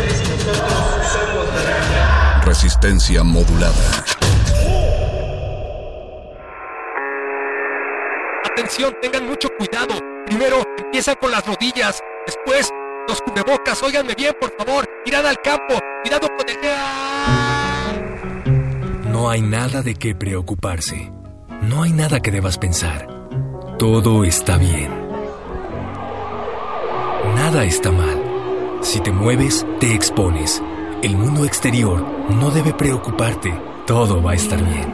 nació. Ustedes y nosotros somos la realidad. Resistencia modulada. Atención, tengan mucho cuidado. Primero empiezan con las rodillas, después los cubrebocas. Óiganme bien, por favor. Mirad al campo, cuidado con el. No hay nada de qué preocuparse. No hay nada que debas pensar. Todo está bien. Nada está mal. Si te mueves, te expones. El mundo exterior no debe preocuparte. Todo va a estar bien.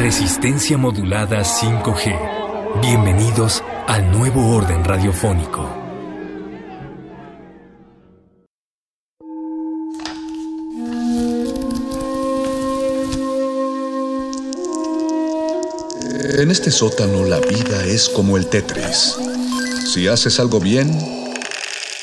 Resistencia modulada 5G. Bienvenidos al nuevo orden radiofónico. En este sótano la vida es como el Tetris. Si haces algo bien,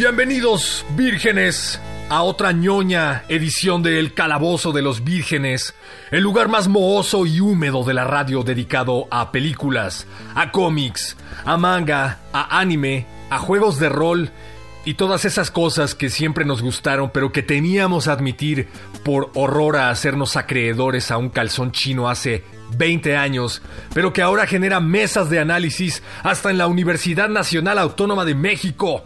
Bienvenidos, vírgenes, a otra ñoña edición de El Calabozo de los Vírgenes, el lugar más mohoso y húmedo de la radio dedicado a películas, a cómics, a manga, a anime, a juegos de rol y todas esas cosas que siempre nos gustaron, pero que teníamos a admitir por horror a hacernos acreedores a un calzón chino hace 20 años, pero que ahora genera mesas de análisis hasta en la Universidad Nacional Autónoma de México.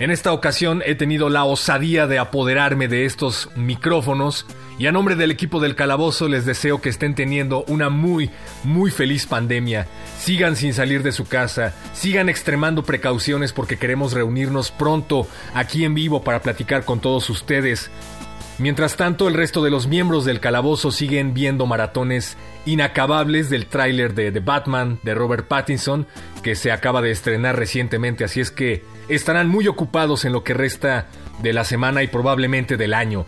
En esta ocasión he tenido la osadía de apoderarme de estos micrófonos y a nombre del equipo del calabozo les deseo que estén teniendo una muy, muy feliz pandemia. Sigan sin salir de su casa, sigan extremando precauciones porque queremos reunirnos pronto aquí en vivo para platicar con todos ustedes. Mientras tanto, el resto de los miembros del calabozo siguen viendo maratones inacabables del tráiler de The Batman de Robert Pattinson, que se acaba de estrenar recientemente, así es que estarán muy ocupados en lo que resta de la semana y probablemente del año.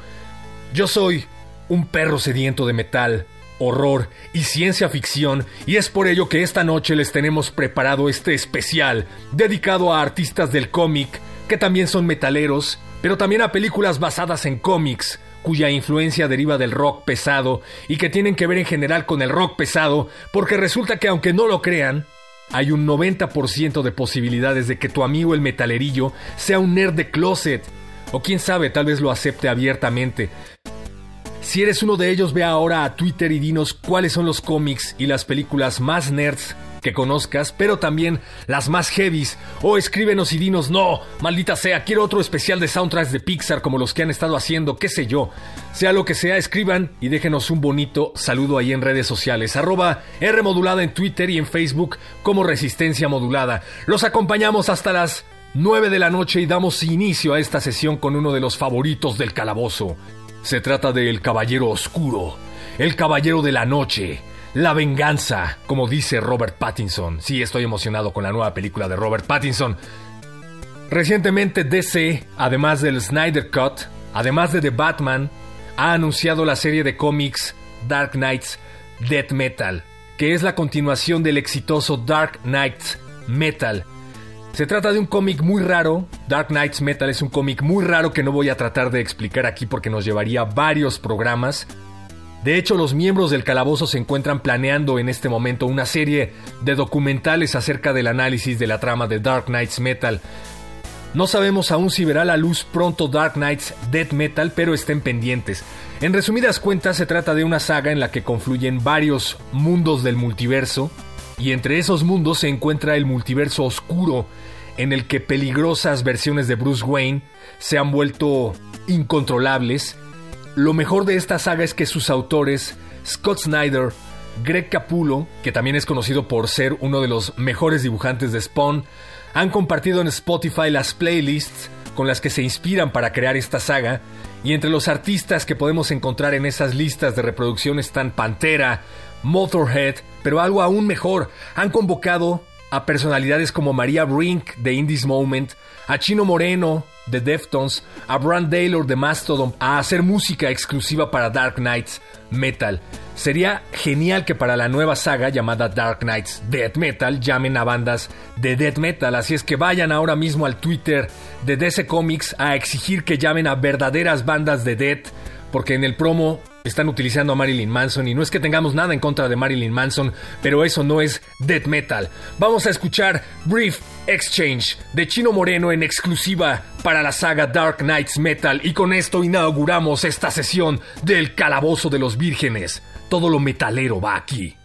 Yo soy un perro sediento de metal, horror y ciencia ficción, y es por ello que esta noche les tenemos preparado este especial dedicado a artistas del cómic que también son metaleros, pero también a películas basadas en cómics, cuya influencia deriva del rock pesado y que tienen que ver en general con el rock pesado, porque resulta que aunque no lo crean, hay un 90% de posibilidades de que tu amigo el metalerillo sea un nerd de closet, o quién sabe, tal vez lo acepte abiertamente. Si eres uno de ellos, ve ahora a Twitter y dinos cuáles son los cómics y las películas más nerds que conozcas, pero también las más heavies. O escríbenos y dinos, no, maldita sea, quiero otro especial de soundtracks de Pixar como los que han estado haciendo, qué sé yo. Sea lo que sea, escriban y déjenos un bonito saludo ahí en redes sociales. Arroba R modulada en Twitter y en Facebook como Resistencia Modulada. Los acompañamos hasta las 9 de la noche y damos inicio a esta sesión con uno de los favoritos del calabozo. Se trata de El Caballero Oscuro, El Caballero de la Noche, La Venganza, como dice Robert Pattinson. Sí, estoy emocionado con la nueva película de Robert Pattinson. Recientemente DC, además del Snyder Cut, además de The Batman, ha anunciado la serie de cómics Dark Knights Death Metal, que es la continuación del exitoso Dark Knights Metal, se trata de un cómic muy raro. Dark Knights Metal es un cómic muy raro que no voy a tratar de explicar aquí porque nos llevaría varios programas. De hecho, los miembros del calabozo se encuentran planeando en este momento una serie de documentales acerca del análisis de la trama de Dark Knights Metal. No sabemos aún si verá la luz pronto Dark Knights Death Metal, pero estén pendientes. En resumidas cuentas, se trata de una saga en la que confluyen varios mundos del multiverso, y entre esos mundos se encuentra el multiverso oscuro, en el que peligrosas versiones de Bruce Wayne se han vuelto incontrolables. Lo mejor de esta saga es que sus autores, Scott Snyder, Greg Capullo, que también es conocido por ser uno de los mejores dibujantes de Spawn, han compartido en Spotify las playlists con las que se inspiran para crear esta saga, y entre los artistas que podemos encontrar en esas listas de reproducción están Pantera, Motorhead, pero algo aún mejor, han convocado a personalidades como María Brink de Indies Moment, a Chino Moreno de Deftones, a Brand Taylor de Mastodon a hacer música exclusiva para Dark Knights Metal. Sería genial que para la nueva saga llamada Dark Knights Death Metal llamen a bandas de Death Metal, así es que vayan ahora mismo al Twitter de DC Comics a exigir que llamen a verdaderas bandas de Death, porque en el promo están utilizando a Marilyn Manson y no es que tengamos nada en contra de Marilyn Manson, pero eso no es death metal. Vamos a escuchar Brief Exchange de Chino Moreno en exclusiva para la saga Dark Knights Metal y con esto inauguramos esta sesión del Calabozo de los Vírgenes. Todo lo metalero va aquí.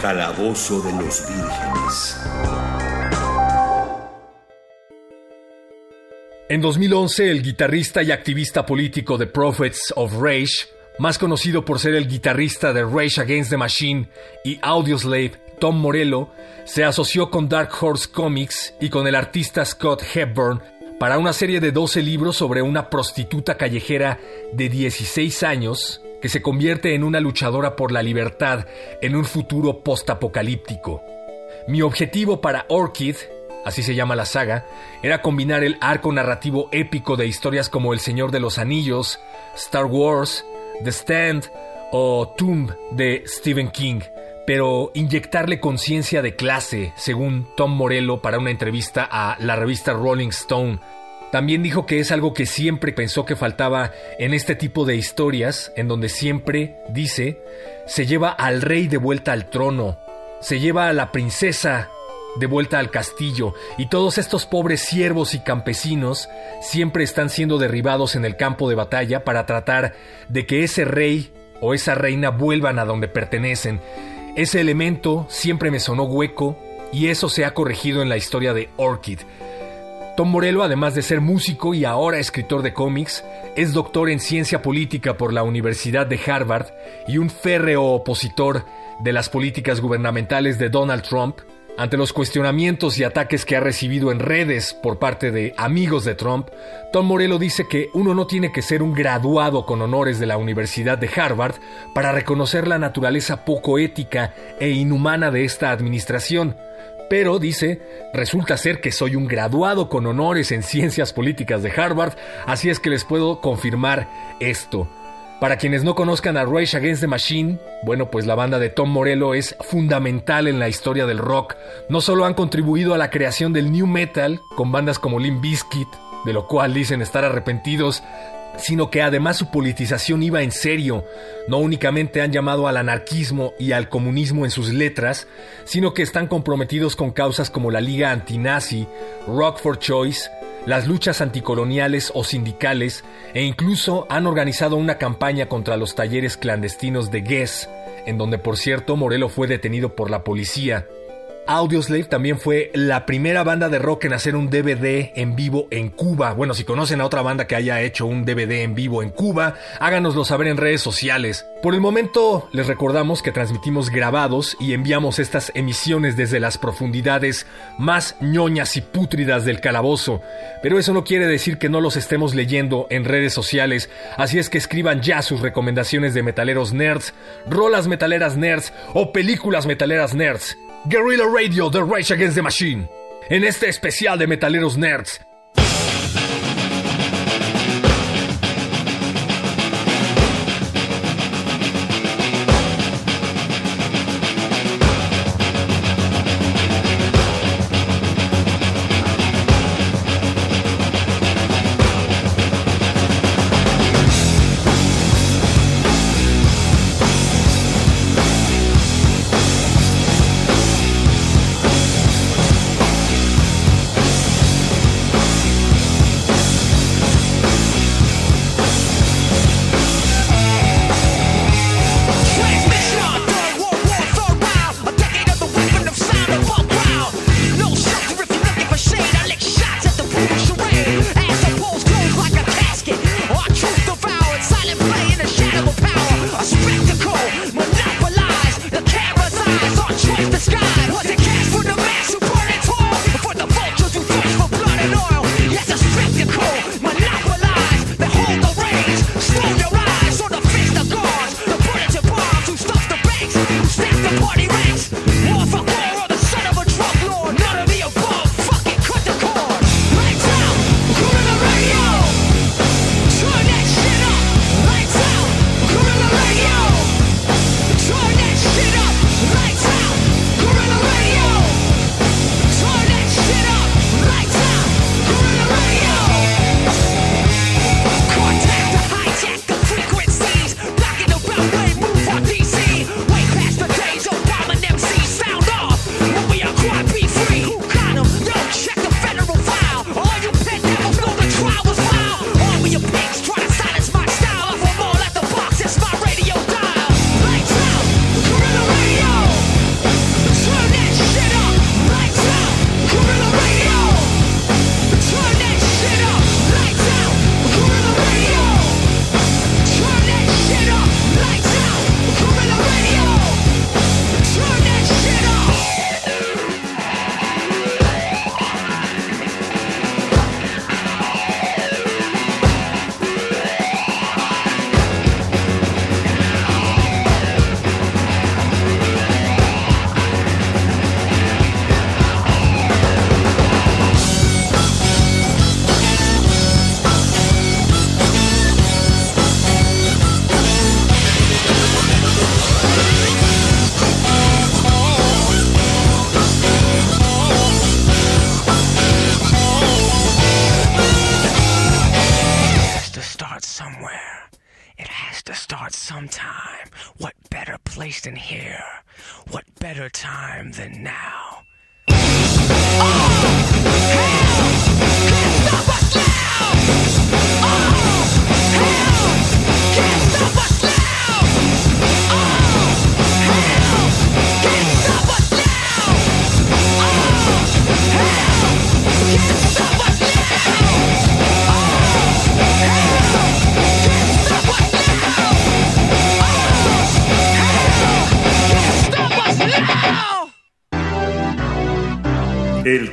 Calabozo de los vírgenes. En 2011, el guitarrista y activista político de Prophets of Rage, más conocido por ser el guitarrista de Rage Against the Machine y Audioslave, Tom Morello, se asoció con Dark Horse Comics y con el artista Scott Hepburn para una serie de 12 libros sobre una prostituta callejera de 16 años que se convierte en una luchadora por la libertad en un futuro postapocalíptico. Mi objetivo para Orchid, así se llama la saga, era combinar el arco narrativo épico de historias como El Señor de los Anillos, Star Wars, The Stand o Tomb de Stephen King, pero inyectarle conciencia de clase, según Tom Morello para una entrevista a la revista Rolling Stone, también dijo que es algo que siempre pensó que faltaba en este tipo de historias, en donde siempre, dice, se lleva al rey de vuelta al trono, se lleva a la princesa de vuelta al castillo, y todos estos pobres siervos y campesinos siempre están siendo derribados en el campo de batalla para tratar de que ese rey o esa reina vuelvan a donde pertenecen. Ese elemento siempre me sonó hueco y eso se ha corregido en la historia de Orchid. Tom Morello, además de ser músico y ahora escritor de cómics, es doctor en ciencia política por la Universidad de Harvard y un férreo opositor de las políticas gubernamentales de Donald Trump. Ante los cuestionamientos y ataques que ha recibido en redes por parte de amigos de Trump, Tom Morello dice que uno no tiene que ser un graduado con honores de la Universidad de Harvard para reconocer la naturaleza poco ética e inhumana de esta administración pero, dice, resulta ser que soy un graduado con honores en ciencias políticas de Harvard, así es que les puedo confirmar esto. Para quienes no conozcan a Rage Against the Machine, bueno, pues la banda de Tom Morello es fundamental en la historia del rock. No solo han contribuido a la creación del new metal con bandas como Limp Bizkit, de lo cual dicen estar arrepentidos, sino que además su politización iba en serio. No únicamente han llamado al anarquismo y al comunismo en sus letras, sino que están comprometidos con causas como la Liga Antinazi, Rock for Choice, las luchas anticoloniales o sindicales, e incluso han organizado una campaña contra los talleres clandestinos de Guess, en donde por cierto Morelo fue detenido por la policía. Audioslave también fue la primera banda de rock en hacer un DVD en vivo en Cuba. Bueno, si conocen a otra banda que haya hecho un DVD en vivo en Cuba, háganoslo saber en redes sociales. Por el momento, les recordamos que transmitimos grabados y enviamos estas emisiones desde las profundidades más ñoñas y pútridas del calabozo. Pero eso no quiere decir que no los estemos leyendo en redes sociales, así es que escriban ya sus recomendaciones de metaleros nerds, rolas metaleras nerds o películas metaleras nerds. Guerrilla Radio The Rage Against the Machine. En este especial de Metaleros Nerds,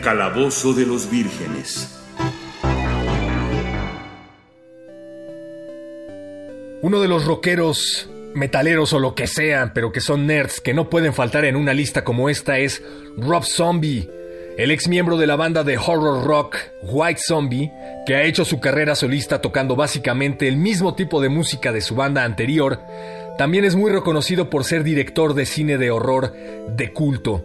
calabozo de los vírgenes. Uno de los rockeros, metaleros o lo que sean, pero que son nerds, que no pueden faltar en una lista como esta es Rob Zombie, el ex miembro de la banda de horror rock White Zombie, que ha hecho su carrera solista tocando básicamente el mismo tipo de música de su banda anterior, también es muy reconocido por ser director de cine de horror de culto.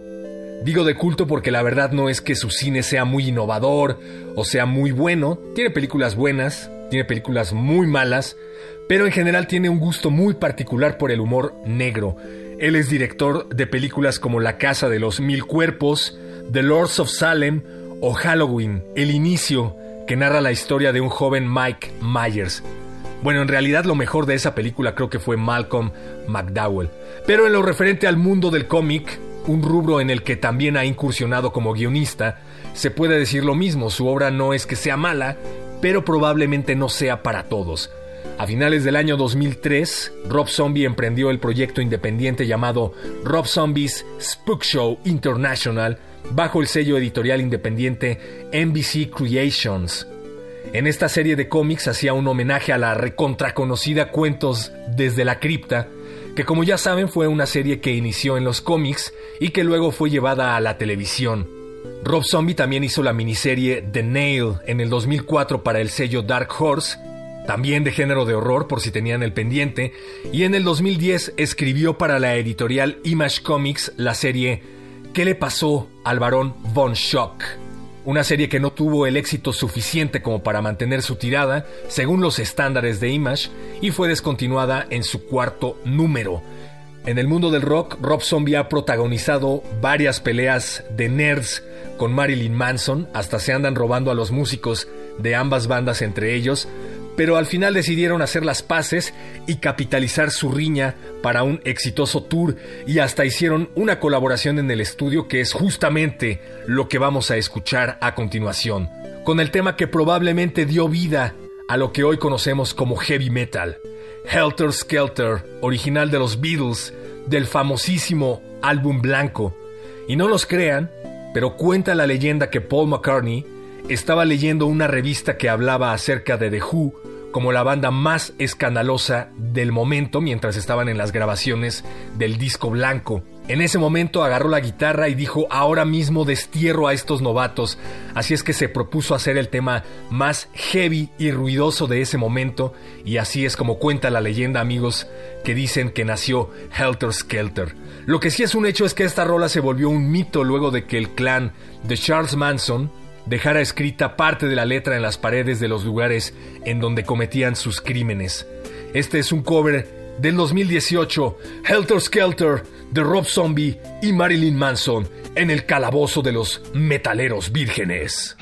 Digo de culto porque la verdad no es que su cine sea muy innovador o sea muy bueno, tiene películas buenas, tiene películas muy malas, pero en general tiene un gusto muy particular por el humor negro. Él es director de películas como La Casa de los Mil Cuerpos, The Lords of Salem o Halloween, El Inicio, que narra la historia de un joven Mike Myers. Bueno, en realidad lo mejor de esa película creo que fue Malcolm McDowell. Pero en lo referente al mundo del cómic, un rubro en el que también ha incursionado como guionista, se puede decir lo mismo, su obra no es que sea mala, pero probablemente no sea para todos. A finales del año 2003, Rob Zombie emprendió el proyecto independiente llamado Rob Zombie's Spook Show International bajo el sello editorial independiente NBC Creations. En esta serie de cómics hacía un homenaje a la recontraconocida Cuentos desde la cripta, que como ya saben fue una serie que inició en los cómics y que luego fue llevada a la televisión. Rob Zombie también hizo la miniserie The Nail en el 2004 para el sello Dark Horse, también de género de horror por si tenían el pendiente, y en el 2010 escribió para la editorial Image Comics la serie ¿Qué le pasó al varón Von Schock? Una serie que no tuvo el éxito suficiente como para mantener su tirada, según los estándares de Image, y fue descontinuada en su cuarto número. En el mundo del rock, Rob Zombie ha protagonizado varias peleas de nerds con Marilyn Manson, hasta se andan robando a los músicos de ambas bandas entre ellos, pero al final decidieron hacer las paces y capitalizar su riña para un exitoso tour y hasta hicieron una colaboración en el estudio que es justamente lo que vamos a escuchar a continuación, con el tema que probablemente dio vida a lo que hoy conocemos como heavy metal, Helter Skelter, original de los Beatles, del famosísimo álbum blanco. Y no los crean, pero cuenta la leyenda que Paul McCartney estaba leyendo una revista que hablaba acerca de The Who como la banda más escandalosa del momento mientras estaban en las grabaciones del disco blanco. En ese momento agarró la guitarra y dijo ahora mismo destierro a estos novatos, así es que se propuso hacer el tema más heavy y ruidoso de ese momento y así es como cuenta la leyenda amigos que dicen que nació Helter Skelter. Lo que sí es un hecho es que esta rola se volvió un mito luego de que el clan de Charles Manson dejara escrita parte de la letra en las paredes de los lugares en donde cometían sus crímenes. Este es un cover del 2018, Helter Skelter, de Rob Zombie y Marilyn Manson, en el calabozo de los metaleros vírgenes.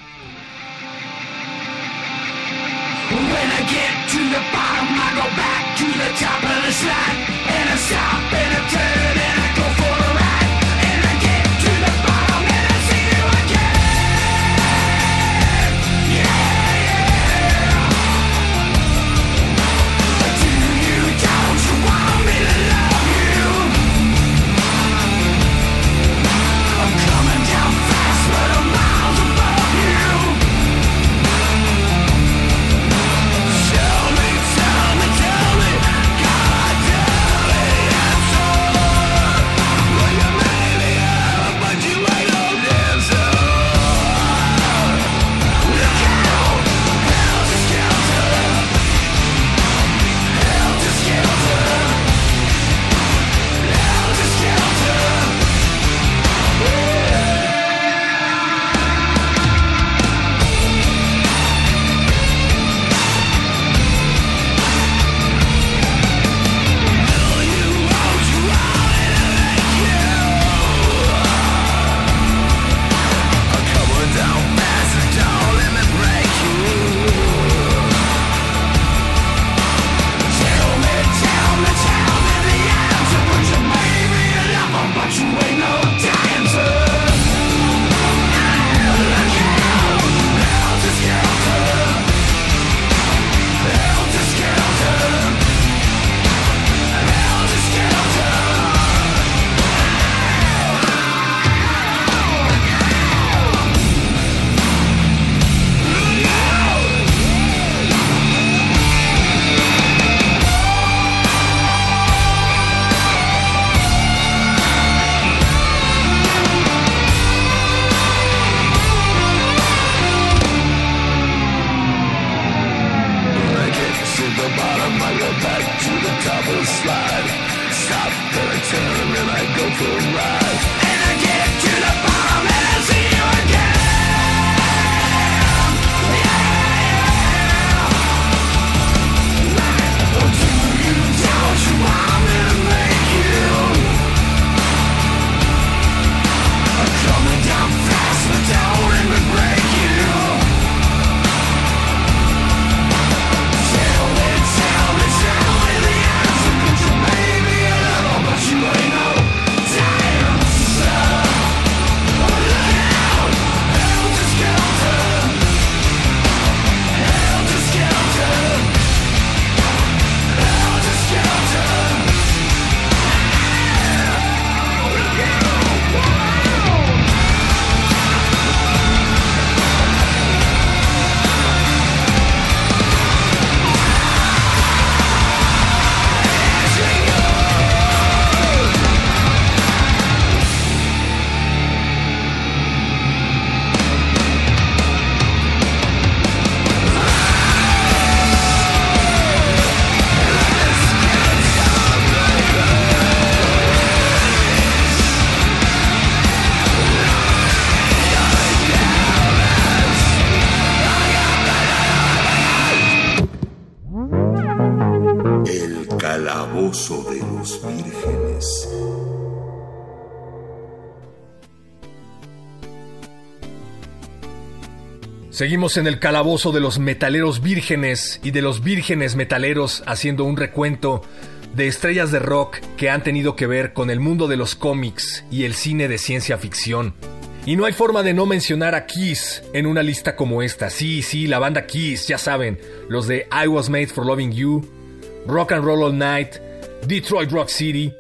Seguimos en el calabozo de los metaleros vírgenes y de los vírgenes metaleros haciendo un recuento de estrellas de rock que han tenido que ver con el mundo de los cómics y el cine de ciencia ficción. Y no hay forma de no mencionar a Kiss en una lista como esta. Sí, sí, la banda Kiss, ya saben, los de I Was Made for Loving You, Rock and Roll All Night, Detroit Rock City.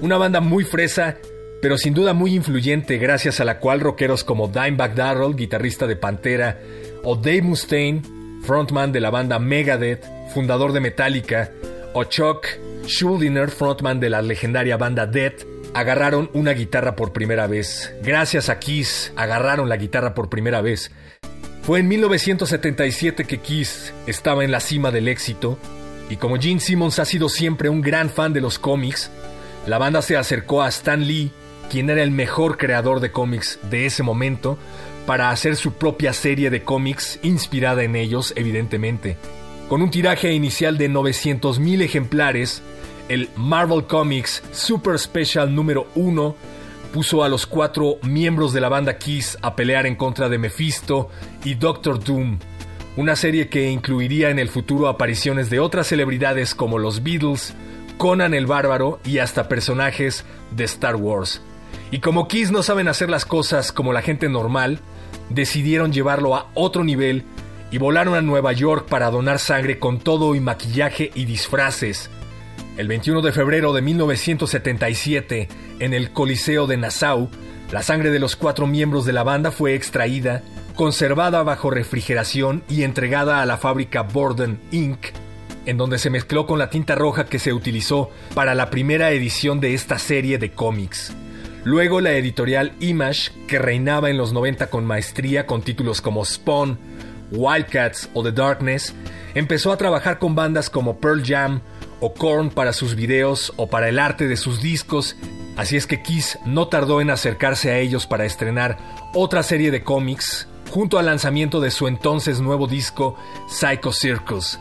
Una banda muy fresa, pero sin duda muy influyente gracias a la cual rockeros como Dimebag Darrell, guitarrista de Pantera, o Dave Mustaine, frontman de la banda Megadeth, fundador de Metallica, o Chuck Schuldiner, frontman de la legendaria banda Death, agarraron una guitarra por primera vez. Gracias a Kiss, agarraron la guitarra por primera vez. Fue en 1977 que Kiss estaba en la cima del éxito, y como Gene Simmons ha sido siempre un gran fan de los cómics, la banda se acercó a Stan Lee, quien era el mejor creador de cómics de ese momento, para hacer su propia serie de cómics inspirada en ellos, evidentemente. Con un tiraje inicial de 900.000 ejemplares, el Marvel Comics Super Special número 1 puso a los cuatro miembros de la banda Kiss a pelear en contra de Mephisto y Doctor Doom, una serie que incluiría en el futuro apariciones de otras celebridades como los Beatles, Conan el Bárbaro y hasta personajes de Star Wars. Y como Kiss no saben hacer las cosas como la gente normal, decidieron llevarlo a otro nivel y volaron a Nueva York para donar sangre con todo y maquillaje y disfraces. El 21 de febrero de 1977, en el Coliseo de Nassau, la sangre de los cuatro miembros de la banda fue extraída, conservada bajo refrigeración y entregada a la fábrica Borden Inc., en donde se mezcló con la tinta roja que se utilizó para la primera edición de esta serie de cómics. Luego la editorial Image, que reinaba en los 90 con maestría con títulos como Spawn, Wildcats o The Darkness, empezó a trabajar con bandas como Pearl Jam o Korn para sus videos o para el arte de sus discos, así es que Kiss no tardó en acercarse a ellos para estrenar otra serie de cómics junto al lanzamiento de su entonces nuevo disco Psycho Circus.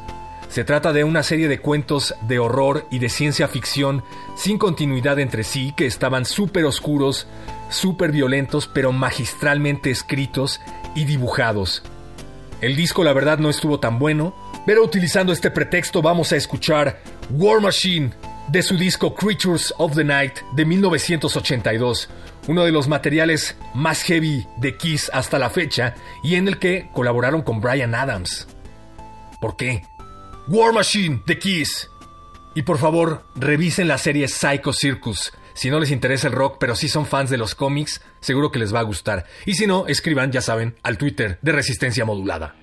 Se trata de una serie de cuentos de horror y de ciencia ficción sin continuidad entre sí que estaban súper oscuros, súper violentos, pero magistralmente escritos y dibujados. El disco la verdad no estuvo tan bueno, pero utilizando este pretexto vamos a escuchar War Machine de su disco Creatures of the Night de 1982, uno de los materiales más heavy de Kiss hasta la fecha y en el que colaboraron con Brian Adams. ¿Por qué? War Machine de Kiss. Y por favor, revisen la serie Psycho Circus. Si no les interesa el rock, pero sí son fans de los cómics, seguro que les va a gustar. Y si no, escriban, ya saben, al Twitter de Resistencia Modulada.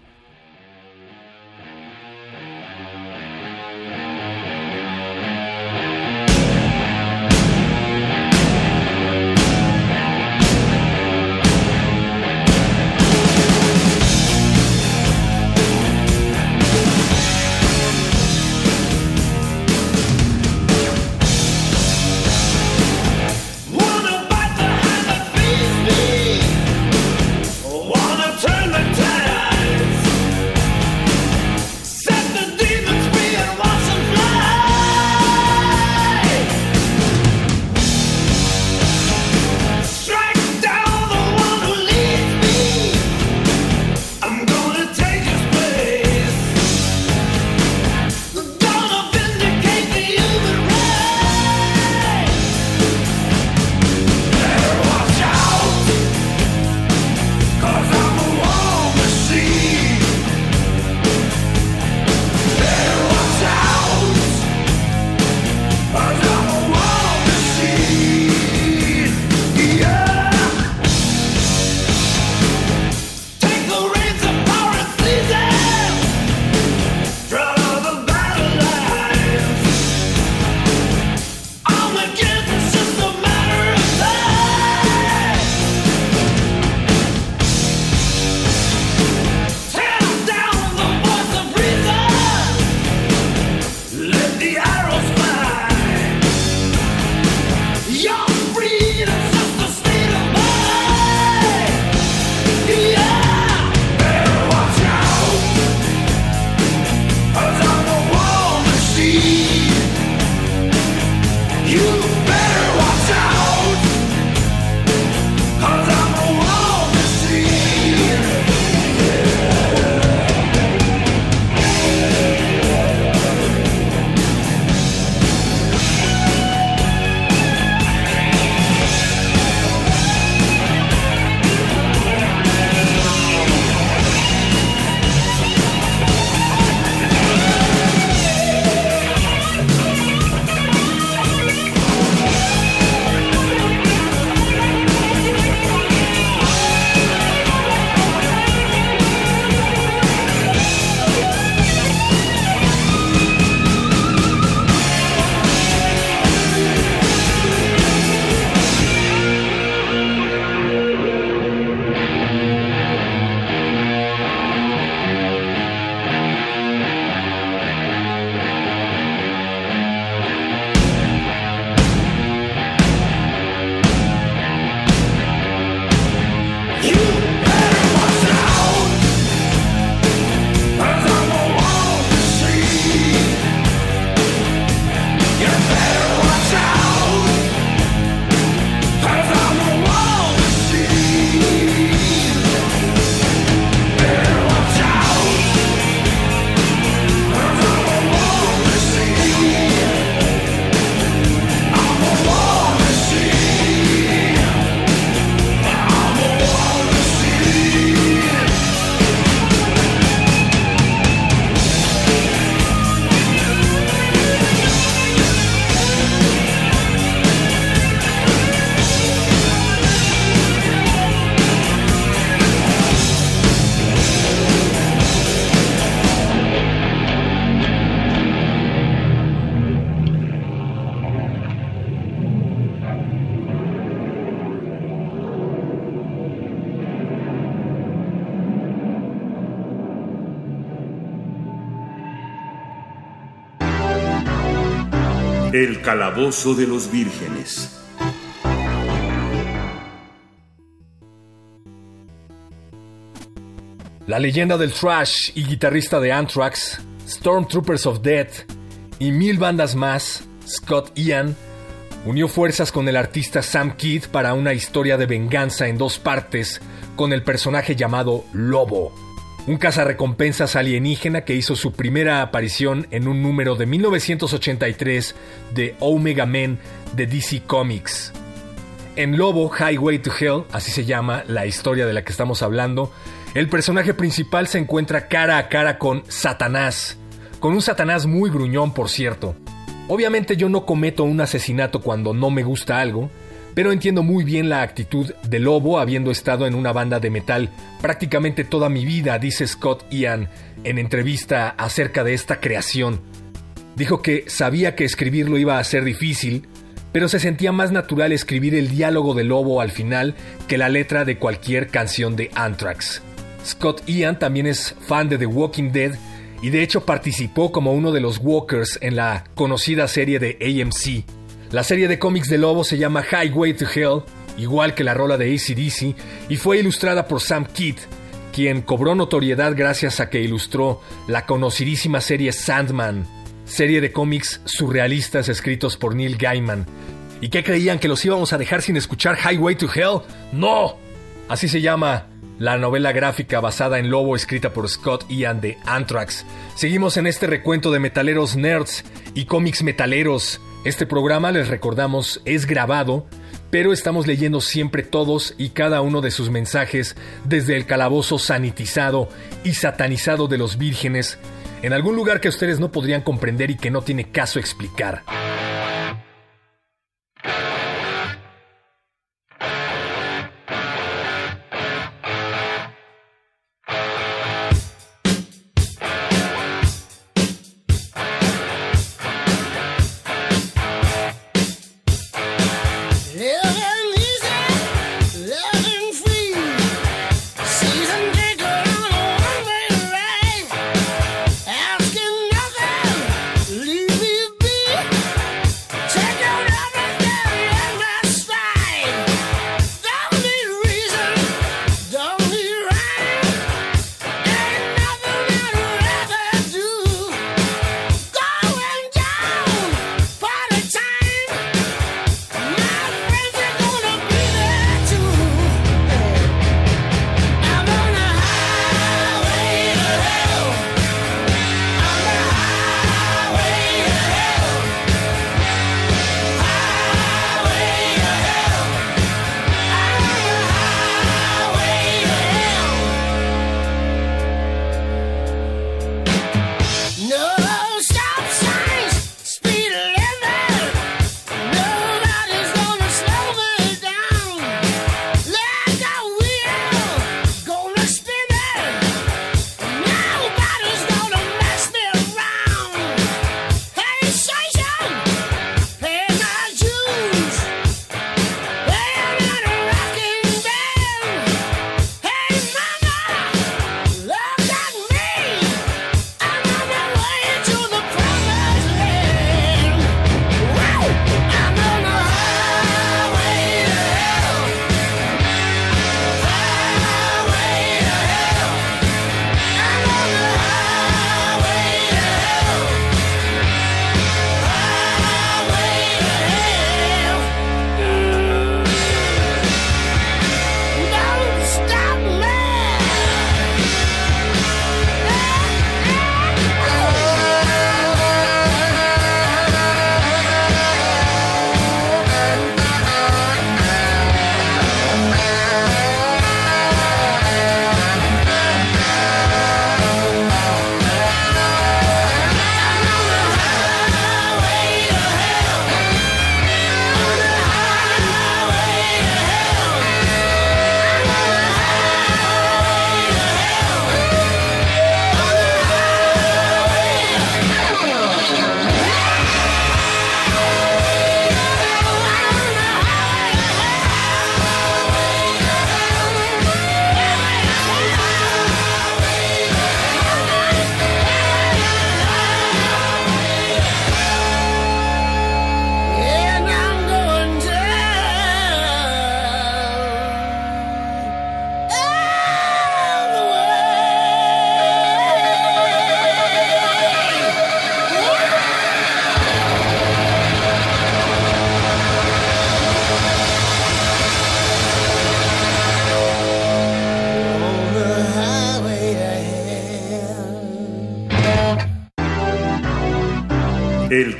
El Calabozo de los Vírgenes. La leyenda del thrash y guitarrista de Anthrax, Stormtroopers of Death y mil bandas más, Scott Ian, unió fuerzas con el artista Sam Kidd para una historia de venganza en dos partes con el personaje llamado Lobo, un cazarrecompensas alienígena que hizo su primera aparición en un número de 1983 de Omega Men de DC Comics. En Lobo, Highway to Hell, así se llama la historia de la que estamos hablando, el personaje principal se encuentra cara a cara con Satanás, con un Satanás muy gruñón por cierto. Obviamente yo no cometo un asesinato cuando no me gusta algo, pero entiendo muy bien la actitud de Lobo habiendo estado en una banda de metal prácticamente toda mi vida, dice Scott Ian en entrevista acerca de esta creación. Dijo que sabía que escribirlo iba a ser difícil, pero se sentía más natural escribir el diálogo de Lobo al final que la letra de cualquier canción de Anthrax. Scott Ian también es fan de The Walking Dead y de hecho participó como uno de los Walkers en la conocida serie de AMC. La serie de cómics de Lobo se llama Highway to Hell, igual que la rola de ACDC, y fue ilustrada por Sam Kidd, quien cobró notoriedad gracias a que ilustró la conocidísima serie Sandman, serie de cómics surrealistas escritos por Neil Gaiman. ¿Y qué creían que los íbamos a dejar sin escuchar Highway to Hell? ¡No! Así se llama la novela gráfica basada en Lobo escrita por Scott Ian de Anthrax. Seguimos en este recuento de metaleros nerds y cómics metaleros. Este programa, les recordamos, es grabado, pero estamos leyendo siempre todos y cada uno de sus mensajes desde el calabozo sanitizado y satanizado de los vírgenes, en algún lugar que ustedes no podrían comprender y que no tiene caso explicar.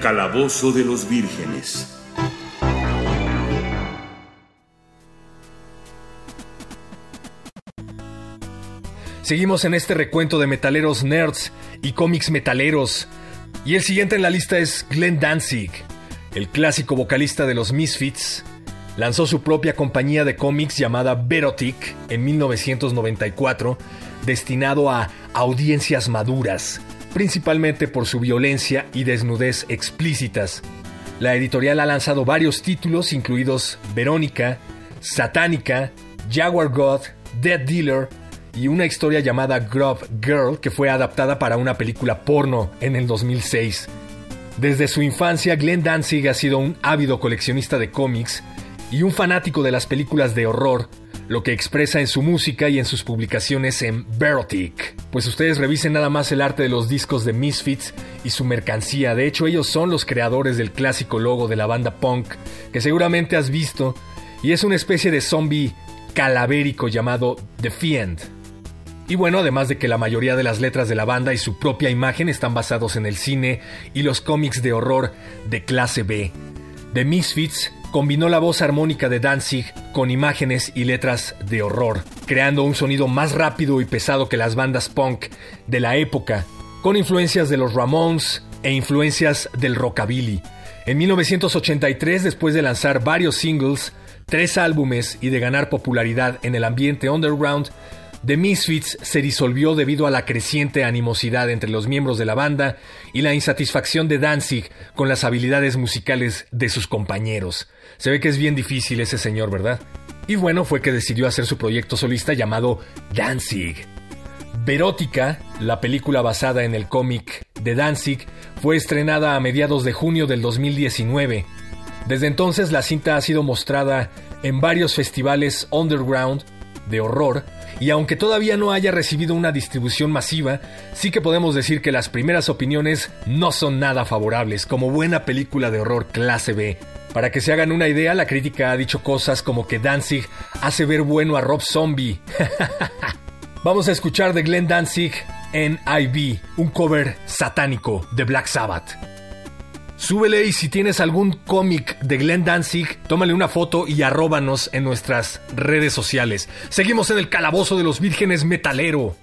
Calabozo de los Vírgenes. Seguimos en este recuento de metaleros nerds y cómics metaleros. Y el siguiente en la lista es Glenn Danzig, el clásico vocalista de los Misfits. Lanzó su propia compañía de cómics llamada Verotic en 1994, destinado a audiencias maduras, principalmente por su violencia y desnudez explícitas. La editorial ha lanzado varios títulos, incluidos Verónica, Satánica, Jaguar God, Dead Dealer y una historia llamada Grub Girl que fue adaptada para una película porno en el 2006. Desde su infancia, Glenn Danzig ha sido un ávido coleccionista de cómics y un fanático de las películas de horror, lo que expresa en su música y en sus publicaciones en Verotic. Pues ustedes revisen nada más el arte de los discos de Misfits y su mercancía. De hecho, ellos son los creadores del clásico logo de la banda punk, que seguramente has visto, y es una especie de zombie calavérico llamado The Fiend. Y bueno, además de que la mayoría de las letras de la banda y su propia imagen están basados en el cine y los cómics de horror de clase B. The Misfits combinó la voz armónica de Danzig con imágenes y letras de horror, creando un sonido más rápido y pesado que las bandas punk de la época, con influencias de los Ramones e influencias del rockabilly. En 1983, después de lanzar varios singles, tres álbumes y de ganar popularidad en el ambiente underground, The Misfits se disolvió debido a la creciente animosidad entre los miembros de la banda y la insatisfacción de Danzig con las habilidades musicales de sus compañeros. Se ve que es bien difícil ese señor, ¿verdad? Y bueno, fue que decidió hacer su proyecto solista llamado Danzig. Verótica, la película basada en el cómic de Danzig, fue estrenada a mediados de junio del 2019. Desde entonces la cinta ha sido mostrada en varios festivales underground de horror y aunque todavía no haya recibido una distribución masiva, sí que podemos decir que las primeras opiniones no son nada favorables, como buena película de horror clase B. Para que se hagan una idea, la crítica ha dicho cosas como que Danzig hace ver bueno a Rob Zombie. Vamos a escuchar de Glenn Danzig en IB, un cover satánico de Black Sabbath. Súbele y si tienes algún cómic de Glenn Danzig, tómale una foto y arróbanos en nuestras redes sociales. Seguimos en el calabozo de los vírgenes metalero.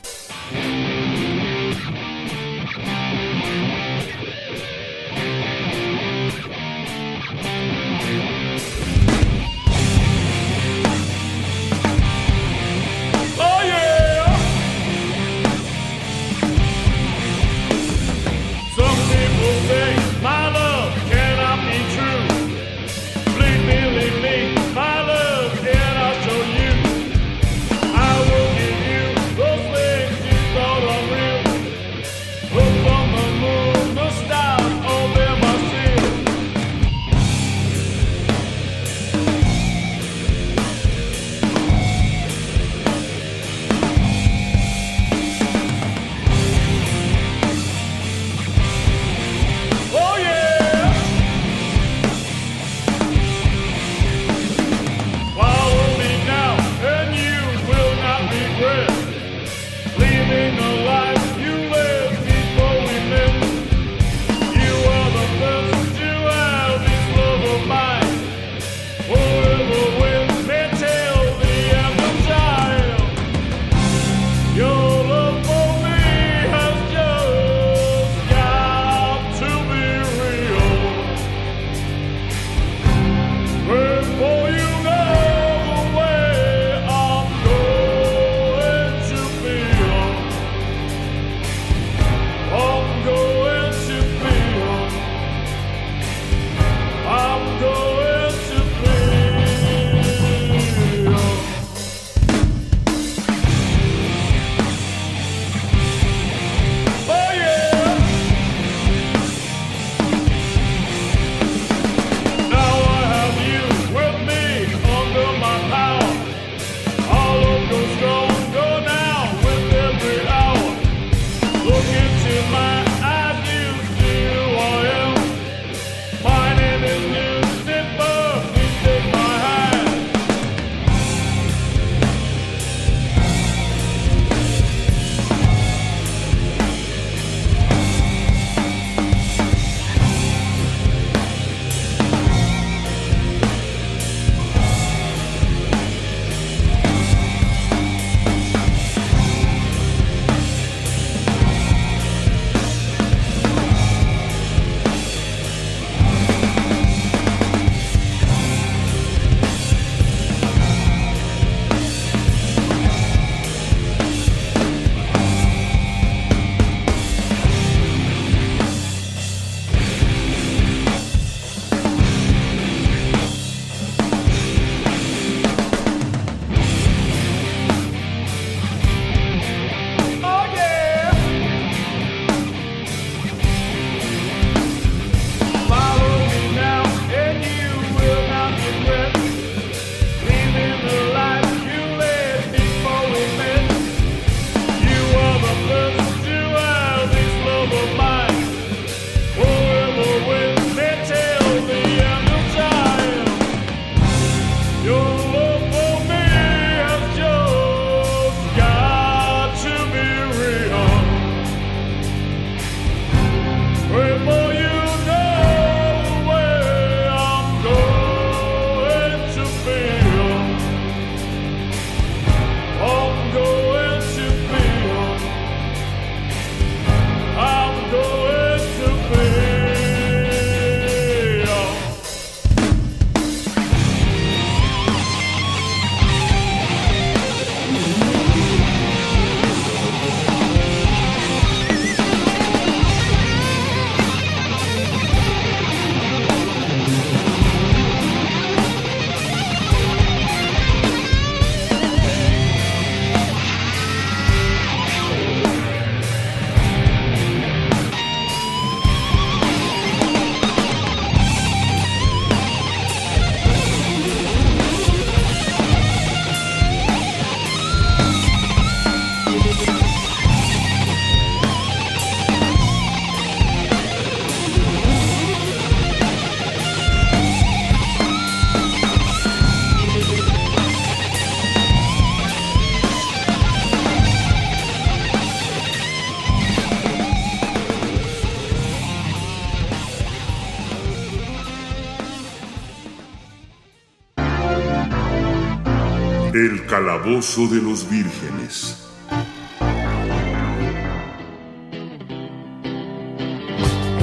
Calabozo de los vírgenes.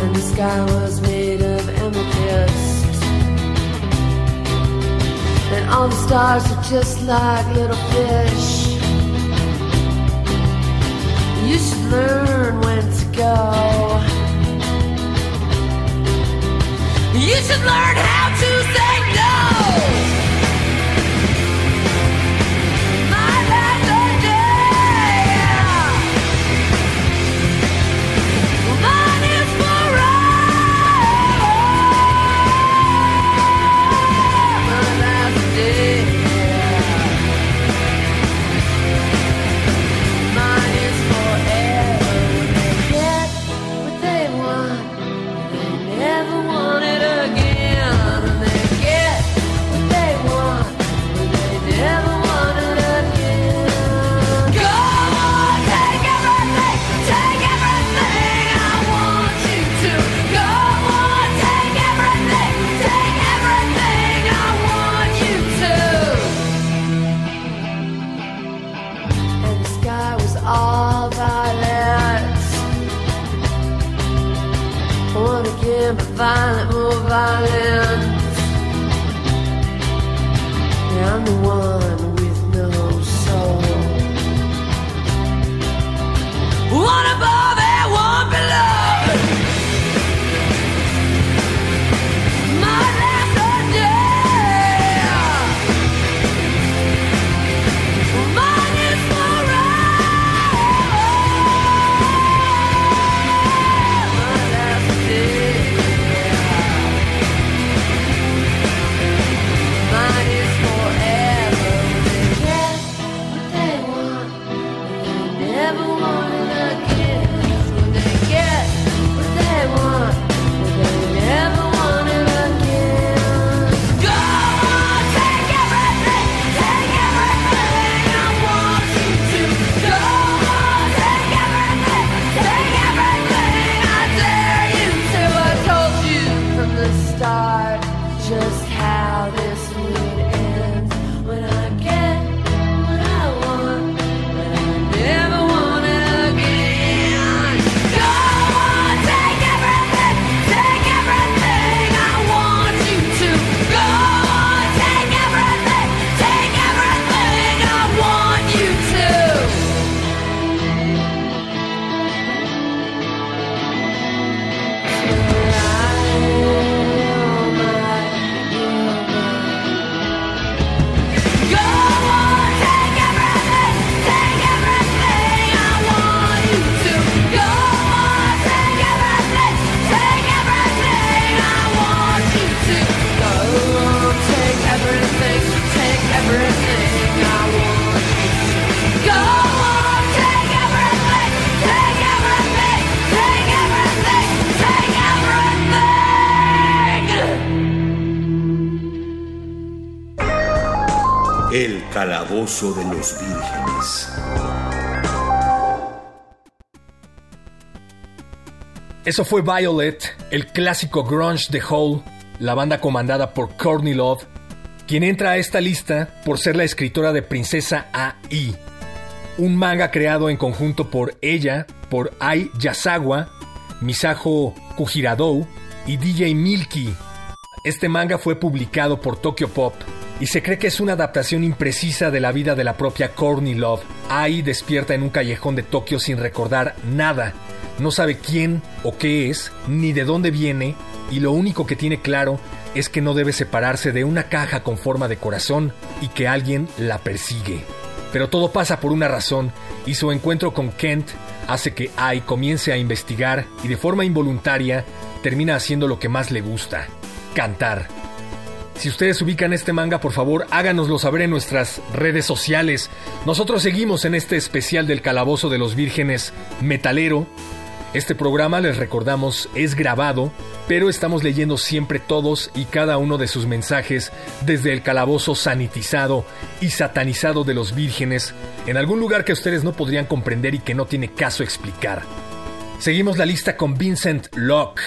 and the sky was made of amethyst. And all the stars are just like de los vírgenes. Eso fue Violet, el clásico grunge de Hole, la banda comandada por Courtney Love, quien entra a esta lista por ser la escritora de Princesa AI, un manga creado en conjunto por ella, por Ai Yasawa, Misajo Kujiradou y DJ Milky. Este manga fue publicado por Tokyo Pop y se cree que es una adaptación imprecisa de la vida de la propia Courtney Love. Ai despierta en un callejón de Tokio sin recordar nada. No sabe quién o qué es, ni de dónde viene, y lo único que tiene claro es que no debe separarse de una caja con forma de corazón y que alguien la persigue. Pero todo pasa por una razón, y su encuentro con Kent hace que Ai comience a investigar y de forma involuntaria termina haciendo lo que más le gusta, cantar. Si ustedes ubican este manga, por favor, háganoslo saber en nuestras redes sociales. Nosotros seguimos en este especial del Calabozo de los Vírgenes Metalero. Este programa, les recordamos, es grabado, pero estamos leyendo siempre todos y cada uno de sus mensajes desde el calabozo sanitizado y satanizado de los vírgenes, en algún lugar que ustedes no podrían comprender y que no tiene caso explicar. Seguimos la lista con Vincent Locke,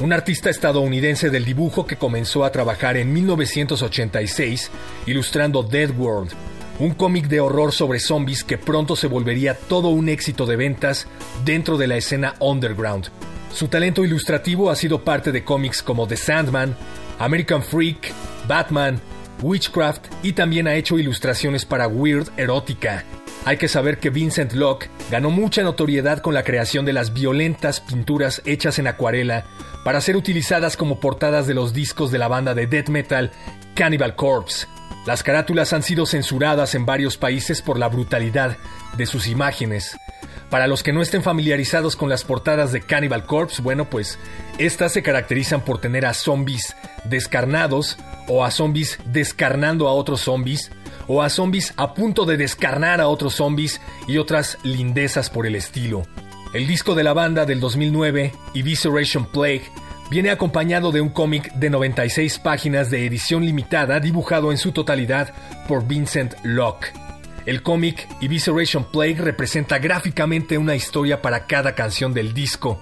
un artista estadounidense del dibujo que comenzó a trabajar en 1986 ilustrando Dead World, un cómic de horror sobre zombies que pronto se volvería todo un éxito de ventas dentro de la escena underground. Su talento ilustrativo ha sido parte de cómics como The Sandman, American Freak, Batman, Witchcraft y también ha hecho ilustraciones para Weird Erótica. Hay que saber que Vincent Locke ganó mucha notoriedad con la creación de las violentas pinturas hechas en acuarela para ser utilizadas como portadas de los discos de la banda de death metal Cannibal Corpse. Las carátulas han sido censuradas en varios países por la brutalidad de sus imágenes. Para los que no estén familiarizados con las portadas de Cannibal Corpse, bueno, pues estas se caracterizan por tener a zombies descarnados o a zombies descarnando a otros zombies o a zombies a punto de descarnar a otros zombies y otras lindezas por el estilo. El disco de la banda del 2009, Evisceration Plague, viene acompañado de un cómic de 96 páginas de edición limitada dibujado en su totalidad por Vincent Locke. El cómic Evisceration Plague representa gráficamente una historia para cada canción del disco,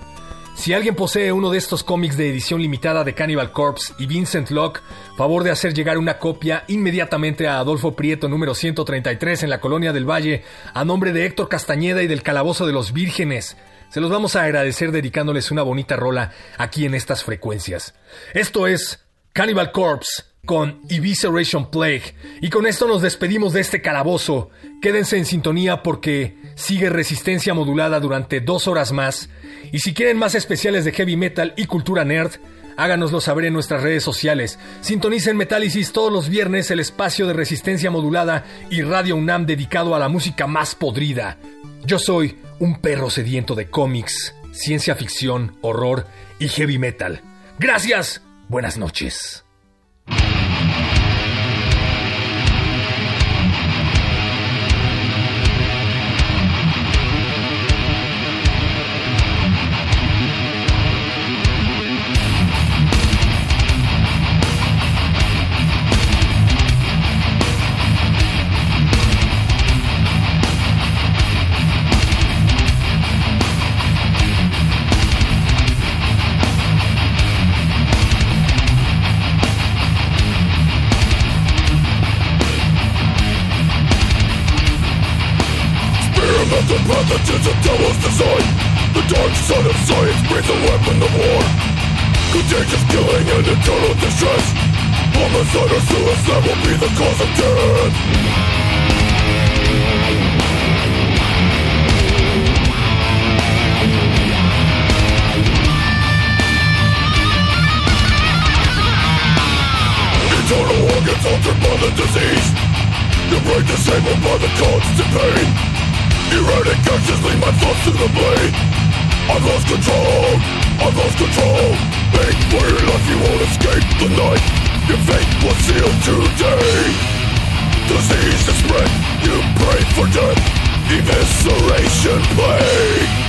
si alguien posee uno de estos cómics de edición limitada de Cannibal Corpse y Vincent Locke, favor de hacer llegar una copia inmediatamente a Adolfo Prieto número 133 en la Colonia del Valle, a nombre de Héctor Castañeda y del Calabozo de los Vírgenes. Se los vamos a agradecer dedicándoles una bonita rola aquí en estas frecuencias. Esto es Cannibal Corpse con Evisceration Plague. Y con esto nos despedimos de este calabozo. Quédense en sintonía porque sigue resistencia modulada durante dos horas más. Y si quieren más especiales de heavy metal y cultura nerd, háganoslo saber en nuestras redes sociales. Sintonicen Metálisis todos los viernes, el espacio de resistencia modulada y Radio UNAM dedicado a la música más podrida. Yo soy un perro sediento de cómics, ciencia ficción, horror y heavy metal. Gracias. Buenas noches. The pathogens of devil's design. The dark side of science breathes a weapon of war. Contagious killing and eternal distress. Homicide or suicide will be the cause of death. Internal organs altered by the disease. Your brain disabled by the constant pain Erratic actions lead my thoughts to the blade. I've lost control, I've lost control. Make for your life, you won't escape the night. Your fate was sealed today. Disease is spread, you pray for death. Evisceration plague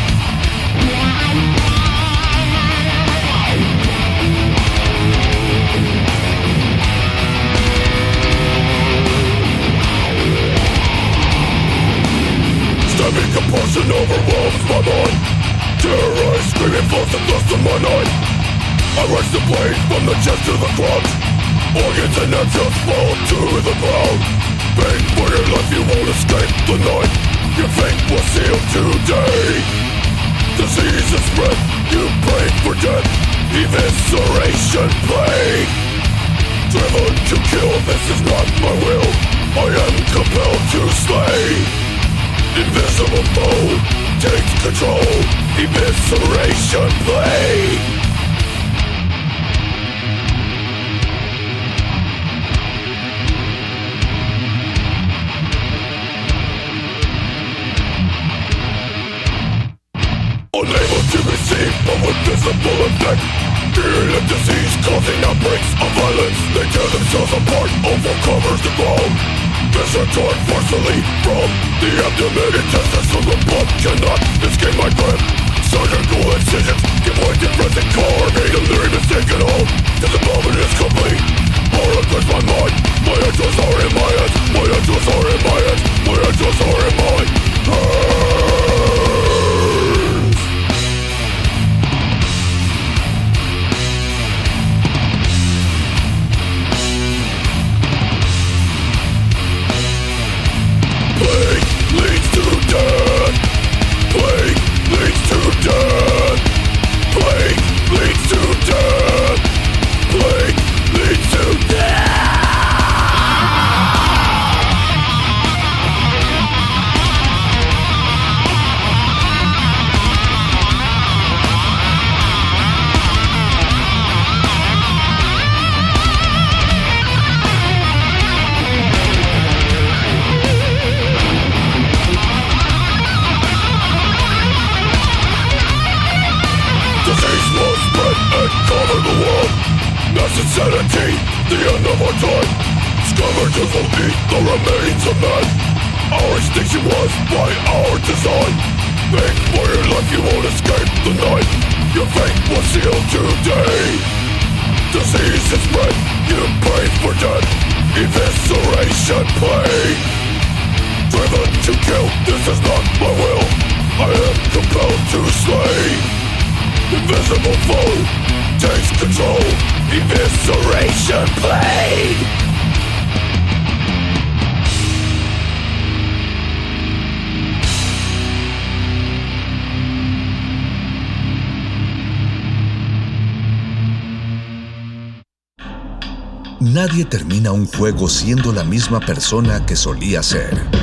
Stabbing compulsion overwhelms my mind. Terrorized, screaming flows the dust of my night. I raise the blade from the chest to the crotch Organs and entrails fall to the ground. Pain for your life, you won't escape the night. Your fate was sealed today. Disease is spread, you pray for death. Evisceration plague Driven to kill, this is not my will. I am compelled to slay Invisible foe takes control. Evisceration play Unable to receive but with visible effect. Fear and disease causing outbreaks of violence. They tear themselves apart, overcovers the ground Torn forcefully from the abdomen. Intestines from the blood. Cannot escape my grip Surgical incisions give way to present carnage Delirium is taken hold till the moment is complete. Horror grips my mind. My angels are in my head. My angels are in my head. My angels are in my head ah! Nadie termina un juego siendo la misma persona que solía ser.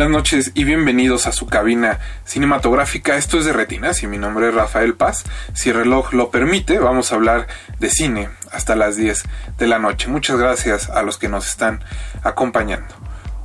Buenas noches y bienvenidos a su cabina cinematográfica. Esto es de Retinas y mi nombre es Rafael Paz. Si el reloj lo permite, vamos a hablar de cine hasta las 10 de la noche. Muchas gracias a los que nos están acompañando.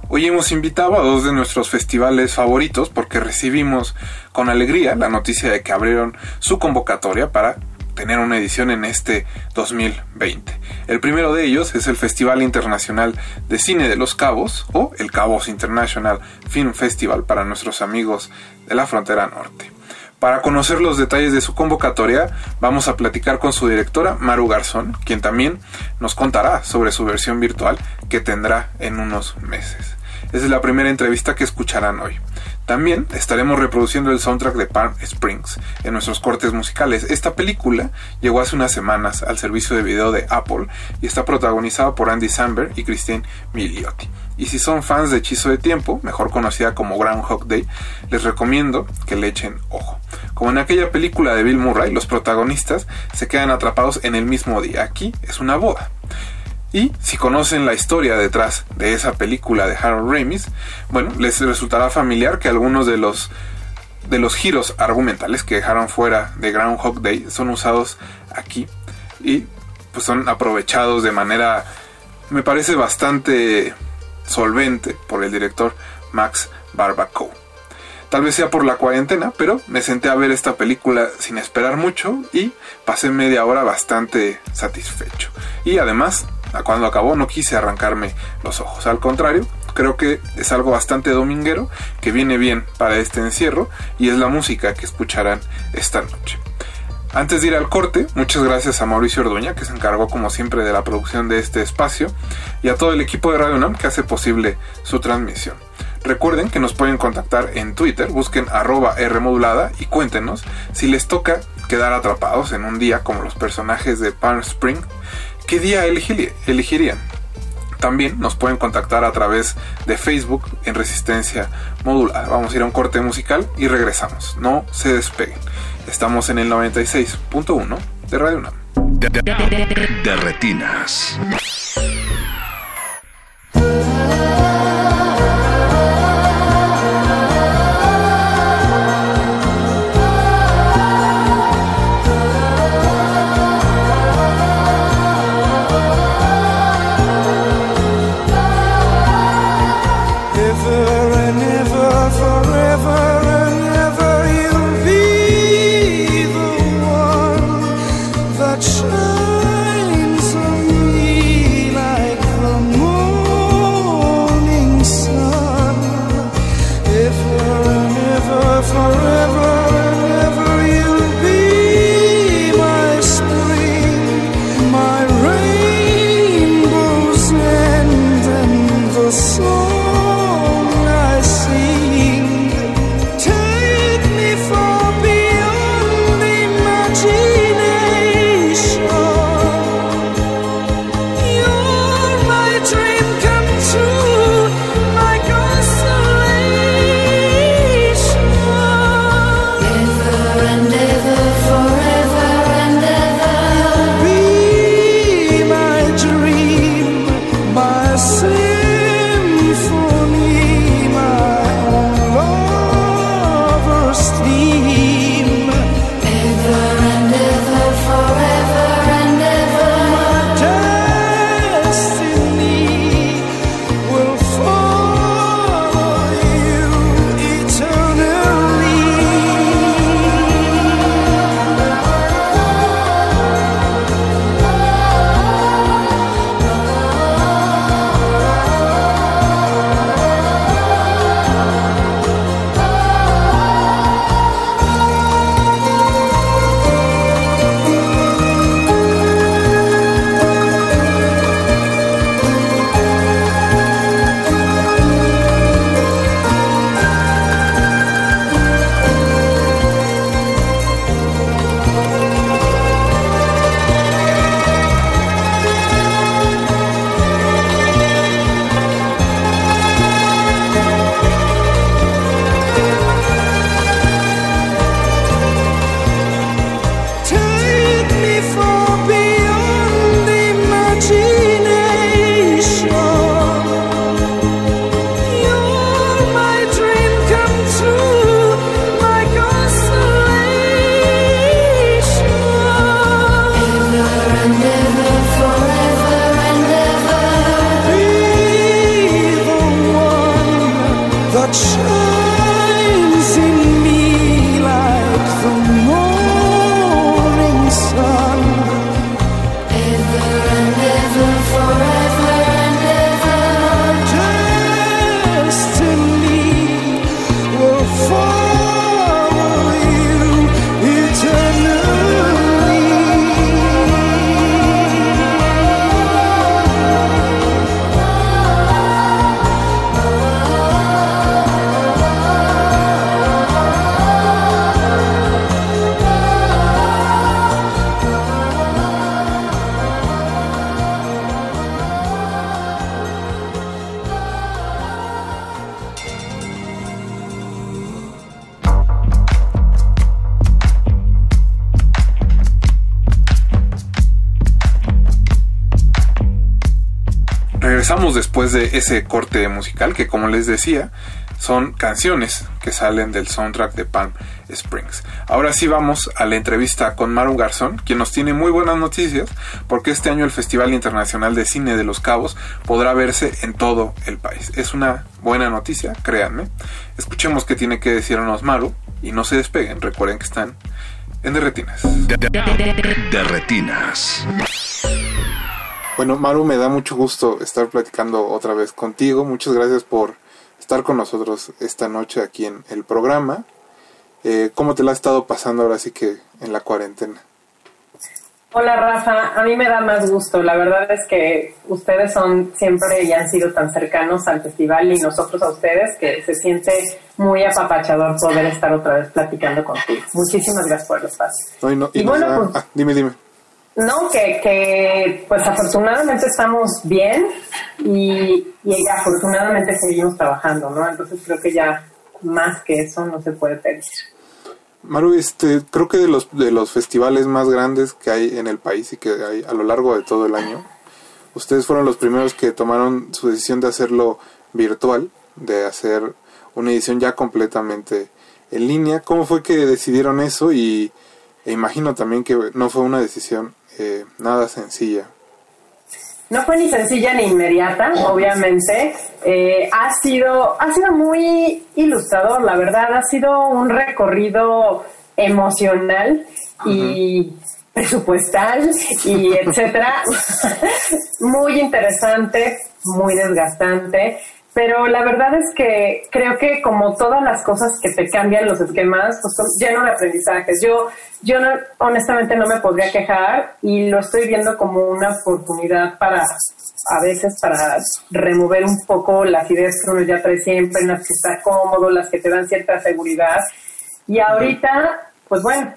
Hoy hemos invitado a dos de nuestros festivales favoritos porque recibimos con alegría la noticia de que abrieron su convocatoria para tener una edición en este 2020. El primero de ellos es el Festival Internacional de Cine de los Cabos o el Cabos International Film Festival para nuestros amigos de la frontera norte. Para conocer los detalles de su convocatoria, vamos a platicar con su directora, Maru Garzón, quien también nos contará sobre su versión virtual que tendrá en unos meses. Esa es la primera entrevista que escucharán hoy. También estaremos reproduciendo el soundtrack de Palm Springs en nuestros cortes musicales. Esta película llegó hace unas semanas al servicio de video de Apple y está protagonizada por Andy Samberg y Christine Milioti. Y si son fans de Hechizo de Tiempo, mejor conocida como Groundhog Day, les recomiendo que le echen ojo. Como en aquella película de Bill Murray, los protagonistas se quedan atrapados en el mismo día. Aquí es una boda. Y si conocen la historia detrás de esa película de Harold Ramis, bueno, les resultará familiar que algunos de los de los giros argumentales que dejaron fuera de Groundhog Day son usados aquí y pues son aprovechados de manera me parece bastante solvente por el director Max Barbacoa. Tal vez sea por la cuarentena, pero me senté a ver esta película sin esperar mucho y pasé media hora bastante satisfecho. Y además, cuando acabó no quise arrancarme los ojos. Al contrario, creo que es algo bastante dominguero que viene bien para este encierro y es la música que escucharán esta noche. Antes de ir al corte, muchas gracias a Mauricio Orduña, que se encargó como siempre de la producción de este espacio, y a todo el equipo de Radio UNAM que hace posible su transmisión. Recuerden que nos pueden contactar en Twitter, busquen arroba Rmodulada y cuéntenos si les toca quedar atrapados en un día como los personajes de Palm Spring, ¿qué día elegirían? También nos pueden contactar a través de Facebook en Resistencia Modulada. Vamos a ir a un corte musical y regresamos. No se despeguen. Estamos en el 96.1 de Radio UNAM. De, de- de retinas. Regresamos después de ese corte musical que como les decía son canciones que salen del soundtrack de Palm Springs. Ahora sí vamos a la entrevista con Maru Garzón, quien nos tiene muy buenas noticias porque este año el Festival Internacional de Cine de Los Cabos podrá verse en todo el país. Es una buena noticia, créanme. Escuchemos qué tiene que decirnos Maru y no se despeguen, recuerden que están en Derretinas. Derretinas. Bueno, Maru, me da mucho gusto estar platicando otra vez contigo. Muchas gracias por estar con nosotros esta noche aquí en el programa. Eh, ¿Cómo te la has estado pasando ahora sí que en la cuarentena? Hola Rafa, a mí me da más gusto. La verdad es que ustedes son siempre y han sido tan cercanos al festival y nosotros a ustedes que se siente muy apapachador poder estar otra vez platicando contigo. Muchísimas gracias por el espacio. No, y no- y Y nos bueno, da- pues- ah, dime, dime. No, que, que pues afortunadamente estamos bien y, y afortunadamente seguimos trabajando, ¿no? Entonces creo que ya más que eso no se puede pedir. Maru, este, creo que de los, de los festivales más grandes que hay en el país y que hay a lo largo de todo el año, ustedes fueron los primeros que tomaron su decisión de hacerlo virtual, de hacer una edición ya completamente en línea. ¿Cómo fue que decidieron eso? Y e imagino también que no fue una decisión eh, nada sencilla. No fue ni sencilla ni inmediata, obviamente. Eh, ha sido, ha sido muy ilustrador, la verdad. Ha sido un recorrido emocional y presupuestal y etcétera. muy interesante, muy desgastante. Pero la verdad es que creo que como todas las cosas que te cambian los esquemas, pues son lleno de aprendizajes. Yo, yo no- honestamente no me podría quejar y lo estoy viendo como una oportunidad para, a veces, para remover un poco las ideas que uno ya trae siempre, las que está cómodo, las que te dan cierta seguridad. Y ahorita, pues bueno,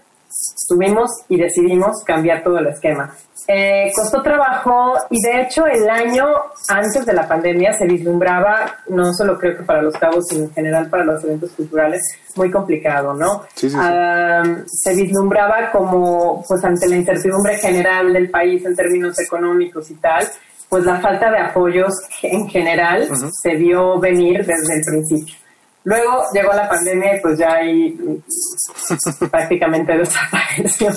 tuvimos y decidimos cambiar todo el esquema. Eh, costó trabajo y de hecho el año antes de la pandemia se vislumbraba, no solo creo que para los cabos, sino en general para los eventos culturales, muy complicado, ¿no? Sí, sí, sí. Ah, se vislumbraba como, pues ante la incertidumbre general del país en términos económicos y tal, pues la falta de apoyos en general se vio venir desde el principio. Luego llegó la pandemia y pues ya ahí prácticamente desapareció.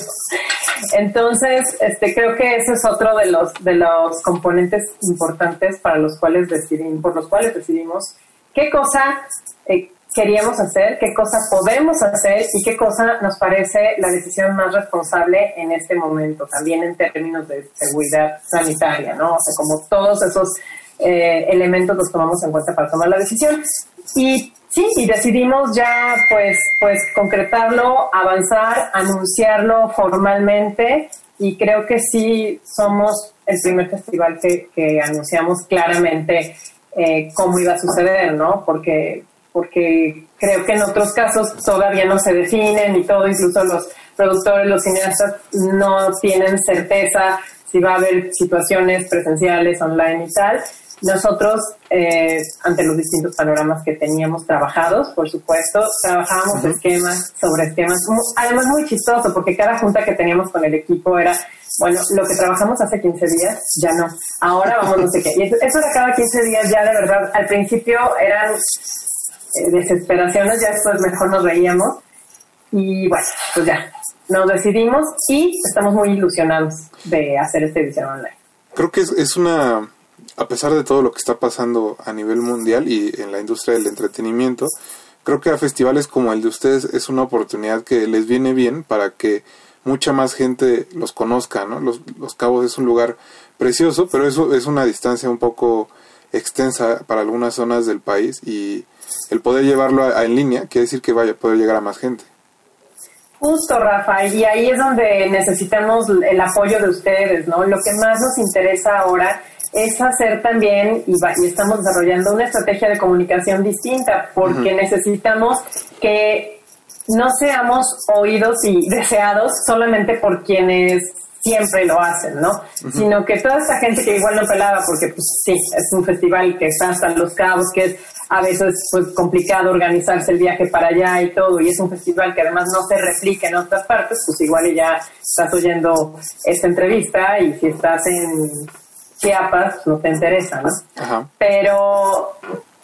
Entonces, este, creo que ese es otro de los de los componentes importantes para los cuales decidimos, por los cuales decidimos qué cosa eh, queríamos hacer, qué cosa podemos hacer y qué cosa nos parece la decisión más responsable en este momento, también en términos de seguridad sanitaria, ¿no? O sea, como todos esos eh, elementos los tomamos en cuenta para tomar la decisión. Y sí, y decidimos ya pues, pues concretarlo, avanzar, anunciarlo formalmente y creo que sí somos el primer festival que, que anunciamos claramente eh, cómo iba a suceder, ¿no? Porque, porque creo que en otros casos todavía no se definen y todo, incluso los productores, los cineastas no tienen certeza si va a haber situaciones presenciales, online y tal. Nosotros, eh, ante los distintos panoramas que teníamos trabajados, por supuesto, trabajábamos esquemas sobre esquemas. Además, muy chistoso, porque cada junta que teníamos con el equipo era, bueno, lo que trabajamos hace 15 días, ya no. Ahora vamos no sé qué. Y eso eso era cada 15 días, ya de verdad, al principio eran eh, desesperaciones, ya después mejor nos reíamos. Y bueno, pues ya, nos decidimos y estamos muy ilusionados de hacer esta edición online. Creo que es, es una, a pesar de todo lo que está pasando a nivel mundial y en la industria del entretenimiento, creo que a festivales como el de ustedes es una oportunidad que les viene bien para que mucha más gente los conozca, ¿no? Los, los Cabos es un lugar precioso, pero eso es una distancia un poco extensa para algunas zonas del país y el poder llevarlo a- en línea quiere decir que vaya a poder llegar a más gente. Justo, Rafa, y ahí es donde necesitamos el apoyo de ustedes, ¿no? Lo que más nos interesa ahora es hacer también, y, va- y estamos desarrollando una estrategia de comunicación distinta, porque necesitamos que no seamos oídos y deseados solamente por quienes siempre lo hacen, ¿no? Sino que toda esta gente que igual no pelaba, porque pues sí, es un festival que está hasta Los Cabos, que es a veces pues complicado organizarse el viaje para allá y todo, y es un festival que además no se replica en otras partes, pues igual ya estás oyendo esta entrevista y si estás en Chiapas, no te interesa, ¿no? Ajá. Pero,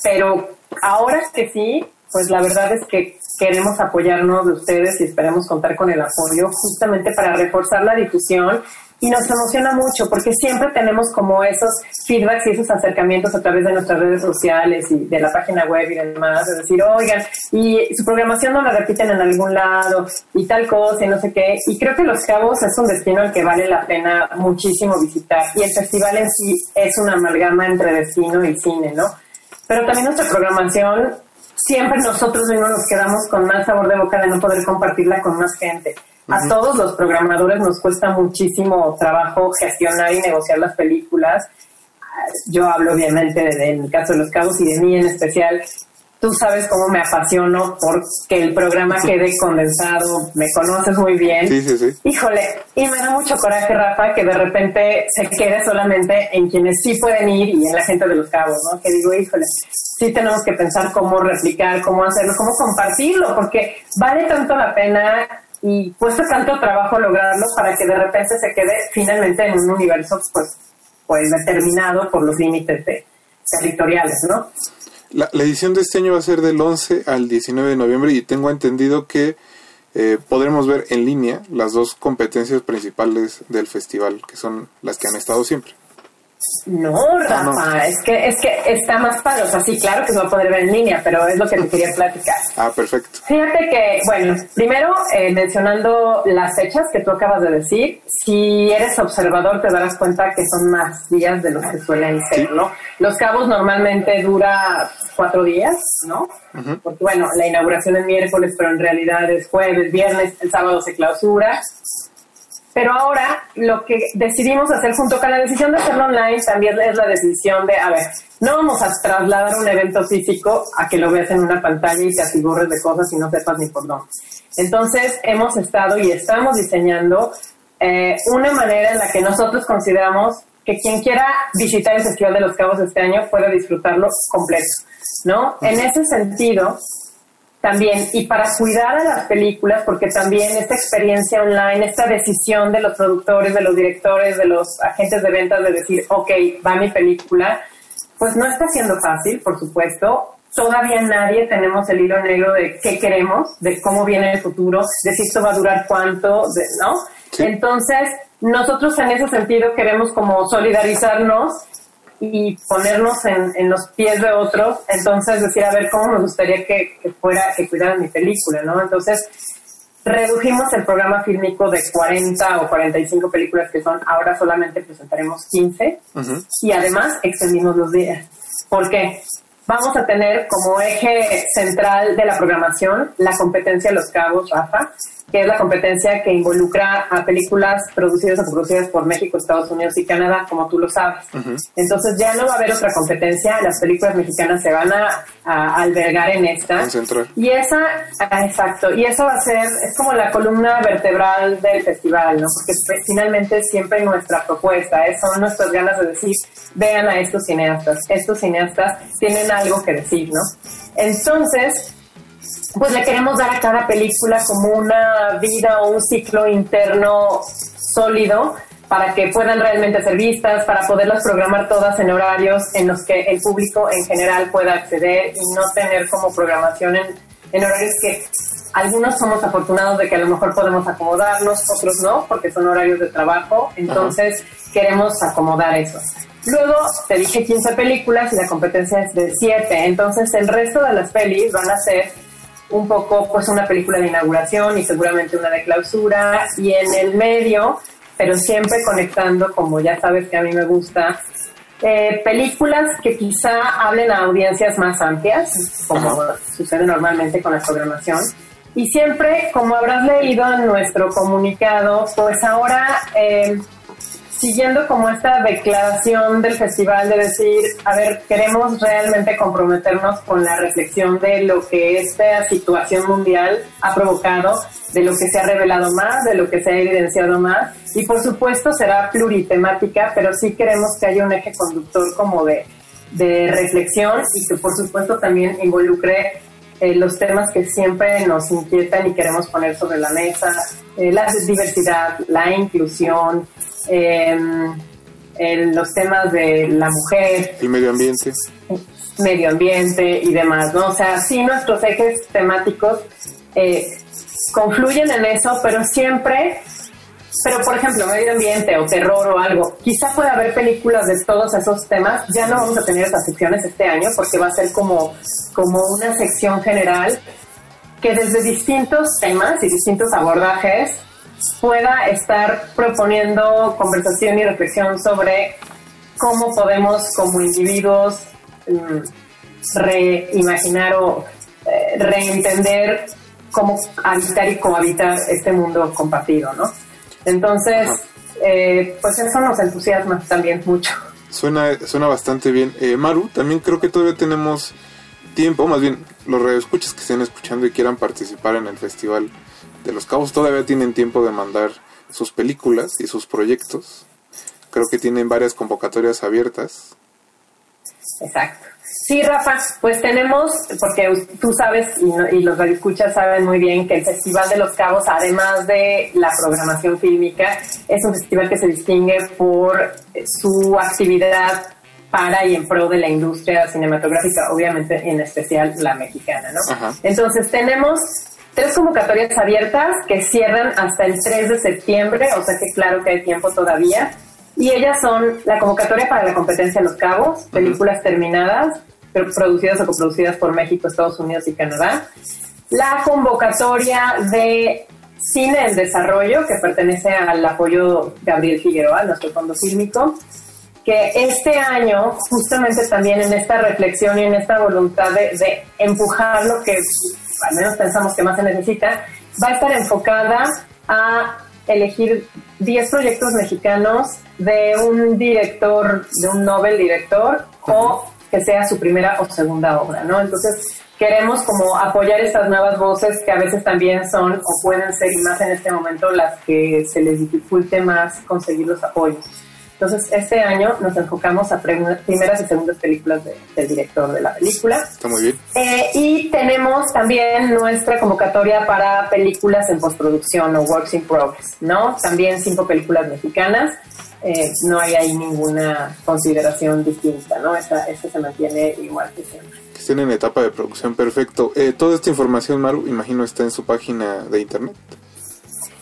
pero ahora que sí, pues la verdad es que queremos apoyarnos de ustedes y esperemos contar con el apoyo justamente para reforzar la difusión y nos emociona mucho porque siempre tenemos como esos feedbacks y esos acercamientos a través de nuestras redes sociales y de la página web y demás, de decir, oigan, y su programación no la repiten en algún lado y tal cosa y no sé qué. Y creo que Los Cabos es un destino al que vale la pena muchísimo visitar y el festival en sí es una amalgama entre destino y cine, ¿no? Pero también nuestra programación, siempre nosotros mismos nos quedamos con más sabor de boca de no poder compartirla con más gente. A todos los programadores nos cuesta muchísimo trabajo gestionar y negociar las películas. Yo hablo obviamente de, de mi caso de Los Cabos y de mí en especial. Tú sabes cómo me apasiono porque el programa quede condensado, me conoces muy bien. Sí, sí, sí. Híjole, y me da mucho coraje, Rafa, que de repente se quede solamente en quienes sí pueden ir y en la gente de los cabos, ¿no? Que digo, híjole, sí tenemos que pensar cómo replicar, cómo hacerlo, cómo compartirlo, porque vale tanto la pena y cuesta tanto trabajo lograrlo para que de repente se quede finalmente en un universo, pues, pues determinado por los límites de- territoriales, ¿no? La, la edición de este año va a ser del 11 al 19 de noviembre y tengo entendido que eh, podremos ver en línea las dos competencias principales del festival, que son las que han estado siempre. No, Ah, no. Rafa, es que es que está más padre, o sea, sí, claro que se va a poder ver en línea, pero es lo que te quería platicar. Ah, perfecto. Fíjate que, bueno, primero eh, mencionando las fechas que tú acabas de decir, si eres observador te darás cuenta que son más días de los que suelen ser, ¿no? Los Cabos normalmente dura cuatro días, ¿no? Porque, bueno, la inauguración es miércoles, pero en realidad es jueves, viernes, el sábado se clausura. Pero ahora lo que decidimos hacer junto con la decisión de hacerlo online también es la decisión de, a ver, no vamos a trasladar un evento físico a que lo veas en una pantalla y te asigures de cosas y no sepas ni por dónde. Entonces hemos estado y estamos diseñando eh, una manera en la que nosotros consideramos que quien quiera visitar el Festival de los Cabos este año pueda disfrutarlo completo, ¿no? En ese sentido, también, y para cuidar a las películas, porque también esta experiencia online, esta decisión de los productores, de los directores, de los agentes de ventas de decir, ok, va mi película, pues no está siendo fácil, por supuesto. Todavía nadie tenemos el hilo negro de qué queremos, de cómo viene el futuro, de si esto va a durar cuánto, de- ¿no? Entonces, nosotros en ese sentido queremos como solidarizarnos y ponernos en, en los pies de otros, entonces decir, a ver, ¿cómo me gustaría que, que fuera, que cuidaran mi película, ¿no? Entonces, redujimos el programa fílmico de 40 o 45 películas que son, ahora solamente presentaremos 15 y además extendimos los días. ¿Por qué? Vamos a tener como eje central de la programación la competencia Los Cabos, Rafa, que es la competencia que involucra a películas producidas o producidas por México, Estados Unidos y Canadá, como tú lo sabes. Entonces ya no va a haber otra competencia, las películas mexicanas se van a, a albergar en esta. Concentrar. Y esa, ah, exacto, y eso va a ser, es como la columna vertebral del festival, ¿no? Porque pues, finalmente siempre nuestra propuesta, es, son nuestras ganas de decir, vean a estos cineastas, estos cineastas tienen algo que decir, ¿no? Entonces, pues le queremos dar a cada película como una vida o un ciclo interno sólido para que puedan realmente ser vistas, para poderlas programar todas en horarios en los que el público en general pueda acceder y no tener como programación en, en horarios que algunos somos afortunados de que a lo mejor podemos acomodarnos, otros no, porque son horarios de trabajo, entonces queremos acomodar eso. Luego te dije 15 películas y la competencia es de 7, entonces el resto de las pelis van a ser un poco pues una película de inauguración y seguramente una de clausura y en el medio, pero siempre conectando, como ya sabes que a mí me gusta, eh, películas que quizá hablen a audiencias más amplias, como sucede normalmente con la programación. Y siempre, como habrás leído en nuestro comunicado, pues ahora eh, siguiendo como esta declaración del festival de decir, a ver, queremos realmente comprometernos con la reflexión de lo que esta situación mundial ha provocado, de lo que se ha revelado más, de lo que se ha evidenciado más, y por supuesto será pluritemática, pero sí queremos que haya un eje conductor como de, de reflexión y que por supuesto también involucre eh, los temas que siempre nos inquietan y queremos poner sobre la mesa, eh, la diversidad, la inclusión, eh, en los temas de la mujer, El medio ambiente. medio ambiente y demás, ¿no? O sea, sí nuestros ejes temáticos eh, confluyen en eso, pero siempre, pero por ejemplo, medio ambiente o terror o algo, quizá pueda haber películas de todos esos temas, ya no vamos a tener esas secciones este año porque va a ser como, como una sección general que desde distintos temas y distintos abordajes pueda estar proponiendo conversación y reflexión sobre cómo podemos como individuos mm, reimaginar o eh, reentender cómo habitar y cohabitar este mundo compartido, ¿no? Entonces, eh, pues eso nos entusiasma también mucho. Suena, suena bastante bien. Eh, Maru, también creo que todavía tenemos tiempo, más bien los radioescuchas que estén escuchando y quieran participar en el Festival de los Cabos todavía tienen tiempo de mandar sus películas y sus proyectos. Creo que tienen varias convocatorias abiertas. Exacto. Sí, Rafa, pues tenemos, porque tú sabes y, los radioescuchas saben muy bien que el Festival de los Cabos, además de la programación fílmica, es un festival que se distingue por su actividad para y en pro de la industria cinematográfica, obviamente en especial la mexicana, ¿no? Ajá. Entonces tenemos tres convocatorias abiertas que cierran hasta el 3 de septiembre, o sea que claro que hay tiempo todavía. Y ellas son la convocatoria para la competencia Los Cabos, películas terminadas, pero producidas o coproducidas por México, Estados Unidos y Canadá. La convocatoria de Cine en Desarrollo, que pertenece al apoyo Gabriel Figueroa, nuestro fondo fílmico, que este año, justamente también en esta reflexión y en esta voluntad de, de empujar lo que al menos pensamos que más se necesita, va a estar enfocada a elegir 10 proyectos mexicanos de un director, de un novel director, o que sea su primera o segunda obra, ¿no? Entonces, queremos como apoyar estas nuevas voces que a veces también son o pueden ser, y más en este momento, las que se les dificulte más conseguir los apoyos. Entonces, este año nos enfocamos a prim- primeras y segundas películas de- del director de la película. Está muy bien. Eh, y tenemos también nuestra convocatoria para películas en postproducción o works in progress, ¿no? También cinco películas mexicanas. Eh, no hay ahí ninguna consideración distinta, ¿no? Esa, esa se mantiene igual que siempre. Que estén en etapa de producción, perfecto. Eh, toda esta información, Maru, imagino está en su página de internet.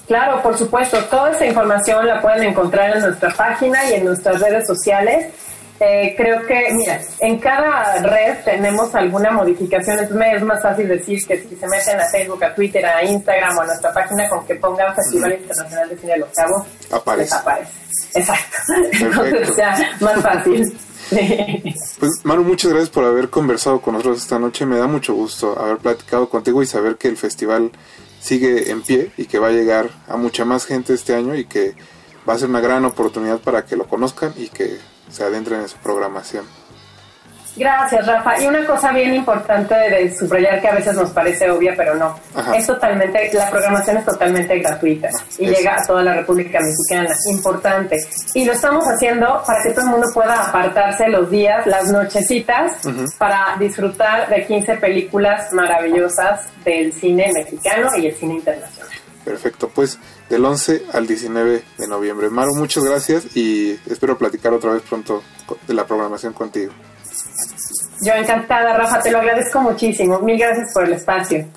Claro, por supuesto. Toda esta información la pueden encontrar en nuestra página y en nuestras redes sociales. Eh, creo que, mira, en cada red tenemos alguna modificación, entonces es más fácil decir que si se meten a Facebook, a Twitter, a Instagram o a nuestra página con que pongan Festival Internacional de Cine de los Cabos, Aparece. les aparece. Exacto. Entonces ya, más fácil. Pues Maru, muchas gracias por haber conversado con nosotros esta noche. Me da mucho gusto haber platicado contigo y saber que el festival sigue en pie y que va a llegar a mucha más gente este año y que va a ser una gran oportunidad para que lo conozcan y que se adentren en su programación. Gracias, Rafa. Y una cosa bien importante de subrayar que a veces nos parece obvia, pero no. Ajá. Es totalmente, la programación es totalmente gratuita y Eso. llega a toda la República Mexicana. Importante. Y lo estamos haciendo para que todo el mundo pueda apartarse los días, las nochecitas, para disfrutar de 15 películas maravillosas del cine mexicano y el cine internacional. Perfecto, pues del 11 al 19 de noviembre. Maru, muchas gracias y espero platicar otra vez pronto de la programación contigo. Yo encantada, Rafa, te lo agradezco muchísimo. Mil gracias por el espacio.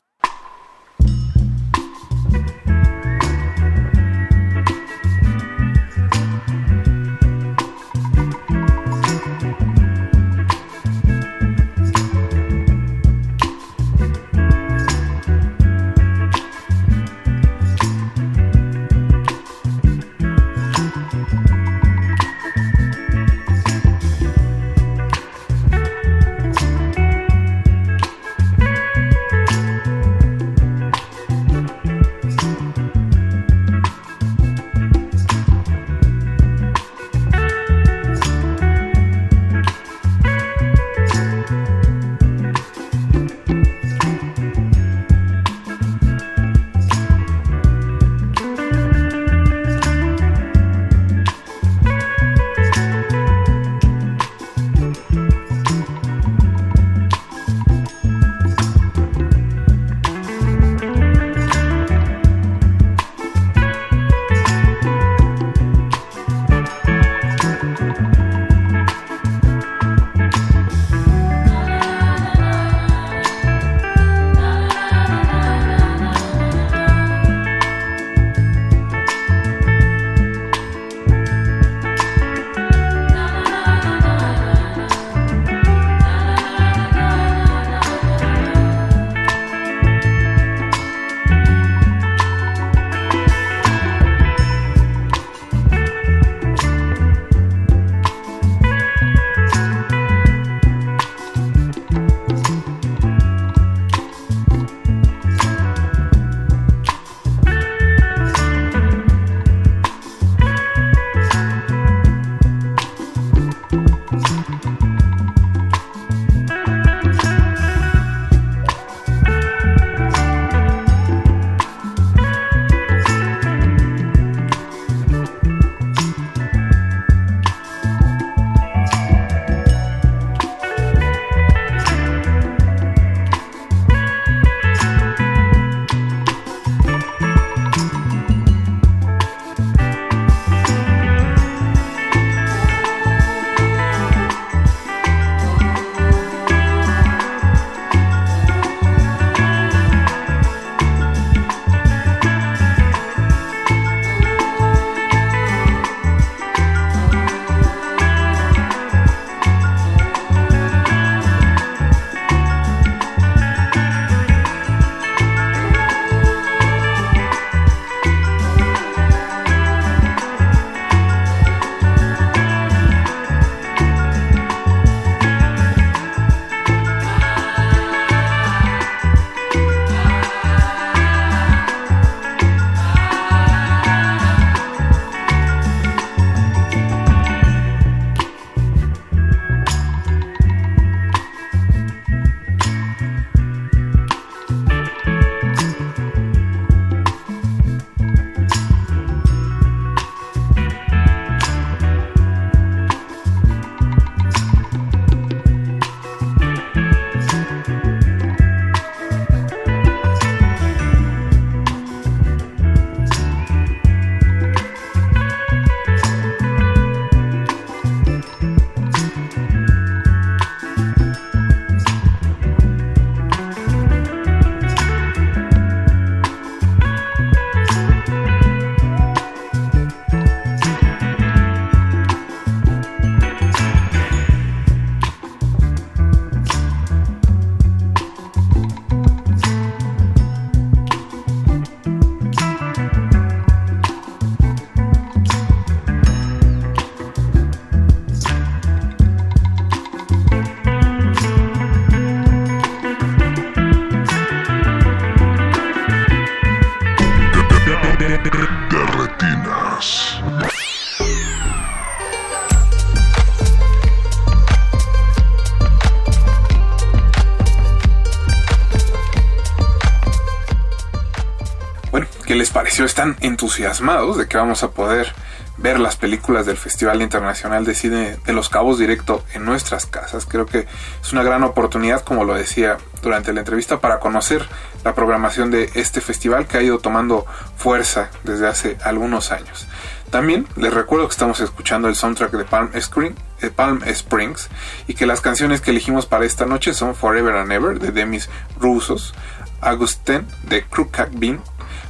Les pareció? ¿Están entusiasmados de que vamos a poder ver las películas del Festival Internacional de Cine de Los Cabos directo en nuestras casas? Creo que es una gran oportunidad, como lo decía durante la entrevista, para conocer la programación de este festival que ha ido tomando fuerza desde hace algunos años. También les recuerdo que estamos escuchando el soundtrack de Palm, de Palm Springs y que las canciones que elegimos para esta noche son Forever and Ever de Demis Roussos, Augustin de Crooked Bean,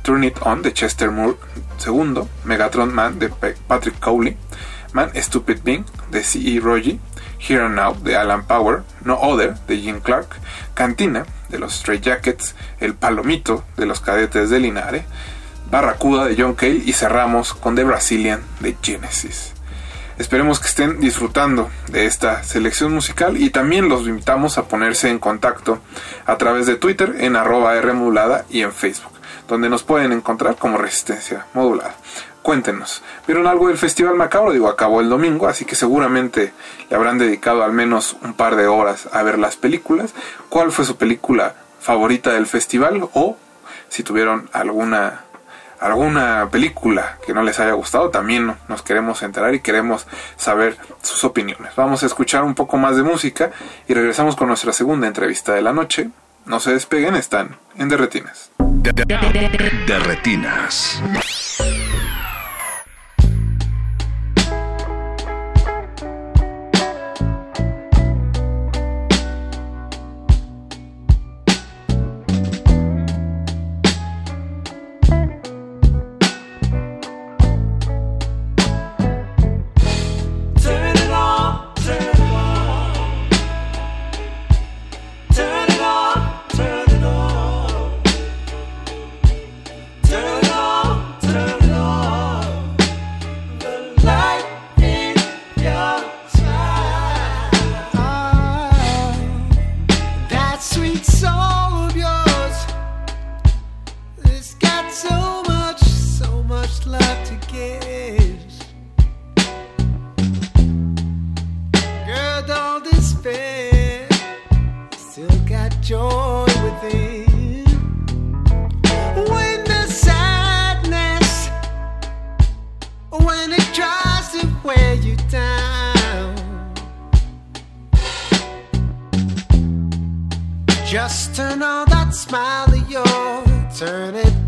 Turn It On de Chester Moore II, Megatron Man de Patrick Cowley, Man Stupid Being de C.E. Rogie, Here and Now de Alan Power, No Other de Jim Clark, Cantina de los Stray Jackets, El Palomito de los Cadetes de Linare, Barracuda de John Cale y cerramos con The Brazilian de Genesis. Esperemos que estén disfrutando de esta selección musical y también los invitamos a ponerse en contacto a través de Twitter en arroba Rmodulada y en Facebook, donde nos pueden encontrar como Resistencia Modulada. Cuéntenos, ¿vieron algo del Festival Macabro? Digo, acabó el domingo, así que seguramente le habrán dedicado al menos un par de horas a ver las películas. ¿Cuál fue su película favorita del festival? O si tuvieron alguna alguna película que no les haya gustado, también nos queremos enterar y queremos saber sus opiniones. Vamos a escuchar un poco más de música y regresamos con nuestra segunda entrevista de la noche. No se despeguen, están en Derretinas. De, retinas. Just turn on that smile of yours. Turn it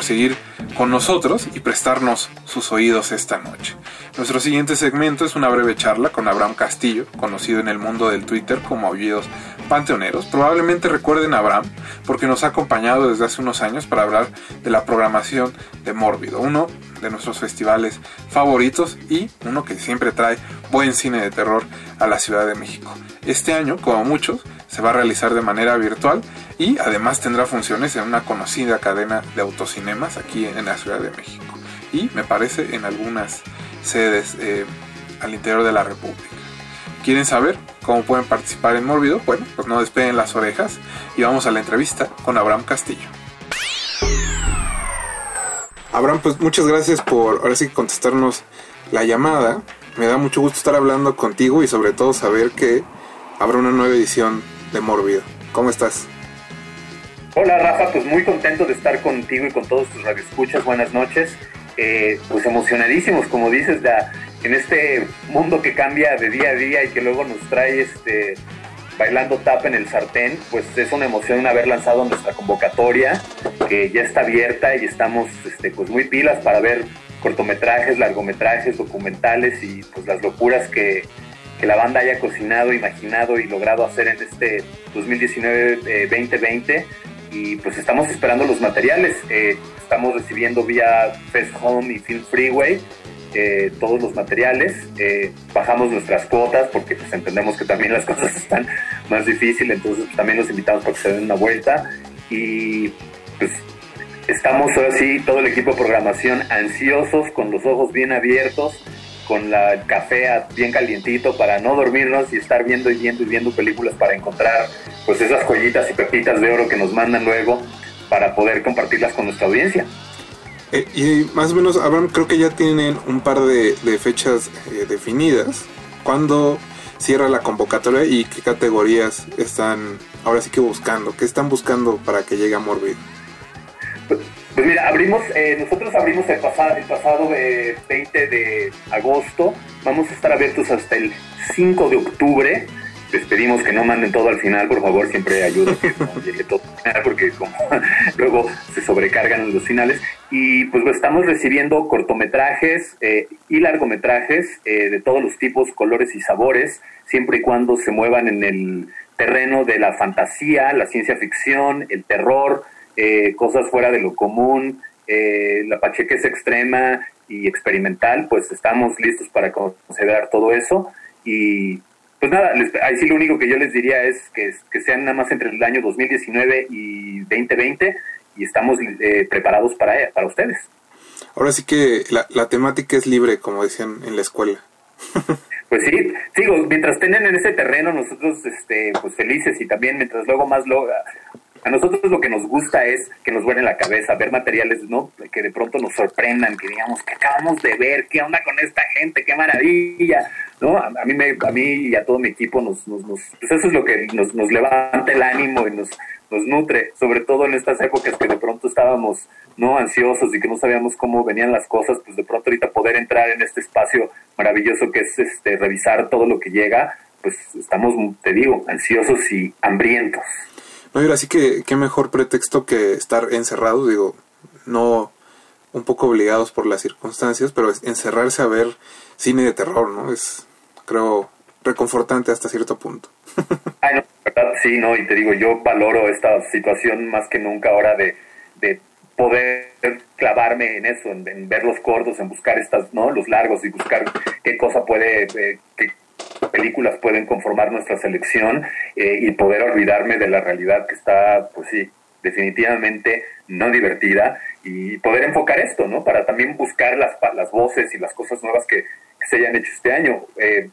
por seguir con nosotros y prestarnos sus oídos esta noche. Nuestro siguiente segmento es una breve charla con Abraham Castillo, conocido en el mundo del Twitter como Aullidos Panteoneros. Probablemente recuerden a Abraham porque nos ha acompañado desde hace unos años para hablar de la programación de Mórbido, uno de nuestros festivales favoritos y uno que siempre trae buen cine de terror a la Ciudad de México. Este año, como muchos, se va a realizar de manera virtual y además tendrá funciones en una conocida cadena de autocinemas aquí en la Ciudad de México y me parece en algunas sedes eh, al interior de la República. ¿Quieren saber cómo pueden participar en Mórbido? Bueno, pues no despeguen las orejas y vamos a la entrevista con Abraham Castillo. Abraham, pues muchas gracias por ahora sí contestarnos la llamada. Me da mucho gusto estar hablando contigo y sobre todo saber que habrá una nueva edición de Mórbido. ¿Cómo estás? Hola Rafa, pues muy contento de estar contigo y con todos tus radioescuchas. Buenas noches. Eh, pues emocionadísimos, como dices, ya en este mundo que cambia de día a día y que luego nos trae este bailando tap en el sartén, pues es una emoción haber lanzado nuestra convocatoria, que ya está abierta y estamos este, pues muy pilas para ver cortometrajes, largometrajes, documentales y pues las locuras que, que la banda haya cocinado, imaginado y logrado hacer en este 2019-2020 y pues estamos esperando los materiales. Eh, estamos recibiendo vía Fest Home y Film Freeway eh, todos los materiales. Eh, bajamos nuestras cuotas porque pues entendemos que también las cosas están más difíciles, entonces pues, también los invitamos para que se den una vuelta y pues estamos ahora sí, todo el equipo de programación ansiosos, con los ojos bien abiertos con la el café bien calientito para no dormirnos y estar viendo y viendo y viendo películas para encontrar pues esas joyitas y pepitas de oro que nos mandan luego para poder compartirlas con nuestra audiencia. Eh, y más o menos, Abraham, creo que ya tienen un par de, de fechas eh, definidas. ¿Cuándo cierra la convocatoria y qué categorías están ahora sí que buscando? ¿Qué están buscando para que llegue a Morbid? Pues mira, abrimos, eh, nosotros abrimos el pasado, el pasado eh, 20 de agosto, vamos a estar abiertos hasta el 5 de octubre. Les pedimos que no manden todo al final, por favor, siempre ayuda que no llegue todo al final, porque como luego se sobrecargan los finales. Y pues estamos recibiendo cortometrajes eh, y largometrajes eh, de todos los tipos, colores y sabores, siempre y cuando se muevan en el terreno de la fantasía, la ciencia ficción, el terror, eh, cosas fuera de lo común, eh, la pachequez extrema y experimental, pues estamos listos para considerar todo eso. Y pues nada, les- ahí sí lo único que yo les diría es que, que sean nada más entre el año 2019 y 2020 y estamos eh, preparados para, para ustedes. Ahora sí que la, la temática es libre, como decían en la escuela. Pues sí, digo, mientras estén en ese terreno nosotros este, pues felices y también mientras luego más lo... A nosotros lo que nos gusta es que nos vuelen la cabeza, ver materiales, ¿no? Que de pronto nos sorprendan, que digamos, que acabamos de ver? ¿Qué onda con esta gente? ¡Qué maravilla! ¿No? A, a mí, me, a mí y a todo mi equipo nos, nos, nos- pues eso es lo que nos, nos levanta el ánimo y nos, nos nutre, sobre todo en estas épocas que de pronto estábamos no ansiosos y que no sabíamos cómo venían las cosas, pues de pronto ahorita poder entrar en este espacio maravilloso que es este revisar todo lo que llega, pues estamos, te digo, ansiosos y hambrientos. No, y ahora sí que qué mejor pretexto que estar encerrados, digo, no un poco obligados por las circunstancias, pero es encerrarse a ver cine de terror, ¿no? Es, creo, reconfortante hasta cierto punto. Ay, no, verdad, sí, no, y te digo, yo valoro esta situación más que nunca ahora de, de poder clavarme en eso, en, ver los cortos, en buscar estas, ¿no? Los largos y buscar qué cosa puede, eh, películas pueden conformar nuestra selección eh, y poder olvidarme de la realidad que está, pues sí, definitivamente no divertida y poder enfocar esto, ¿no? Para también buscar las, las voces y las cosas nuevas que, se hayan hecho este año. Eh,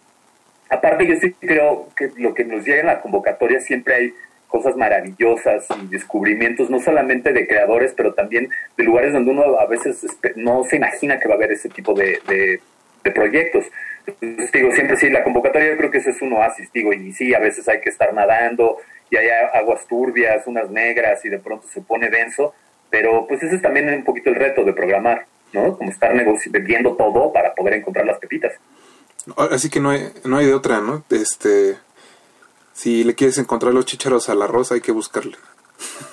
Aparte, yo sí creo que lo que nos llega en la convocatoria siempre hay cosas maravillosas y descubrimientos, no solamente de creadores, pero también de lugares donde uno a veces no se imagina que va a haber ese tipo de- de proyectos. Entonces, digo, siempre sí, la convocatoria yo creo que ese es un oasis, digo, y sí, a veces hay que estar nadando y hay aguas turbias, unas negras y de pronto se pone denso, pero pues ese es también un poquito el reto de programar, ¿no? Como estar vendiendo todo para poder encontrar las pepitas. Así que no hay, no hay de otra, ¿no? Este, si le quieres encontrar los chícharos al arroz, hay que buscarle.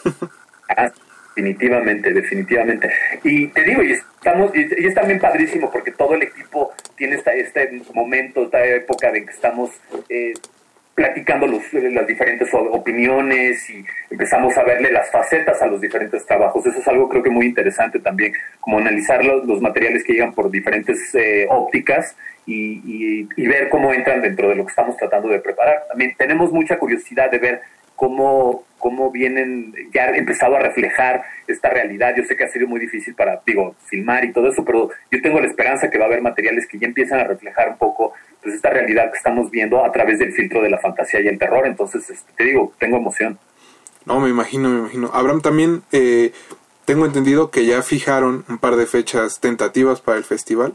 Ah, Definitivamente, definitivamente. Y te digo, y estamos, y, y es también padrísimo porque todo el equipo tiene esta, este momento, esta época de que estamos eh, platicando los, las diferentes opiniones y empezamos a verle las facetas a los diferentes trabajos. Eso es algo creo que muy interesante también, como analizar los, los materiales que llegan por diferentes eh, ópticas y, y- y ver cómo entran dentro de lo que estamos tratando de preparar. También tenemos mucha curiosidad de ver cómo, cómo vienen, ya han empezado a reflejar esta realidad. Yo sé que ha sido muy difícil para, digo, filmar y todo eso, pero yo tengo la esperanza que va a haber materiales que ya empiezan a reflejar un poco pues, esta realidad que estamos viendo a través del filtro de la fantasía y el terror. Entonces, este, te digo, tengo emoción. No, me imagino, me imagino. Abraham, también eh, tengo entendido que ya fijaron un par de fechas tentativas para el festival.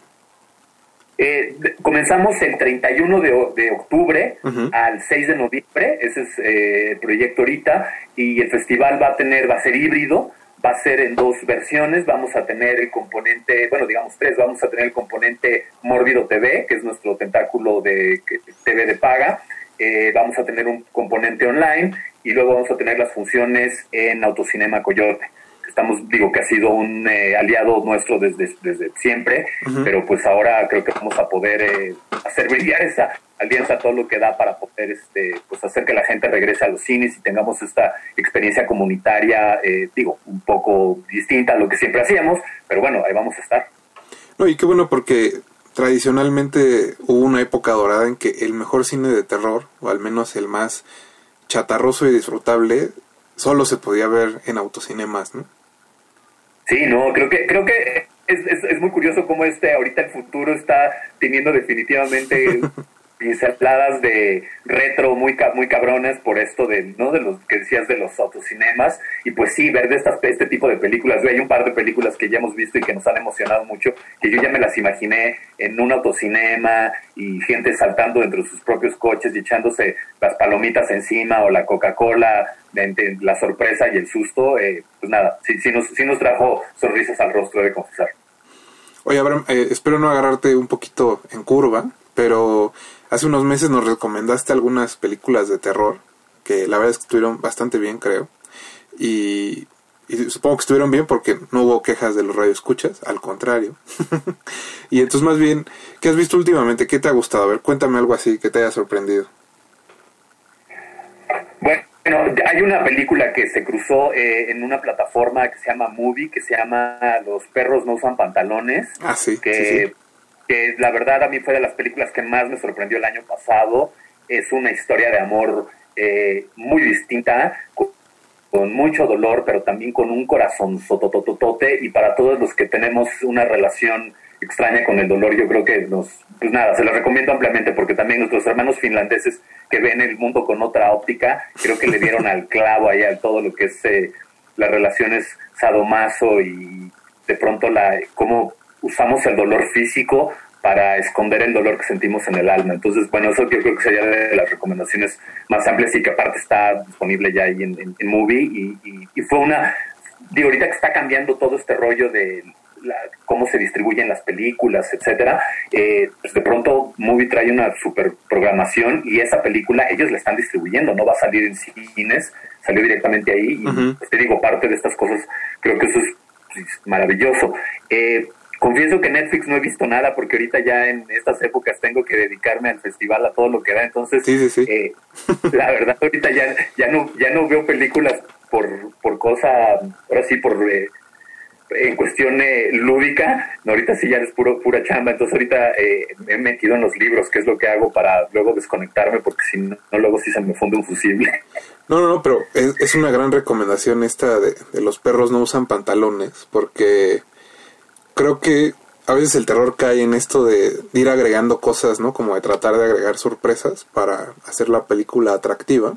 Eh, comenzamos el 31 de, de octubre al 6 de noviembre, ese es eh, el proyecto ahorita, y el festival va a tener, va a ser híbrido, va a ser en dos versiones, vamos a tener el componente, bueno, digamos tres, vamos a tener el componente Mórbido TV, que es nuestro tentáculo de TV de paga, eh, vamos a tener un componente online y luego vamos a tener las funciones en Autocinema Coyote estamos, digo que ha sido un eh, aliado nuestro desde, desde siempre, pero pues ahora creo que vamos a poder eh, hacer brillar esa alianza todo lo que da para poder este pues hacer que la gente regrese a los cines y tengamos esta experiencia comunitaria, eh, digo, un poco distinta a lo que siempre hacíamos, pero bueno, ahí vamos a estar. No, y qué bueno porque tradicionalmente hubo una época dorada en que el mejor cine de terror, o al menos el más chatarroso y disfrutable, solo se podía ver en autocinemas, ¿no? Sí, no, creo que creo que es, es, es muy curioso cómo este ahorita el futuro está teniendo definitivamente pinceladas de retro muy muy cabronas por esto de no de los que decías de los autocinemas. Y pues sí ver de estas este tipo de películas. Hay un par de películas que ya hemos visto y que nos han emocionado mucho que yo ya me las imaginé en un autocinema y gente saltando dentro de sus propios coches y echándose las palomitas encima o la Coca-Cola la sorpresa y el susto eh, pues nada sí nos sí nos trajo sonrisas al rostro de confesar. Oye, Abraham, eh, espero no agarrarte un poquito en curva, pero hace unos meses nos recomendaste algunas películas de terror que la verdad es que estuvieron bastante bien, creo. Y, y supongo que estuvieron bien porque no hubo quejas de los radioescuchas, al contrario. y entonces, más bien, ¿qué has visto últimamente? ¿Qué te ha gustado? A ver, cuéntame algo así que te haya sorprendido. Bueno, hay una película que se cruzó eh, en una plataforma que se llama Movie, que se llama Los perros no usan pantalones. Ah, sí, que, sí, sí. Que la verdad a mí fue de las películas que más me sorprendió el año pasado. Es una historia de amor eh, muy distinta, con, mucho dolor, pero también con un corazón sotototote. Y para todos los que tenemos una relación extraña con el dolor, yo creo que nos, pues nada, se lo recomiendo ampliamente porque también nuestros hermanos finlandeses que ven el mundo con otra óptica, creo que le dieron al clavo ahí a todo lo que es eh, las relaciones sadomaso y de pronto la cómo usamos el dolor físico para esconder el dolor que sentimos en el alma. Entonces, bueno, eso yo creo que sería de las recomendaciones más amplias y que aparte está disponible ya ahí en, en, en Movie y, y, y fue una, digo, ahorita que está cambiando todo este rollo de la, cómo se distribuyen las películas, etcétera, eh, pues de pronto Movie trae una super programación y esa película ellos la están distribuyendo, no va a salir en cines, salió directamente ahí y pues, te digo, parte de estas cosas, creo que eso es pues, maravilloso. Eh, confieso que Netflix no he visto nada porque ahorita ya en estas épocas tengo que dedicarme al festival, a todo lo que da, entonces eh, la verdad ahorita ya, ya no ya no veo películas por, por cosa, ahora sí por eh, en cuestión eh, lúdica, no, ahorita sí ya es puro, pura chamba, entonces ahorita eh, me he metido en los libros, que es lo que hago para luego desconectarme, porque si no, no, luego sí se me funde un fusible. No, no, no, pero es, es una gran recomendación esta de, de los perros no usan pantalones, porque creo que a veces el terror cae en esto de, ir agregando cosas, ¿no? Como de tratar de agregar sorpresas para hacer la película atractiva.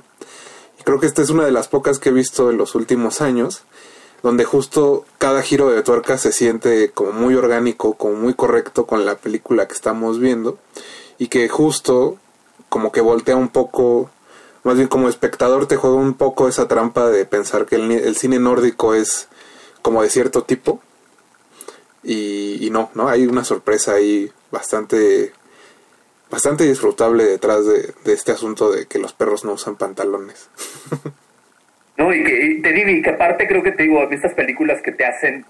Y creo que esta es una de las pocas que he visto en los últimos años, donde justo cada giro de tuerca se siente como muy orgánico, como muy correcto con la película que estamos viendo, y que justo como que voltea un poco, más bien como espectador te juega un poco esa trampa de pensar que el, el cine nórdico es como de cierto tipo, y, y, no, ¿no? Hay una sorpresa ahí bastante bastante disfrutable detrás de, este asunto de que los perros no usan pantalones. No, y que y te digo, y que aparte creo que te digo, estas películas que te hacen,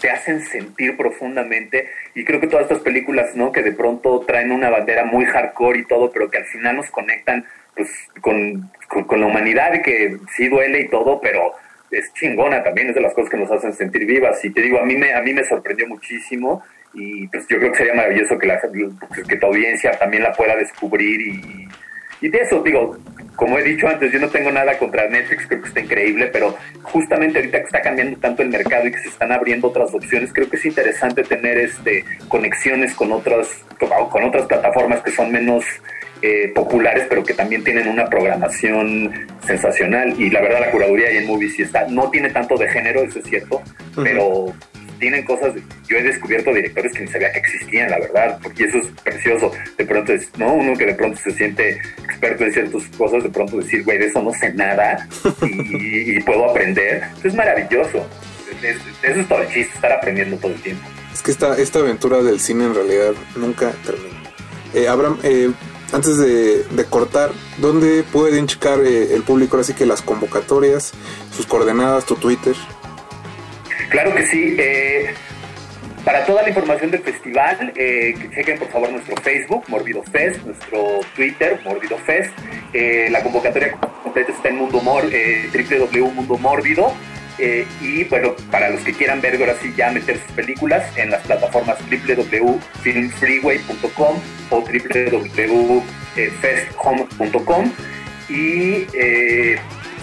te hacen sentir profundamente, y creo que todas estas películas, ¿no? Que de pronto traen una bandera muy hardcore y todo, pero que al final nos conectan pues con, con, con la humanidad y que sí duele y todo, pero es chingona también, es de las cosas que nos hacen sentir vivas. Y te digo, a mí me, a mí me sorprendió muchísimo y pues yo creo que sería maravilloso que, la, que tu audiencia también la pueda descubrir y, y de eso digo, como he dicho antes, yo no tengo nada contra Netflix, creo que está increíble, pero justamente ahorita que está cambiando tanto el mercado y que se están abriendo otras opciones, creo que es interesante tener este conexiones con otras con otras plataformas que son menos eh, populares, pero que también tienen una programación sensacional. Y la verdad, la curaduría y en Movies sí está. No tiene tanto de género, eso es cierto, pero tienen cosas. Yo he descubierto directores que ni sabía que existían, la verdad, porque eso es precioso. De pronto es, ¿no? Uno que de pronto se siente experto en ciertas cosas, de pronto decir, güey, de eso no sé nada y, y puedo aprender. Eso es maravilloso. Es- es- Eso es todo el chiste, estar aprendiendo todo el tiempo. Es que esta, esta aventura del cine en realidad nunca termina. Eh, Abraham, eh, antes de, cortar, ¿dónde pueden checar eh, el público ahora sí que las convocatorias, sus coordenadas, tu Twitter? Claro que sí. eh, para toda la información del festival, eh, que chequen por favor nuestro Facebook, Morbido Fest, nuestro Twitter, Morbido Fest. Eh, la convocatoria completa está en Mundo Mor, eh, www.mundomórbido. Eh, y bueno, para los que quieran ver ahora sí ya meter sus películas en las plataformas www.filmfreeway.com o www.festhome.com y eh,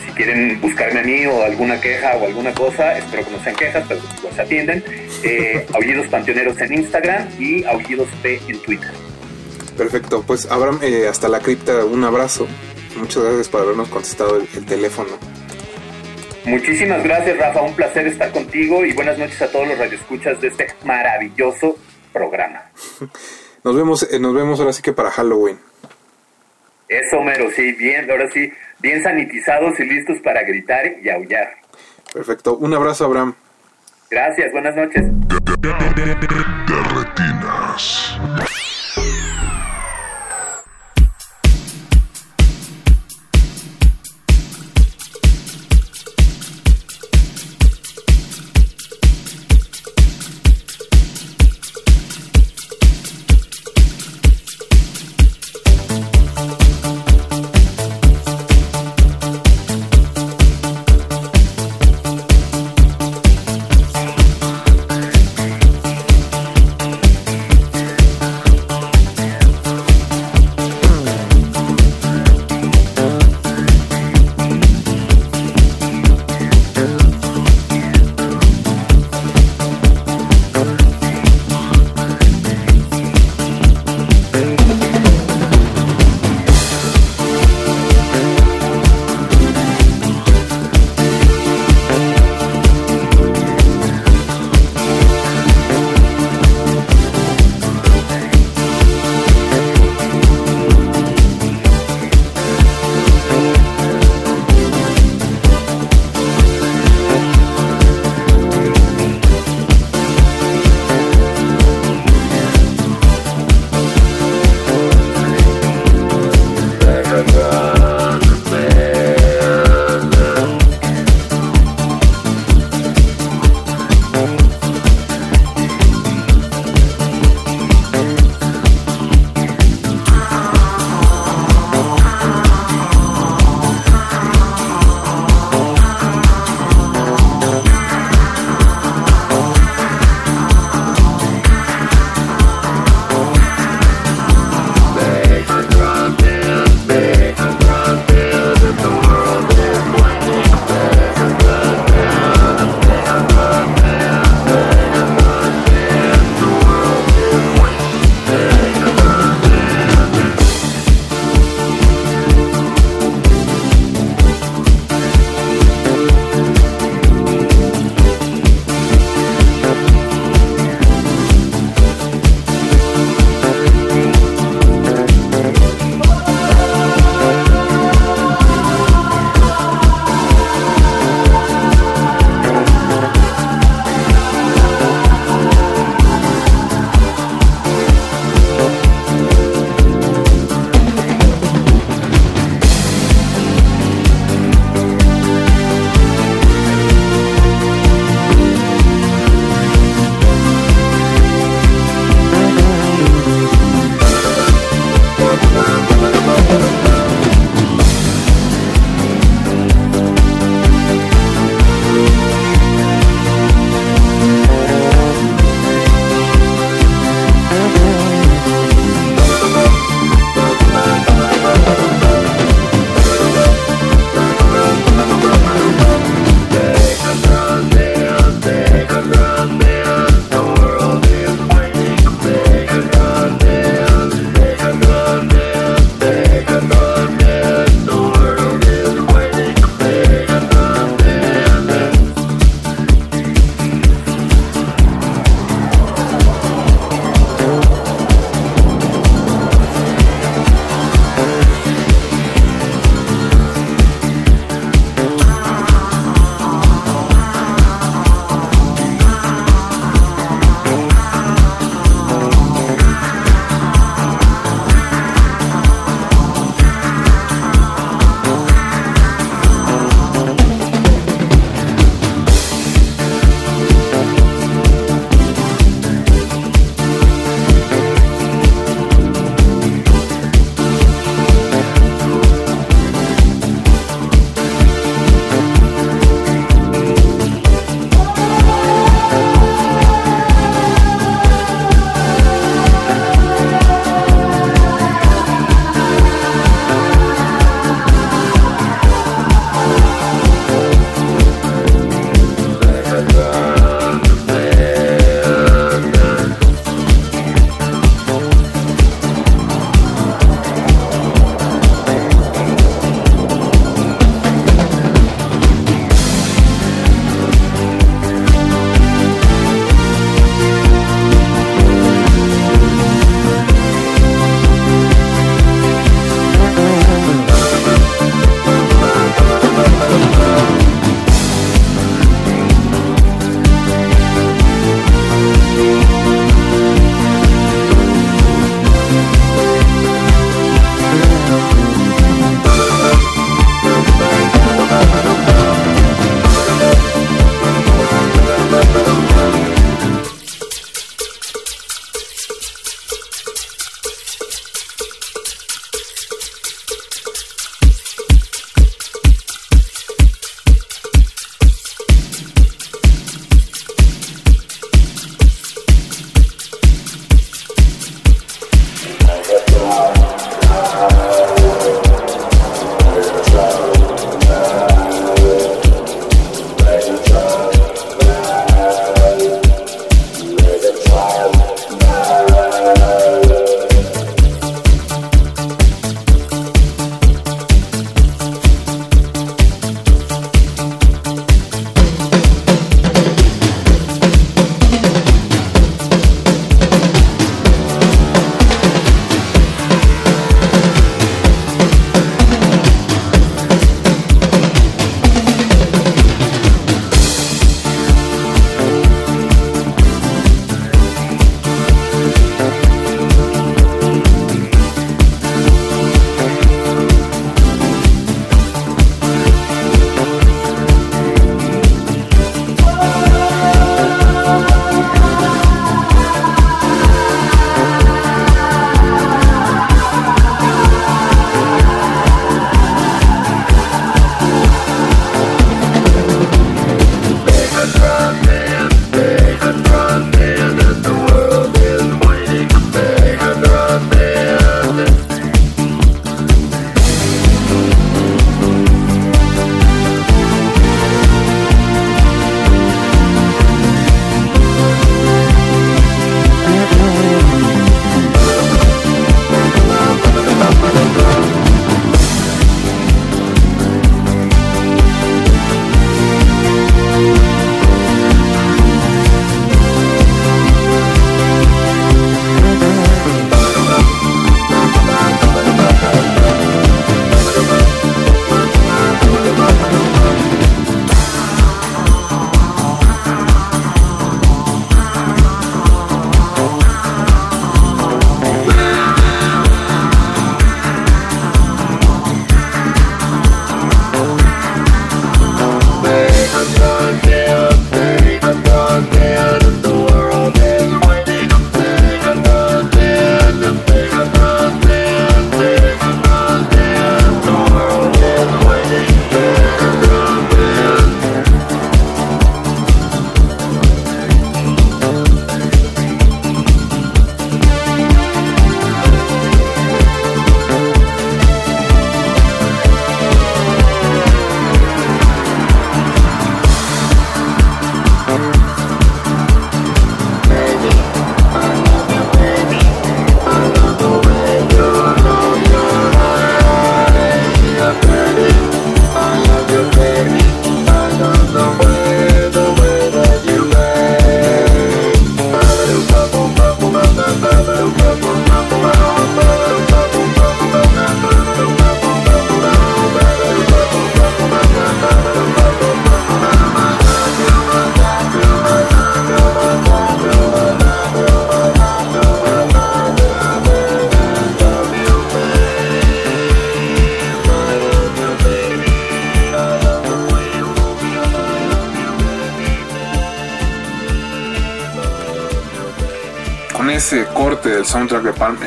si quieren buscarme a mí o alguna queja o alguna cosa, espero que no sean quejas, pero los atienden. Eh, Aullidos Panteoneros en Instagram y Aullidos P en Twitter. Perfecto, pues Abraham, eh, hasta la cripta, un abrazo. Muchas gracias por habernos contestado el, el teléfono. Muchísimas gracias, Rafa. Un placer estar contigo y buenas noches a todos los radioescuchas de este maravilloso programa. Nos vemos, eh, nos vemos ahora sí que para Halloween. Eso, mero, sí, bien, ahora sí, bien sanitizados y listos para gritar y aullar. Perfecto, un abrazo Abraham. Gracias, buenas noches. Retinas.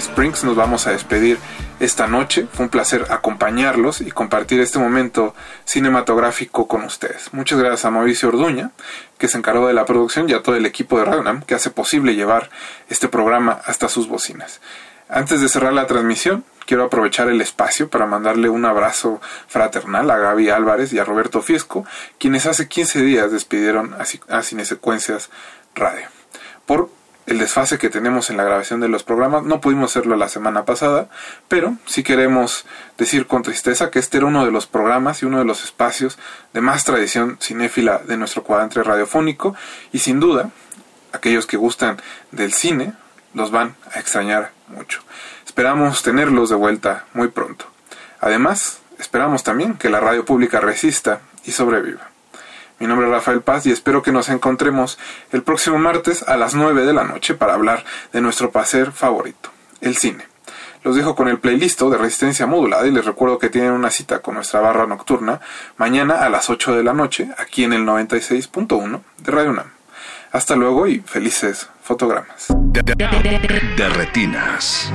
Springs nos vamos a despedir esta noche. Fue un placer acompañarlos y compartir este momento cinematográfico con ustedes. Muchas gracias a Mauricio Orduña, que se encargó de la producción, y a todo el equipo de Radio que hace posible llevar este programa hasta sus bocinas. Antes de cerrar la transmisión, quiero aprovechar el espacio para mandarle un abrazo fraternal a Gaby Álvarez y a Roberto Fiesco, quienes hace 15 días despidieron a Cinesecuencias el desfase que tenemos en la grabación de los programas, no pudimos hacerlo la semana pasada, pero sí queremos decir con tristeza que este era uno de los programas y uno de los espacios de más tradición cinéfila de nuestro cuadrante radiofónico y sin duda aquellos que gustan del cine los van a extrañar mucho. Esperamos tenerlos de vuelta muy pronto. Además, esperamos también que la radio pública resista y sobreviva. Mi nombre es Rafael Paz y espero que nos encontremos el próximo martes a las 9 de la noche para hablar de nuestro placer favorito, el cine. Los dejo con el playlist de resistencia modulada y les recuerdo que tienen una cita con nuestra barra nocturna mañana a las 8 de la noche aquí en el 96.1 de Radio UNAM. Hasta luego y felices fotogramas. De, de, de, de retinas.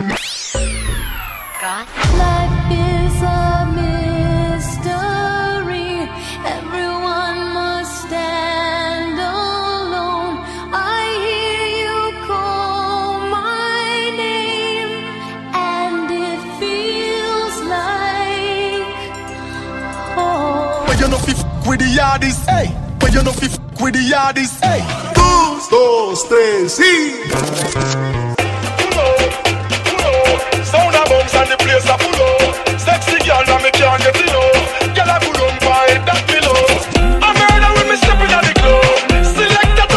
With the yardies, hey. But you know fi f- with the yardies, hey. Dos, dos, tres, sí. Sound a bounce and the place a full up. Sexy girl and me can't get enough. Girl a pull on by that pillow. A murder when me step inna the club. Selector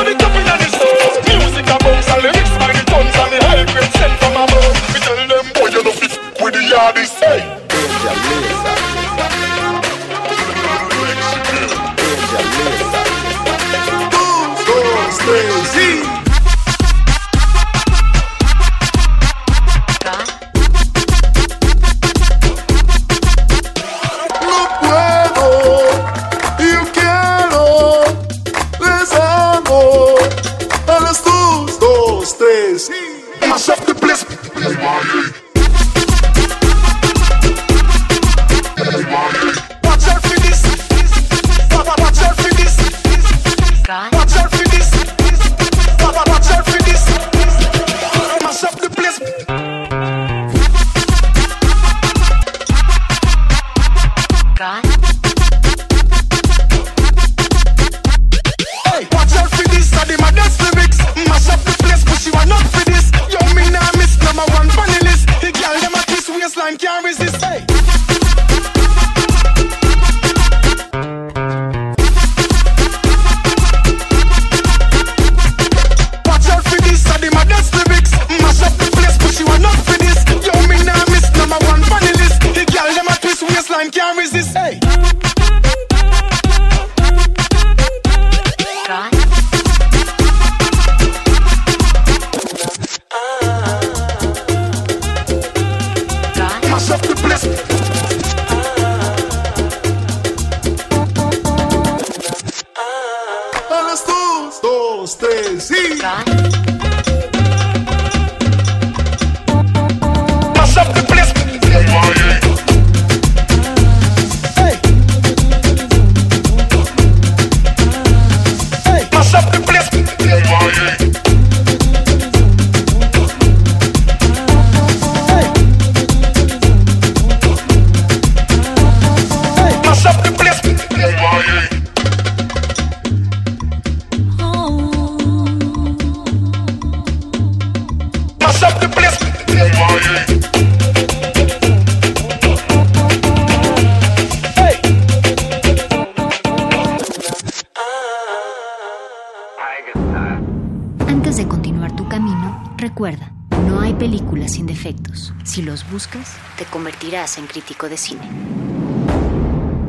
de cine.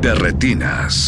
De retinas.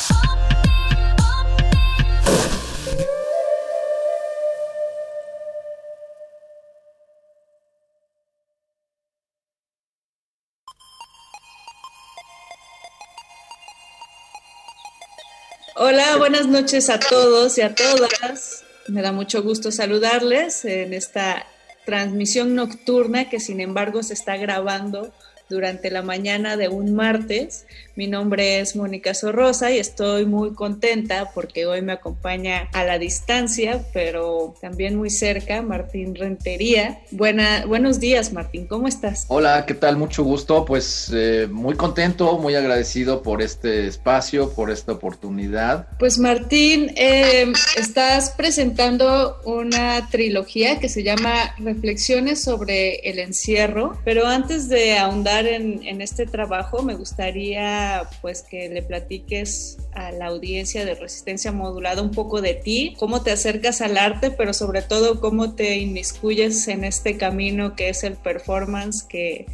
Buenas noches a todos y a todas. Me da mucho gusto saludarles en esta transmisión nocturna que sin embargo se está grabando durante la mañana de un martes. Mi nombre es Mónica Sorrosa y estoy muy contenta porque hoy me acompaña a la distancia, pero también muy cerca, Martín Rentería. Buena, buenos días, Martín, ¿cómo estás? Hola, ¿qué tal? Mucho gusto. Pues eh, muy contento, muy agradecido por este espacio, por esta oportunidad. Pues Martín, eh, estás presentando una trilogía que se llama Reflexiones sobre el encierro, pero antes de ahondar en, en este trabajo, me gustaría pues que le platiques a la audiencia de Resistencia Modulada un poco de ti, cómo te acercas al arte, pero sobre todo cómo te inmiscuyes en este camino que es el performance que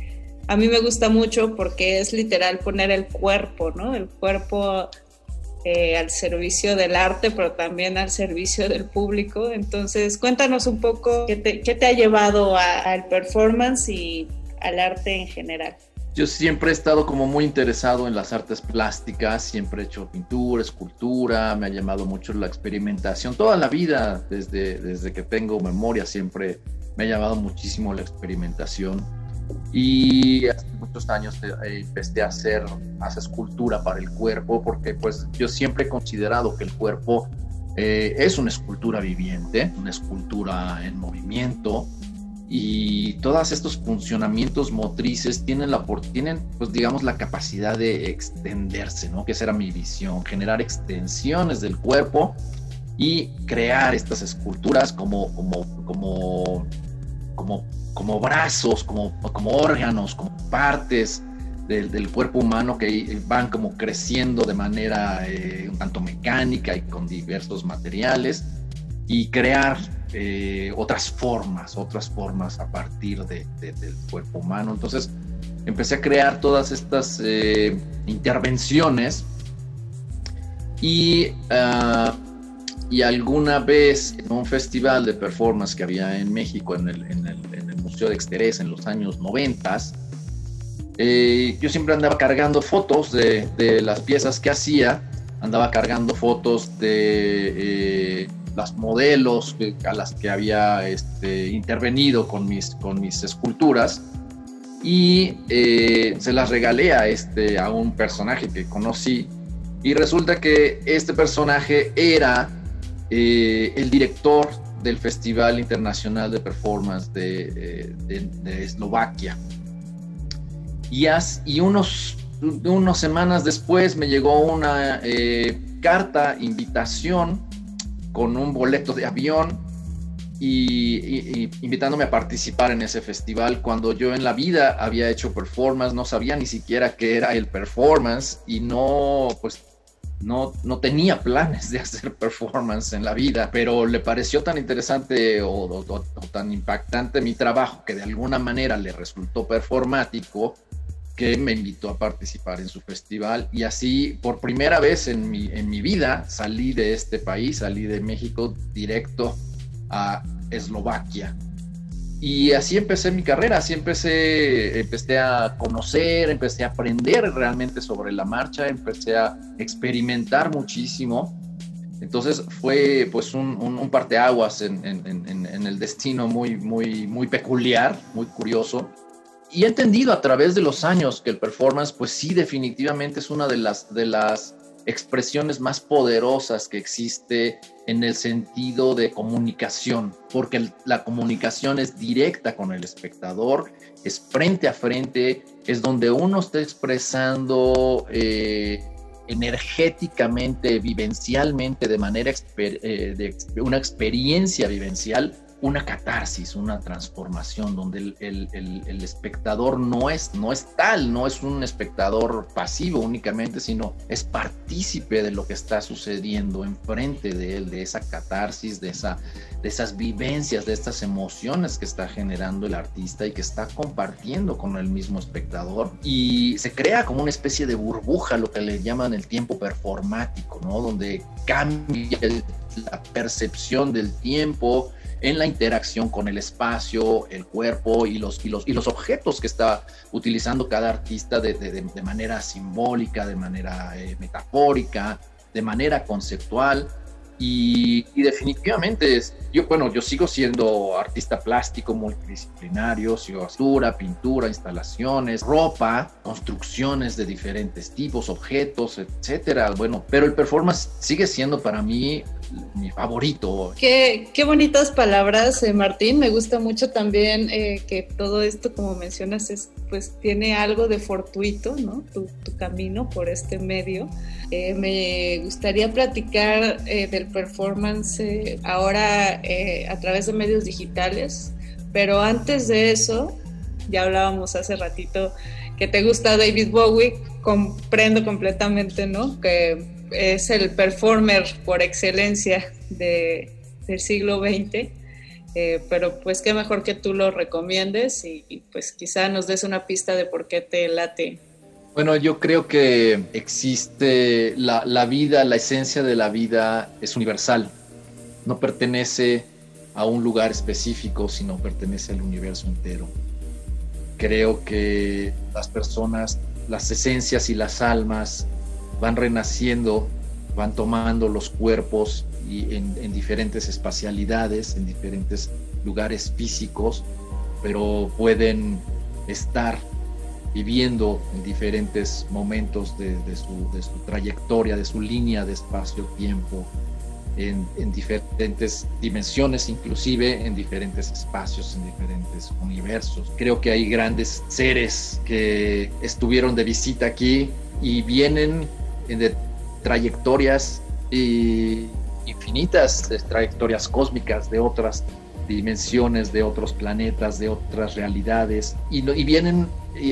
a mí me gusta mucho porque es literal poner el cuerpo, ¿no? El cuerpo eh, al servicio del arte, pero también al servicio del público. Entonces, cuéntanos un poco qué te, qué te ha llevado al performance y al arte en general. Yo siempre he estado como muy interesado en las artes plásticas, siempre he hecho pintura, escultura, me ha llamado mucho la experimentación. Toda la vida, desde, desde que tengo memoria, siempre me ha llamado muchísimo la experimentación. Y hace muchos años eh, empecé a hacer, hacer escultura para el cuerpo, porque pues yo siempre he considerado que el cuerpo eh, es una escultura viviente, una escultura en movimiento, y todos estos funcionamientos motrices tienen la tienen pues digamos la capacidad de extenderse no que esa era mi visión generar extensiones del cuerpo y crear estas esculturas como como como como como brazos como como órganos como partes del, del cuerpo humano que van como creciendo de manera eh, un tanto mecánica y con diversos materiales y crear eh, otras formas, otras formas a partir de, de- del cuerpo humano. Entonces empecé a crear todas estas eh, intervenciones y, ah, y alguna vez en un festival de performance que había en México, en el, en el- en el Museo de Exterés en los años 90, eh, yo siempre andaba cargando fotos de, de las piezas que hacía, andaba cargando fotos de eh, las modelos a las que había este, intervenido con mis, con mis esculturas y eh, se las regalé a, este, a un personaje que conocí y resulta que este personaje era eh, el director del Festival Internacional de Performance de, eh, de Eslovaquia. Y, as- y unos, unas semanas después me llegó una eh, carta, invitación, con un boleto de avión y, invitándome a participar en ese festival cuando yo en la vida había hecho performance, no sabía ni siquiera qué era el performance y no, pues no, no tenía planes de hacer performance en la vida, pero le pareció tan interesante o tan impactante mi trabajo que de alguna manera le resultó performático que me invitó a participar en su festival y así por primera vez en mi, en mi vida salí de este país, salí de México directo a Eslovaquia. Y así empecé mi carrera, así empecé, empecé a conocer, empecé a aprender realmente sobre la marcha, empecé a experimentar muchísimo. Entonces fue pues un, un, un parteaguas en, en, en, en el destino muy, muy, muy peculiar, muy curioso. Y he entendido a través de los años que el performance pues sí definitivamente es una de las, de las expresiones más poderosas que existe en el sentido de comunicación, porque la comunicación es directa con el espectador, es frente a frente, es donde uno está expresando eh, energéticamente, vivencialmente, de manera eh, una experiencia vivencial, una catarsis, una transformación, donde el, espectador no es, no es tal, no es un espectador pasivo únicamente, sino es partícipe de lo que está sucediendo enfrente de él, de esa catarsis, de, esa, de esas vivencias, de estas emociones que está generando el artista y que está compartiendo con el mismo espectador. Y se crea como una especie de burbuja, lo que le llaman el tiempo performático, ¿no? Donde cambia la percepción del tiempo en la interacción con el espacio, el cuerpo y los, y los, y los objetos que está utilizando cada artista de, de- de- manera simbólica, de manera eh, metafórica, de manera conceptual. Y, definitivamente, es- yo, bueno, yo sigo siendo artista plástico multidisciplinario, sigo pintura, instalaciones, ropa, construcciones de diferentes tipos, objetos, etcétera. Bueno, pero el performance sigue siendo para mí mi favorito. Qué, qué bonitas palabras, eh, Martín. Me gusta mucho también eh, que todo esto, como mencionas, es, pues tiene algo de fortuito, ¿no? Tu, camino por este medio. Eh, me gustaría platicar del performance ahora a través de medios digitales, pero antes de eso, ya hablábamos hace ratito que te gusta David Bowie, comprendo completamente, ¿no? Que es el performer por excelencia de, del siglo XX, eh, pero pues qué mejor que tú lo recomiendes y, pues quizá nos des una pista de por qué te late. Bueno, yo creo que existe la, la vida, la esencia de la vida es universal, no pertenece a un lugar específico, sino pertenece al universo entero. Creo que las personas, las esencias y las almas van renaciendo, van tomando los cuerpos y en, en, diferentes espacialidades, en diferentes lugares físicos, pero pueden estar viviendo en diferentes momentos de, de, su, de su, trayectoria, de su línea de espacio-tiempo, en, en, diferentes dimensiones, inclusive en diferentes espacios, en diferentes universos. Creo que hay grandes seres que estuvieron de visita aquí y vienen de trayectorias y infinitas, de trayectorias cósmicas de otras dimensiones, de otros planetas, de otras realidades, y, y vienen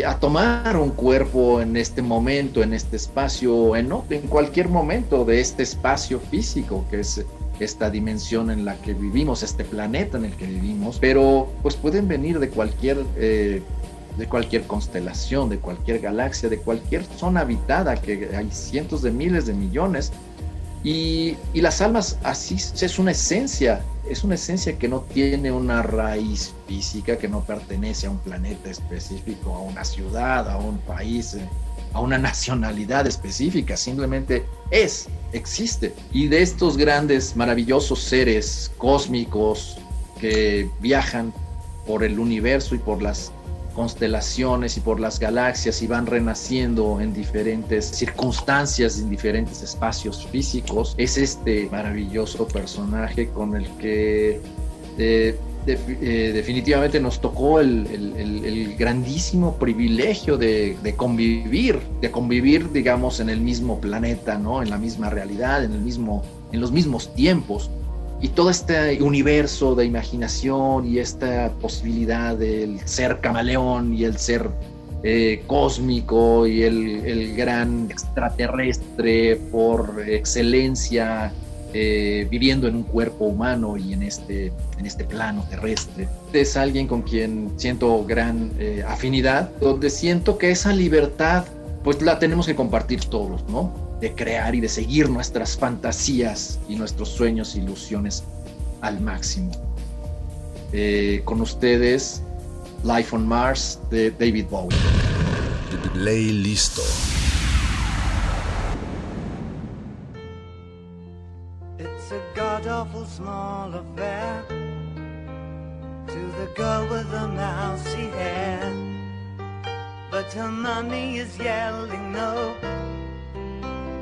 a tomar un cuerpo en este momento, en este espacio, en, en cualquier momento de este espacio físico que es esta dimensión en la que vivimos, este planeta en el que vivimos, pero pues pueden venir de cualquier eh, de cualquier constelación, de cualquier galaxia, de cualquier zona habitada, que hay cientos de miles de millones. Y, y, las almas así es una esencia, es una esencia que no tiene una raíz física, que no pertenece a un planeta específico, a una ciudad, a un país, a una nacionalidad específica, simplemente es, existe. Y de estos grandes, maravillosos seres cósmicos que viajan por el universo y por las constelaciones y por las galaxias y van renaciendo en diferentes circunstancias, en diferentes espacios físicos, es este maravilloso personaje con el que eh, eh, definitivamente nos tocó el grandísimo privilegio de, de, convivir, de convivir, digamos, en el mismo planeta, ¿no? En la misma realidad, en el mismo, en los mismos tiempos y todo este universo de imaginación y esta posibilidad del ser camaleón y el ser eh, cósmico y el, el, gran extraterrestre por excelencia eh, viviendo en un cuerpo humano y en este, en este plano terrestre. Es alguien con quien siento gran eh, afinidad, donde siento que esa libertad pues la tenemos que compartir todos, ¿no? De crear y de seguir nuestras fantasías y nuestros sueños e ilusiones al máximo. Eh, con ustedes, Life on Mars de David Bowie. Ley listo. It's a god awful small affair to the girl with the mousy hair, but her mommy is yelling no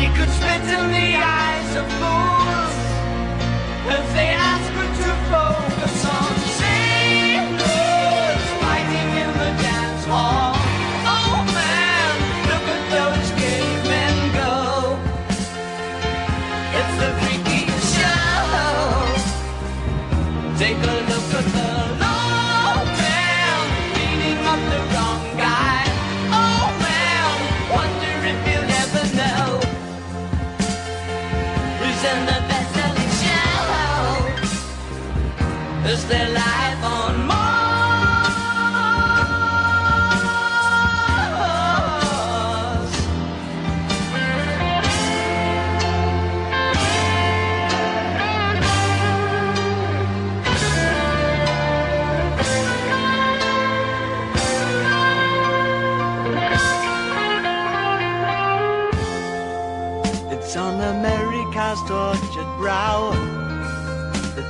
She could spit in the eyes of fools. If they ask Is their life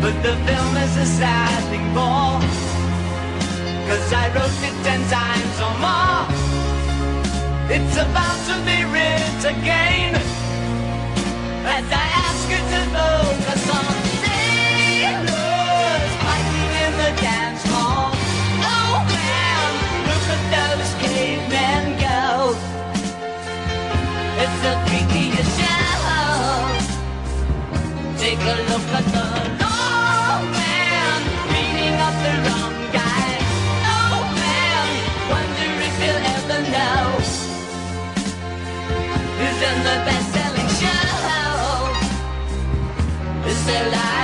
But the film is a sad thing for. Cause I wrote it ten times or more. It's about to be writ again. As I ask you to focus on sailors fighting in the dance hall. Oh man, look at those cavemen go. It's the freakiest show. Take a look at the Is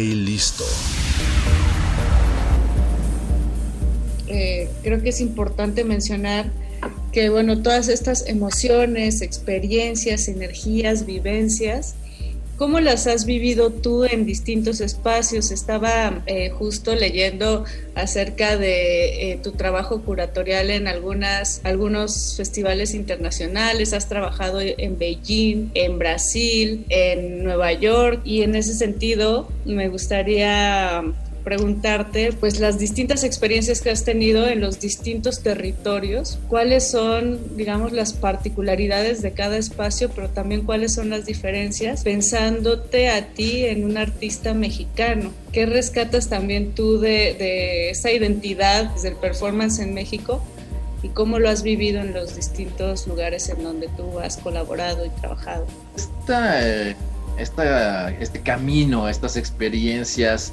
Listo. Eh, creo que es importante mencionar que, bueno, todas estas emociones, experiencias, energías, vivencias, ¿cómo las has vivido tú en distintos espacios? Estaba eh, justo leyendo acerca de eh, tu trabajo curatorial en algunas, algunos festivales internacionales, has trabajado en Beijing, en Brasil, en Nueva York y en ese sentido me gustaría preguntarte pues las distintas experiencias que has tenido en los distintos territorios, cuáles son digamos las particularidades de cada espacio, pero también cuáles son las diferencias, pensándote a ti en un artista mexicano. ¿Qué rescatas también tú de, esa identidad del performance en México y cómo lo has vivido en los distintos lugares en donde tú has colaborado y trabajado? Esta, eh, esta, este camino, estas experiencias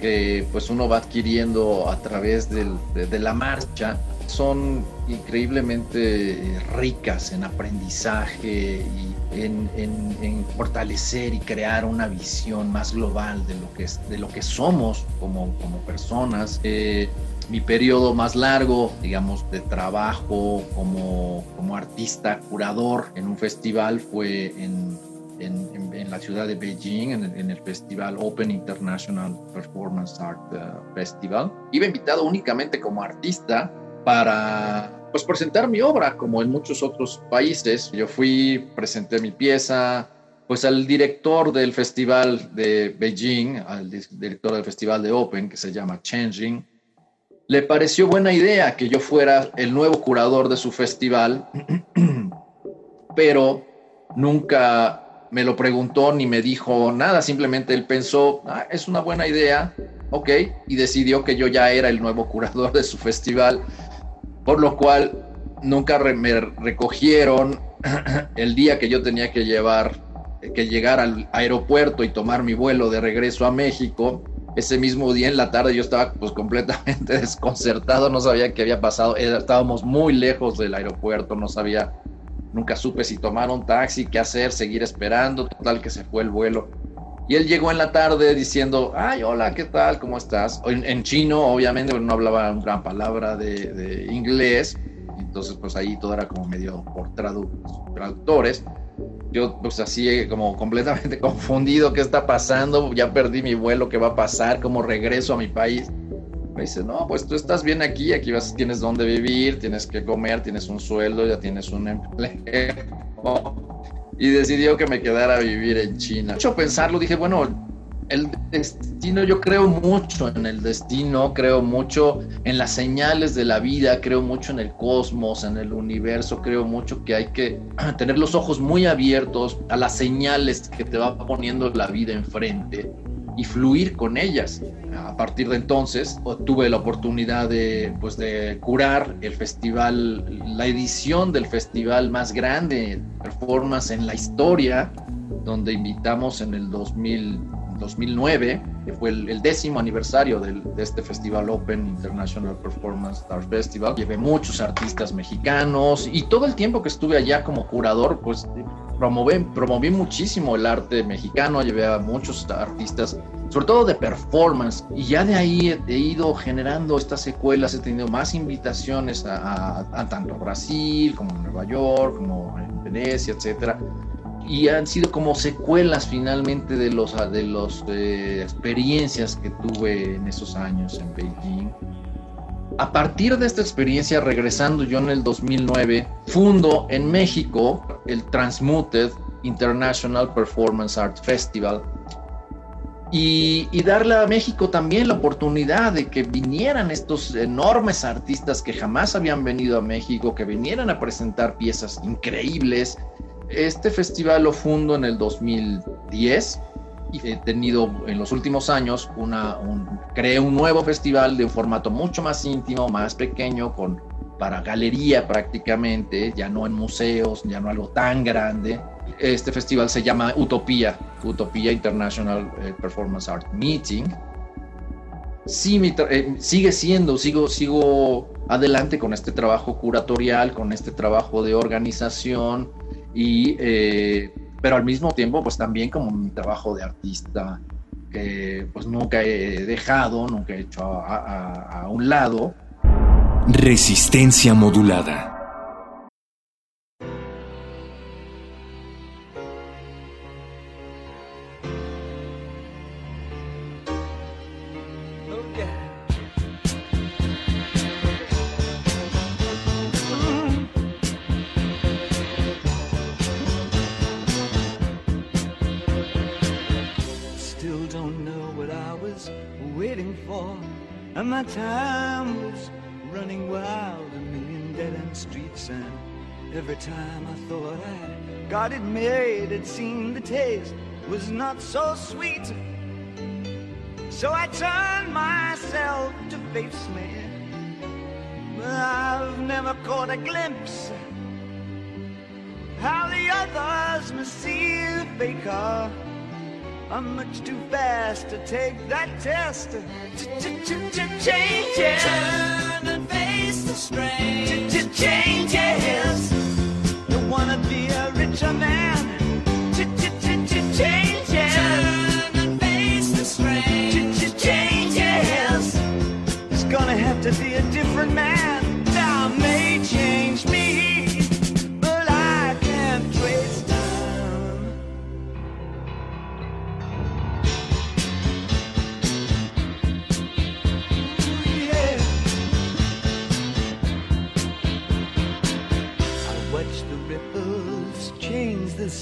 que pues uno va adquiriendo a través del- de, la marcha son increíblemente ricas en aprendizaje y en, fortalecer y crear una visión más global de lo que, de lo que somos como, como personas. Eh, mi periodo más largo, digamos, de trabajo como, como artista curador en un festival fue en, en, en- en la ciudad de Beijing, en en el festival Open International Performance Art uh, Festival. Iba invitado únicamente como artista para pues, presentar mi obra, como en muchos otros países. Yo fui, presenté mi pieza, pues al director del festival de Beijing, al di- director del festival de Open, que se llama Chen Jing, le pareció buena idea que yo fuera el nuevo curador de su festival, pero nunca me lo preguntó ni me dijo nada, simplemente él pensó, "Ah, es una buena idea, ok, y decidió que yo ya era el nuevo curador de su festival, por lo cual nunca me recogieron el día que yo tenía que llevar, que llegar al aeropuerto y tomar mi vuelo de regreso a México. Ese mismo día en la tarde yo estaba pues completamente desconcertado, no sabía qué había pasado, estábamos muy lejos del aeropuerto, no sabía, nunca supe si tomar un taxi, qué hacer, seguir esperando, total que se fue el vuelo. Y él llegó en la tarde diciendo, ay, hola, ¿qué tal? ¿Cómo estás? En, chino, obviamente, no hablaba una gran palabra de, inglés. Entonces, pues ahí todo era como medio por tradu- traductores. Yo, pues así, eh, como completamente confundido, ¿qué está pasando? Ya perdí mi vuelo, ¿qué va a pasar? ¿Cómo regreso a mi país? Me dice, no, pues tú estás bien aquí, aquí vas, tienes dónde vivir, tienes que comer, tienes un sueldo, ya tienes un empleo. Y decidió que me quedara a vivir en China. Mucho pensarlo, dije, bueno, el destino, yo creo mucho en el destino, creo mucho en las señales de la vida, creo mucho en el cosmos, en el universo, creo mucho que hay que tener los ojos muy abiertos a las señales que te va poniendo la vida enfrente y fluir con ellas. A partir de entonces tuve la oportunidad de, pues, de curar el festival, la edición del festival más grande de performance en la historia, donde invitamos en el 2000, 2009, que fue el, el décimo aniversario del- de este festival Open International Performance Art Festival. Llevé muchos artistas mexicanos y todo el tiempo que estuve allá como curador, pues promoví, promoví muchísimo el arte mexicano, llevé a muchos artistas, sobre todo de performance, y ya de ahí he ido generando estas secuelas, he tenido más invitaciones a, a- a tanto Brasil como Nueva York, como en Venecia, etcétera y han sido como secuelas finalmente de los de los eh, experiencias que tuve en esos años en Beijing. A partir de esta experiencia, regresando yo en el 2009, fundo en México el Transmuted International Performance Art Festival y, y darle a México también la oportunidad de que vinieran estos enormes artistas que jamás habían venido a México, que vinieran a presentar piezas increíbles. Este festival lo fundo en el 2010 y he tenido en los últimos años una, un, creé un nuevo festival de un formato mucho más íntimo, más pequeño, con para galería prácticamente, ya no en museos, ya no algo tan grande. Este festival se llama Utopía, Utopía International eh, Performance Art Meeting. Sí, mi eh, sigue siendo, sigo, sigo adelante con este trabajo curatorial, con este trabajo de organización, eh, pero al mismo tiempo, pues también como mi trabajo de artista, que pues nunca he dejado, nunca he hecho a un lado. Resistencia modulada. Was not so sweet. So I turned myself to face me. But I've never caught a glimpse how the others must see the faker. I'm much too fast to take that test. Changes. Turn and face the strain. Changes. You wanna be a richer man.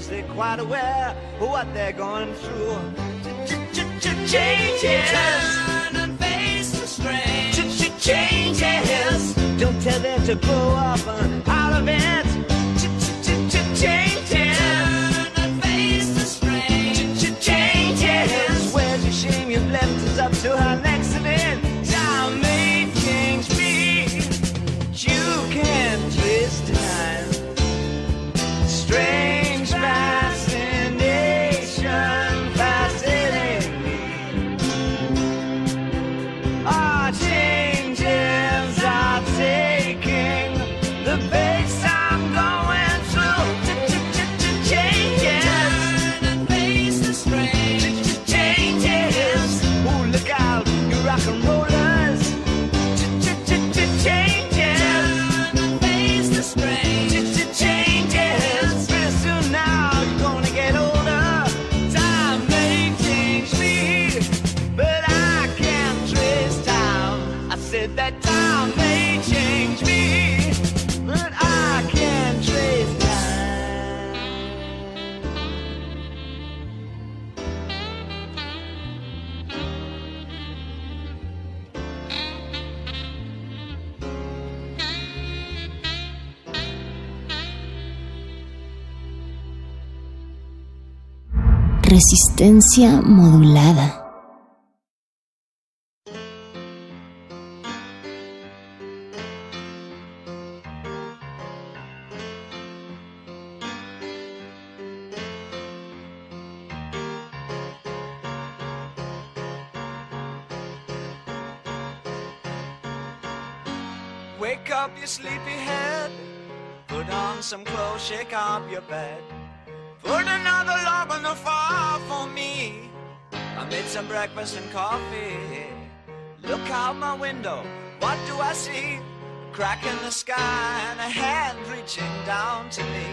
consultations. They're quite aware of what they're going through. Changes. Turn and face the strange. Changes. Don't tell them to grow up uh, out of it. Changes. Turn and face Resistencia modulada. Breakfast and coffee. Look out my window, what do I see? Crack in the sky and a hand reaching down to me.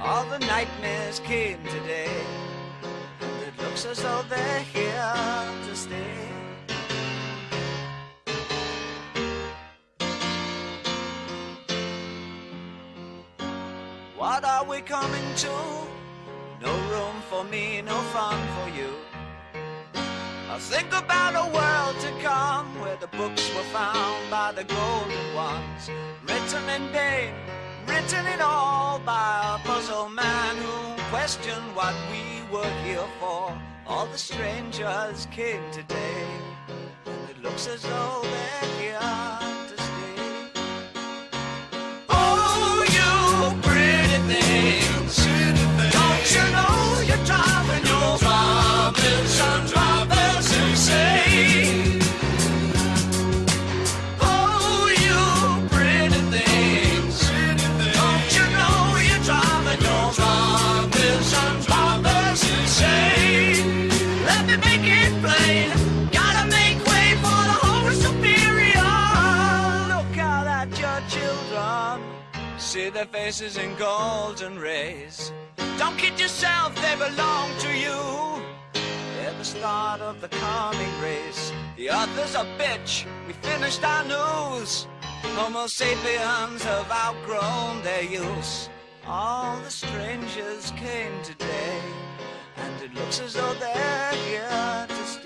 All the nightmares came today. And it looks as though they're here to stay. What are we coming to? No room for me, no fun for you. Think about a world to come where the books were found by the golden ones, written in pain, written in all by a puzzle man who questioned what we were here for. All the strangers came today, and it looks as though they're here their faces in golden rays. Don't kid yourself, they belong to you. They're the start of the coming race. The other's a bitch. We finished our news. Homo sapiens have outgrown their use. All the strangers came today, and it looks as though they're here to stay.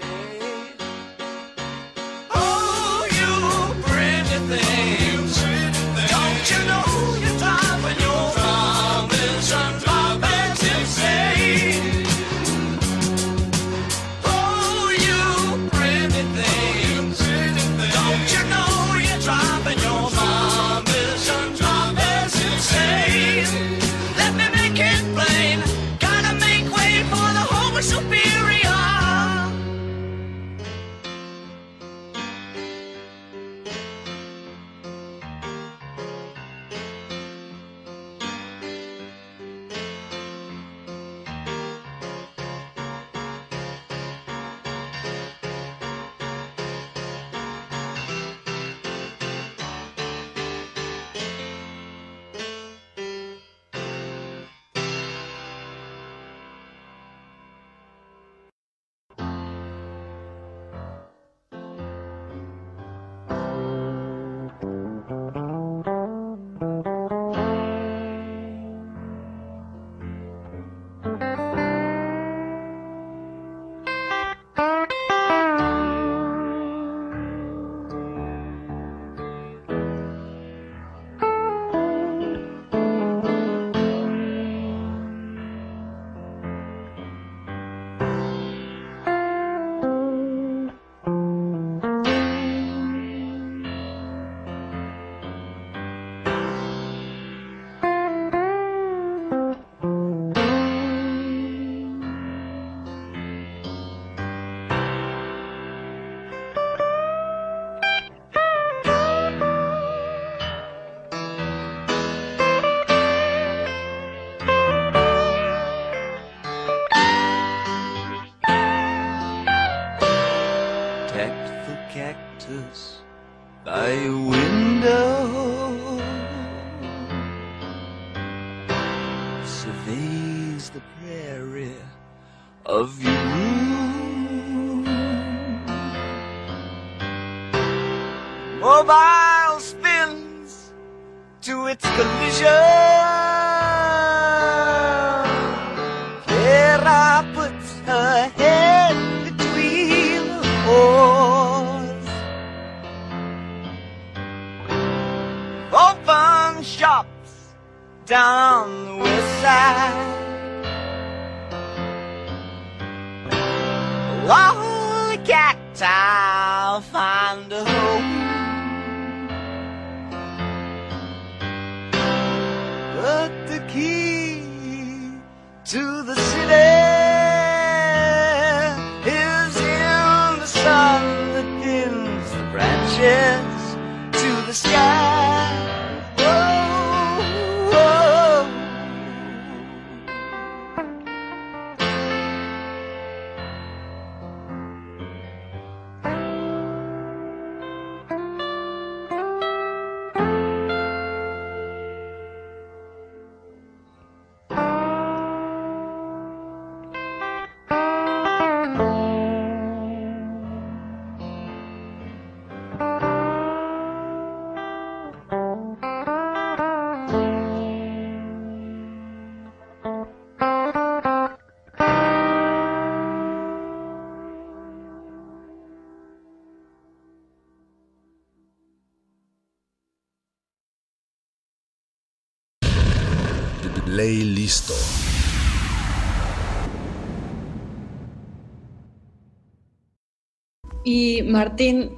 Y Martín,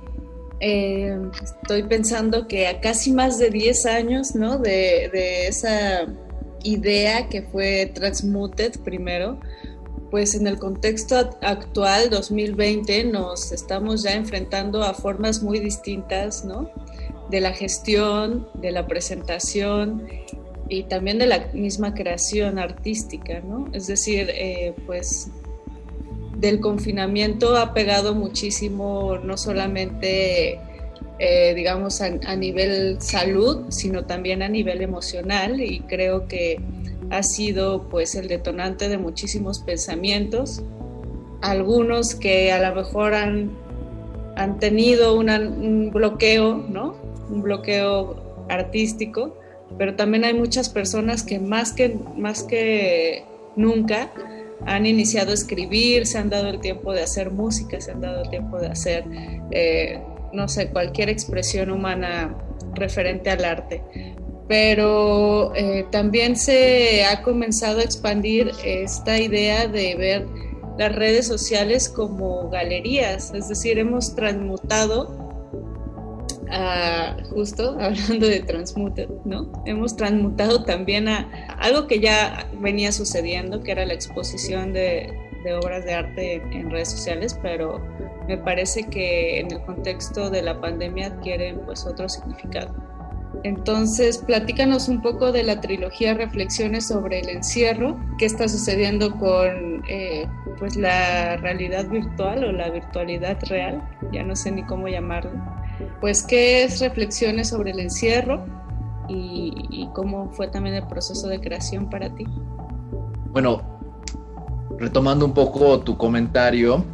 eh, estoy pensando que a casi más de 10 años, ¿no? De, de esa idea que fue Transmuted primero, pues en el contexto act- actual, 2020, nos estamos ya enfrentando a formas muy distintas, ¿no? De la gestión, de la presentación y también de la misma creación artística, ¿no? Es decir, eh, pues del confinamiento ha pegado muchísimo, no solamente, eh, digamos, a, nivel salud, sino también a nivel emocional y creo que ha sido pues el detonante de muchísimos pensamientos, algunos que a lo mejor han, han tenido un bloqueo, ¿no? Un bloqueo artístico, pero también hay muchas personas que más que, más que nunca han iniciado a escribir, se han dado el tiempo de hacer música, se han dado el tiempo de hacer, eh, no sé, cualquier expresión humana referente al arte. Pero eh, también se ha comenzado a expandir esta idea de ver las redes sociales como galerías, es decir, hemos transmutado a- justo hablando de transmuted, ¿no? Hemos transmutado también a algo que ya venía sucediendo, que era la exposición de, obras de arte en, en redes sociales, pero me parece que en el contexto de la pandemia adquieren pues otro significado. Entonces, platícanos un poco de la trilogía Reflexiones sobre el encierro, qué está sucediendo con eh, pues la realidad virtual o la virtualidad real, ya no sé ni cómo llamarlo. Pues, ¿qué es Reflexiones sobre el encierro y, cómo fue también el proceso de creación para ti? Bueno, retomando un poco tu comentario,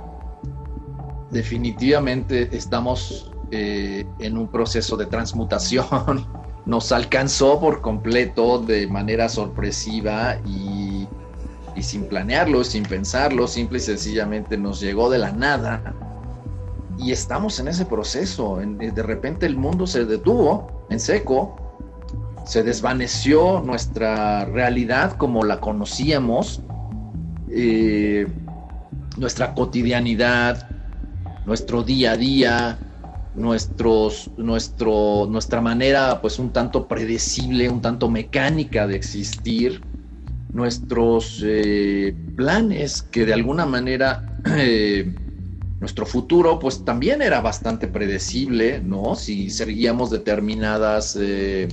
definitivamente estamos eh, en un proceso de transmutación. Nos alcanzó por completo de manera sorpresiva y sin planearlo, sin pensarlo, simple y sencillamente nos llegó de la nada. Y estamos en ese proceso. En- de repente el mundo se detuvo en seco, se desvaneció nuestra realidad como la conocíamos, eh, nuestra cotidianidad, nuestro día a día, nuestros, nuestro, nuestra manera pues un tanto predecible, un tanto mecánica de existir, nuestros eh, planes que de alguna manera eh, nuestro futuro pues también era bastante predecible, ¿no? Si seguíamos determinadas... eh,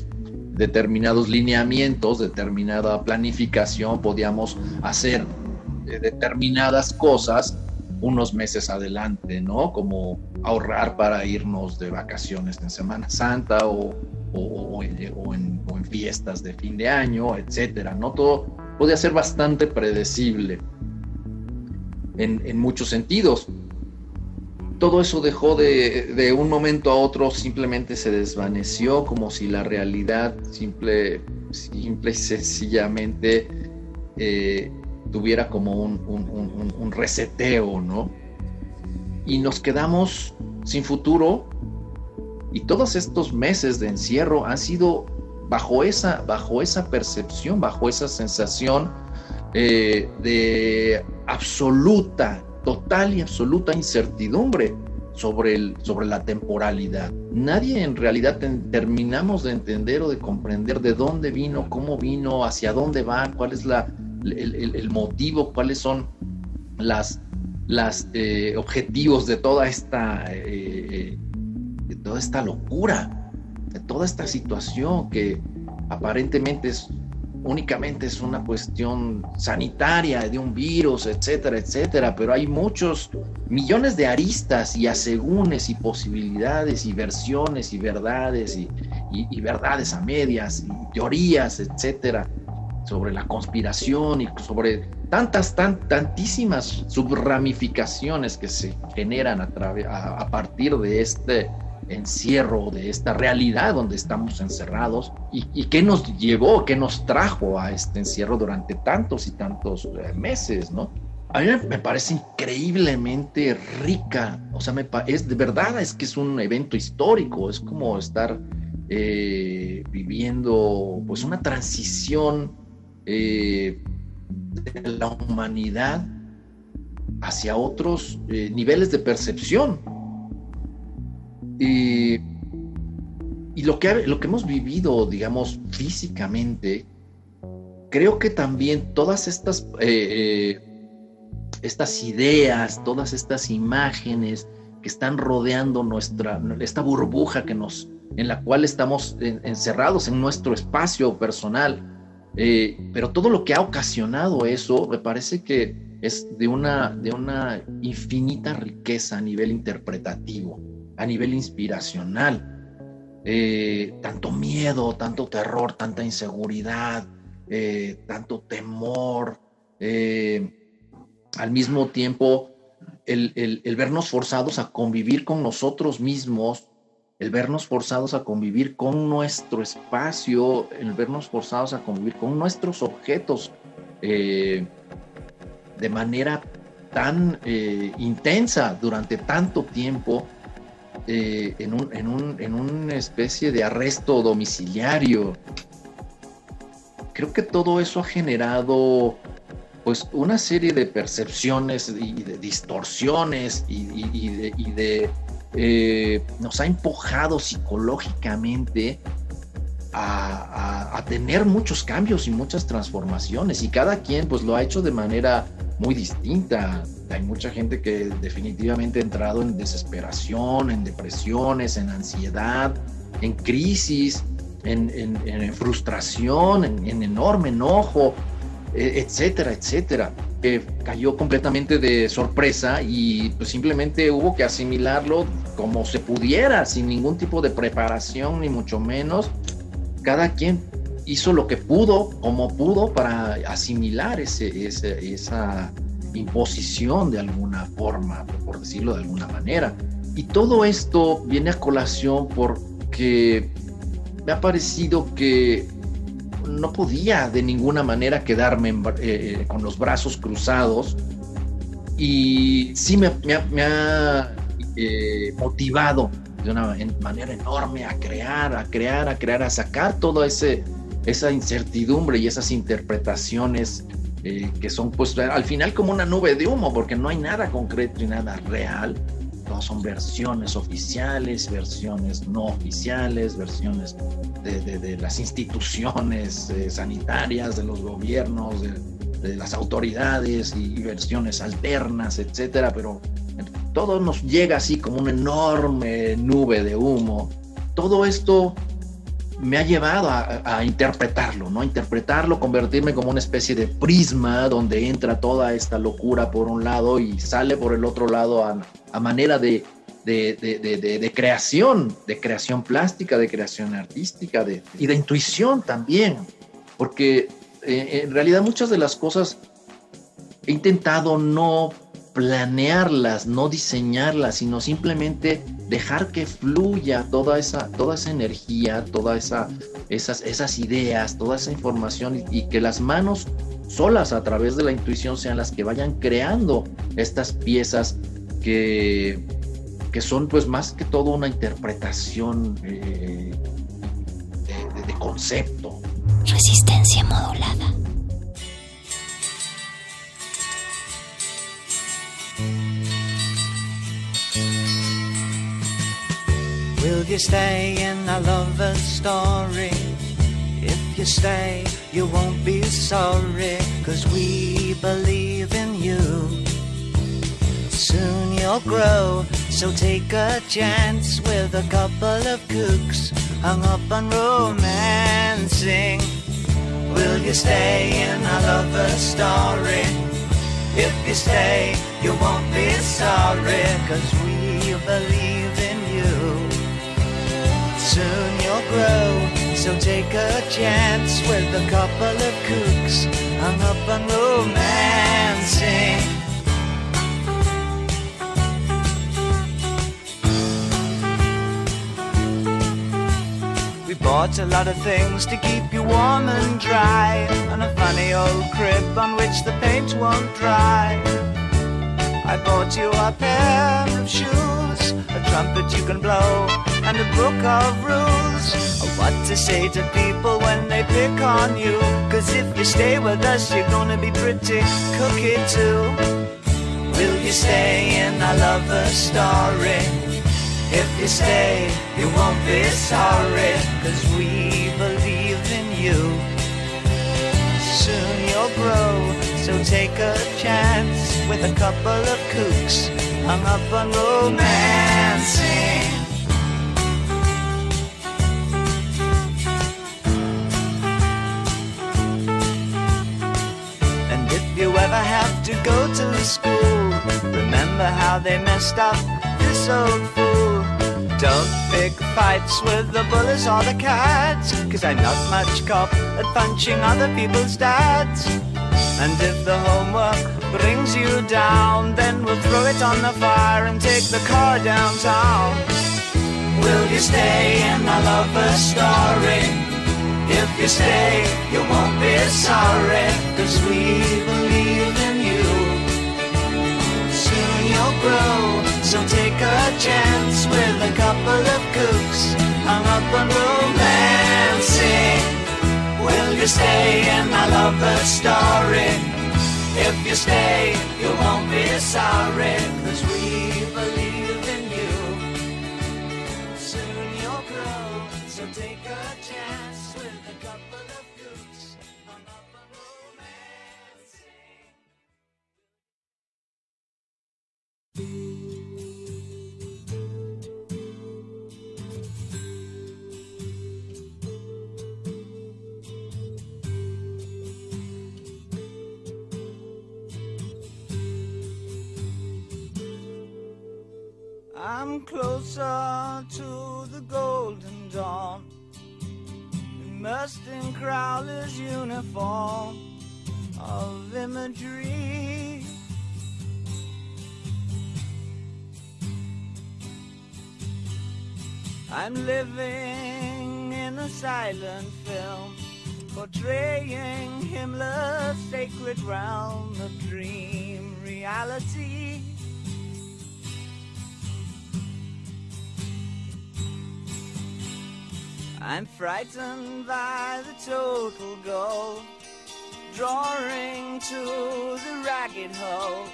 determinados lineamientos, determinada planificación, podíamos hacer eh, determinadas cosas unos meses adelante, ¿no? Como ahorrar para irnos de vacaciones en Semana Santa o, o- en, fiestas de fin de año, etcétera, ¿no? Todo, podía ser bastante predecible en muchos sentidos. Todo eso dejó de, de, un momento a otro, simplemente se desvaneció como si la realidad simple, simple y sencillamente eh, tuviera como un, un, reseteo, ¿no? Y nos quedamos sin futuro y todos estos meses de encierro han sido bajo esa, bajo esa percepción, bajo esa sensación eh, de absoluta, total y absoluta incertidumbre sobre, el, sobre la temporalidad. Nadie en realidad terminamos de entender o de comprender de dónde vino, cómo vino, hacia dónde va, cuál es la, el, el, motivo, cuáles son las, las eh, objetivos de toda esta, eh, de toda esta locura, de toda esta situación que aparentemente es únicamente es una cuestión sanitaria de un virus, etcétera, etcétera, pero hay muchos millones de aristas y asegúnes y posibilidades y versiones y verdades y, y, verdades a medias y teorías, etcétera, sobre la conspiración y sobre tantas, tan, tantísimas subramificaciones que se generan a, a, a partir de este encierro, de esta realidad donde estamos encerrados y, qué nos llevó, qué nos trajo a este encierro durante tantos y tantos eh, meses, ¿no? A mí me parece increíblemente rica, o sea, es de verdad es que es un evento histórico, es como estar eh, viviendo pues una transición eh, de la humanidad hacia otros niveles de percepción. Y, y lo, que, lo que hemos vivido, digamos, físicamente, creo que también todas estas, eh, estas ideas, todas estas imágenes que están rodeando nuestra, esta burbuja que nos, en la cual estamos en, encerrados en nuestro espacio personal, eh, pero todo lo que ha ocasionado eso me parece que es de una, de una infinita riqueza a nivel interpretativo, a nivel inspiracional. Eh, tanto miedo, tanto terror, tanta inseguridad, eh, tanto temor, eh, al mismo tiempo el, el, el vernos forzados a convivir con nosotros mismos el vernos forzados a convivir con nuestro espacio, el vernos forzados a convivir con nuestros objetos de manera tan intensa durante tanto tiempo, eh, en, un, en, un, en, una especie de arresto domiciliario. Creo que todo eso ha generado pues una serie de percepciones y de distorsiones y, de eh, nos ha empujado psicológicamente a, tener muchos cambios y muchas transformaciones y cada quien pues lo ha hecho de manera muy distinta. Hay mucha gente que definitivamente ha entrado en desesperación, en depresiones, en ansiedad, en crisis, en, frustración, en, en enorme enojo, etcétera, etcétera que cayó completamente de sorpresa y pues simplemente hubo que asimilarlo como se pudiera, sin ningún tipo de preparación ni mucho menos. Cada quien hizo lo que pudo, como pudo, para asimilar ese, esa imposición de alguna forma, por decirlo de alguna manera. Y todo esto viene a colación porque me ha parecido que no podía de ninguna manera quedarme en, eh, con los brazos cruzados y sí me, me, me ha eh, motivado de una manera enorme a crear, a crear, a crear, a sacar toda ese, esa incertidumbre y esas interpretaciones eh, que son pues al final como una nube de humo porque no hay nada concreto y nada real. Todas son versiones oficiales, versiones no oficiales, versiones de, de, las instituciones eh, sanitarias, de los gobiernos, de, de las autoridades y, y, versiones alternas, etcétera, pero todo nos llega así como una enorme nube de humo. Todo esto me ha llevado a, interpretarlo, ¿no? A interpretarlo, convertirme como una especie de prisma donde entra toda esta locura por un lado y sale por el otro lado a, a manera de, de, de, de, creación, de creación plástica, de creación artística y de intuición también, porque eh, en realidad muchas de las cosas he intentado no planearlas, no diseñarlas, sino simplemente dejar que fluya toda esa, toda esa energía, todas esa, esas, esas ideas, toda esa información y, que las manos solas a través de la intuición sean las que vayan creando estas piezas que, que son pues más que todo una interpretación eh, de concepto. Resistencia modulada. Will you stay in a lover's story? If you stay, you won't be sorry, cause we believe in you. Soon you'll grow, so take a chance with a couple of kooks hung up on romancing. Will you stay in a lover's story? If you stay, you won't be sorry, cause we believe. Soon you'll grow, so take a chance with a couple of kooks hung up on romancing. We bought a lot of things to keep you warm and dry, and a funny old crib on which the paint won't dry. I bought you a pair of shoes, a trumpet you can blow, and a book of rules of what to say to people when they pick on you. Cause if you stay with us, you're gonna be pretty cookie too. Will you stay in a lover's story? If you stay, you won't be sorry, cause we believe in you. Soon you'll grow, so take a chance with a couple of kooks hung up on romancing. Ever have to go to school, remember how they messed up this old fool. Don't pick fights with the bullies or the cats, cause I'm not much cop at punching other people's dads. And if the homework brings you down, then we'll throw it on the fire and take the car downtown. Will you stay in a lover's story? If you stay, you won't be sorry, cause we believe in you. Soon you'll grow, so take a chance with a couple of kooks hung up on romancing. Will you stay in a lover's story? If you stay, you won't be sorry, cause we believe I'm closer to the golden dawn, immersed in Crowler's uniform of imagery. I'm living in a silent film, portraying Himmler's sacred realm of dream reality. I'm frightened by the total goal, drawing to the ragged hole,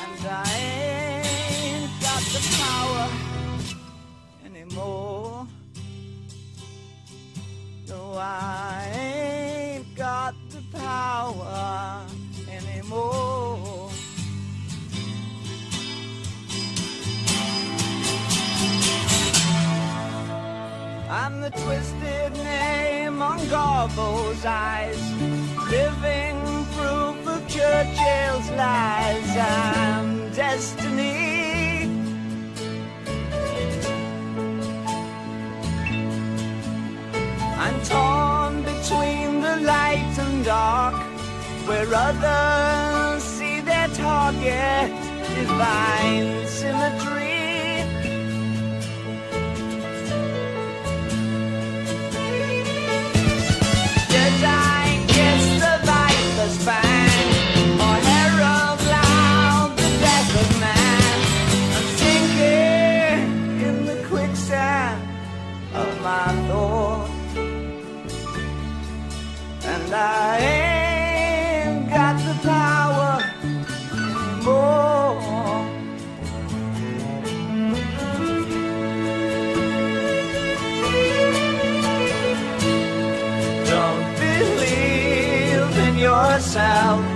and I ain't got the power anymore. No, I ain't got the power anymore. I'm the twisted name on Garbo's eyes, living proof of Churchill's lies. I'm destiny. I'm torn between the light and dark, where others see their target, divine symmetry. I ain't got the power anymore. Don't believe in yourself.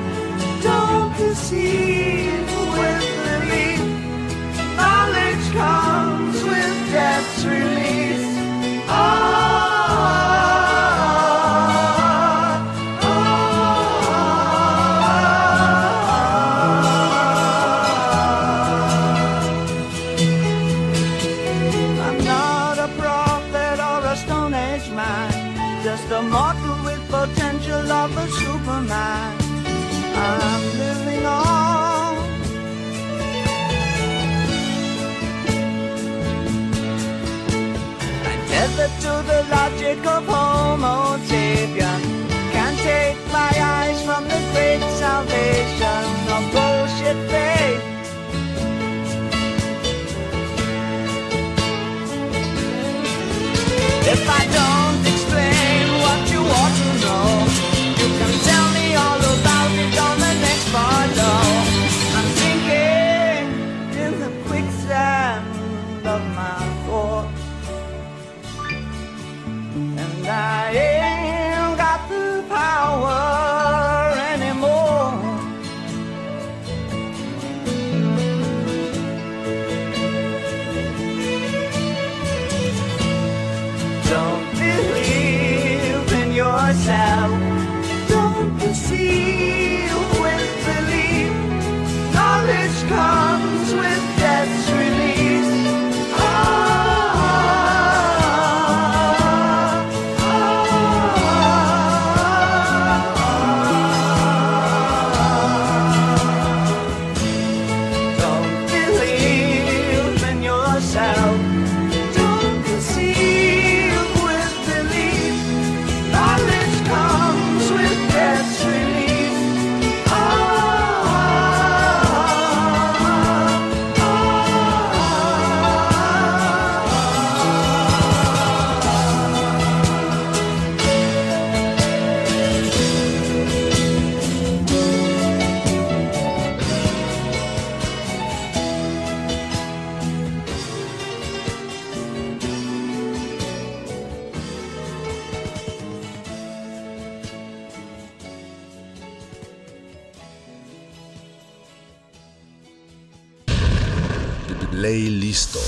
Ley listo.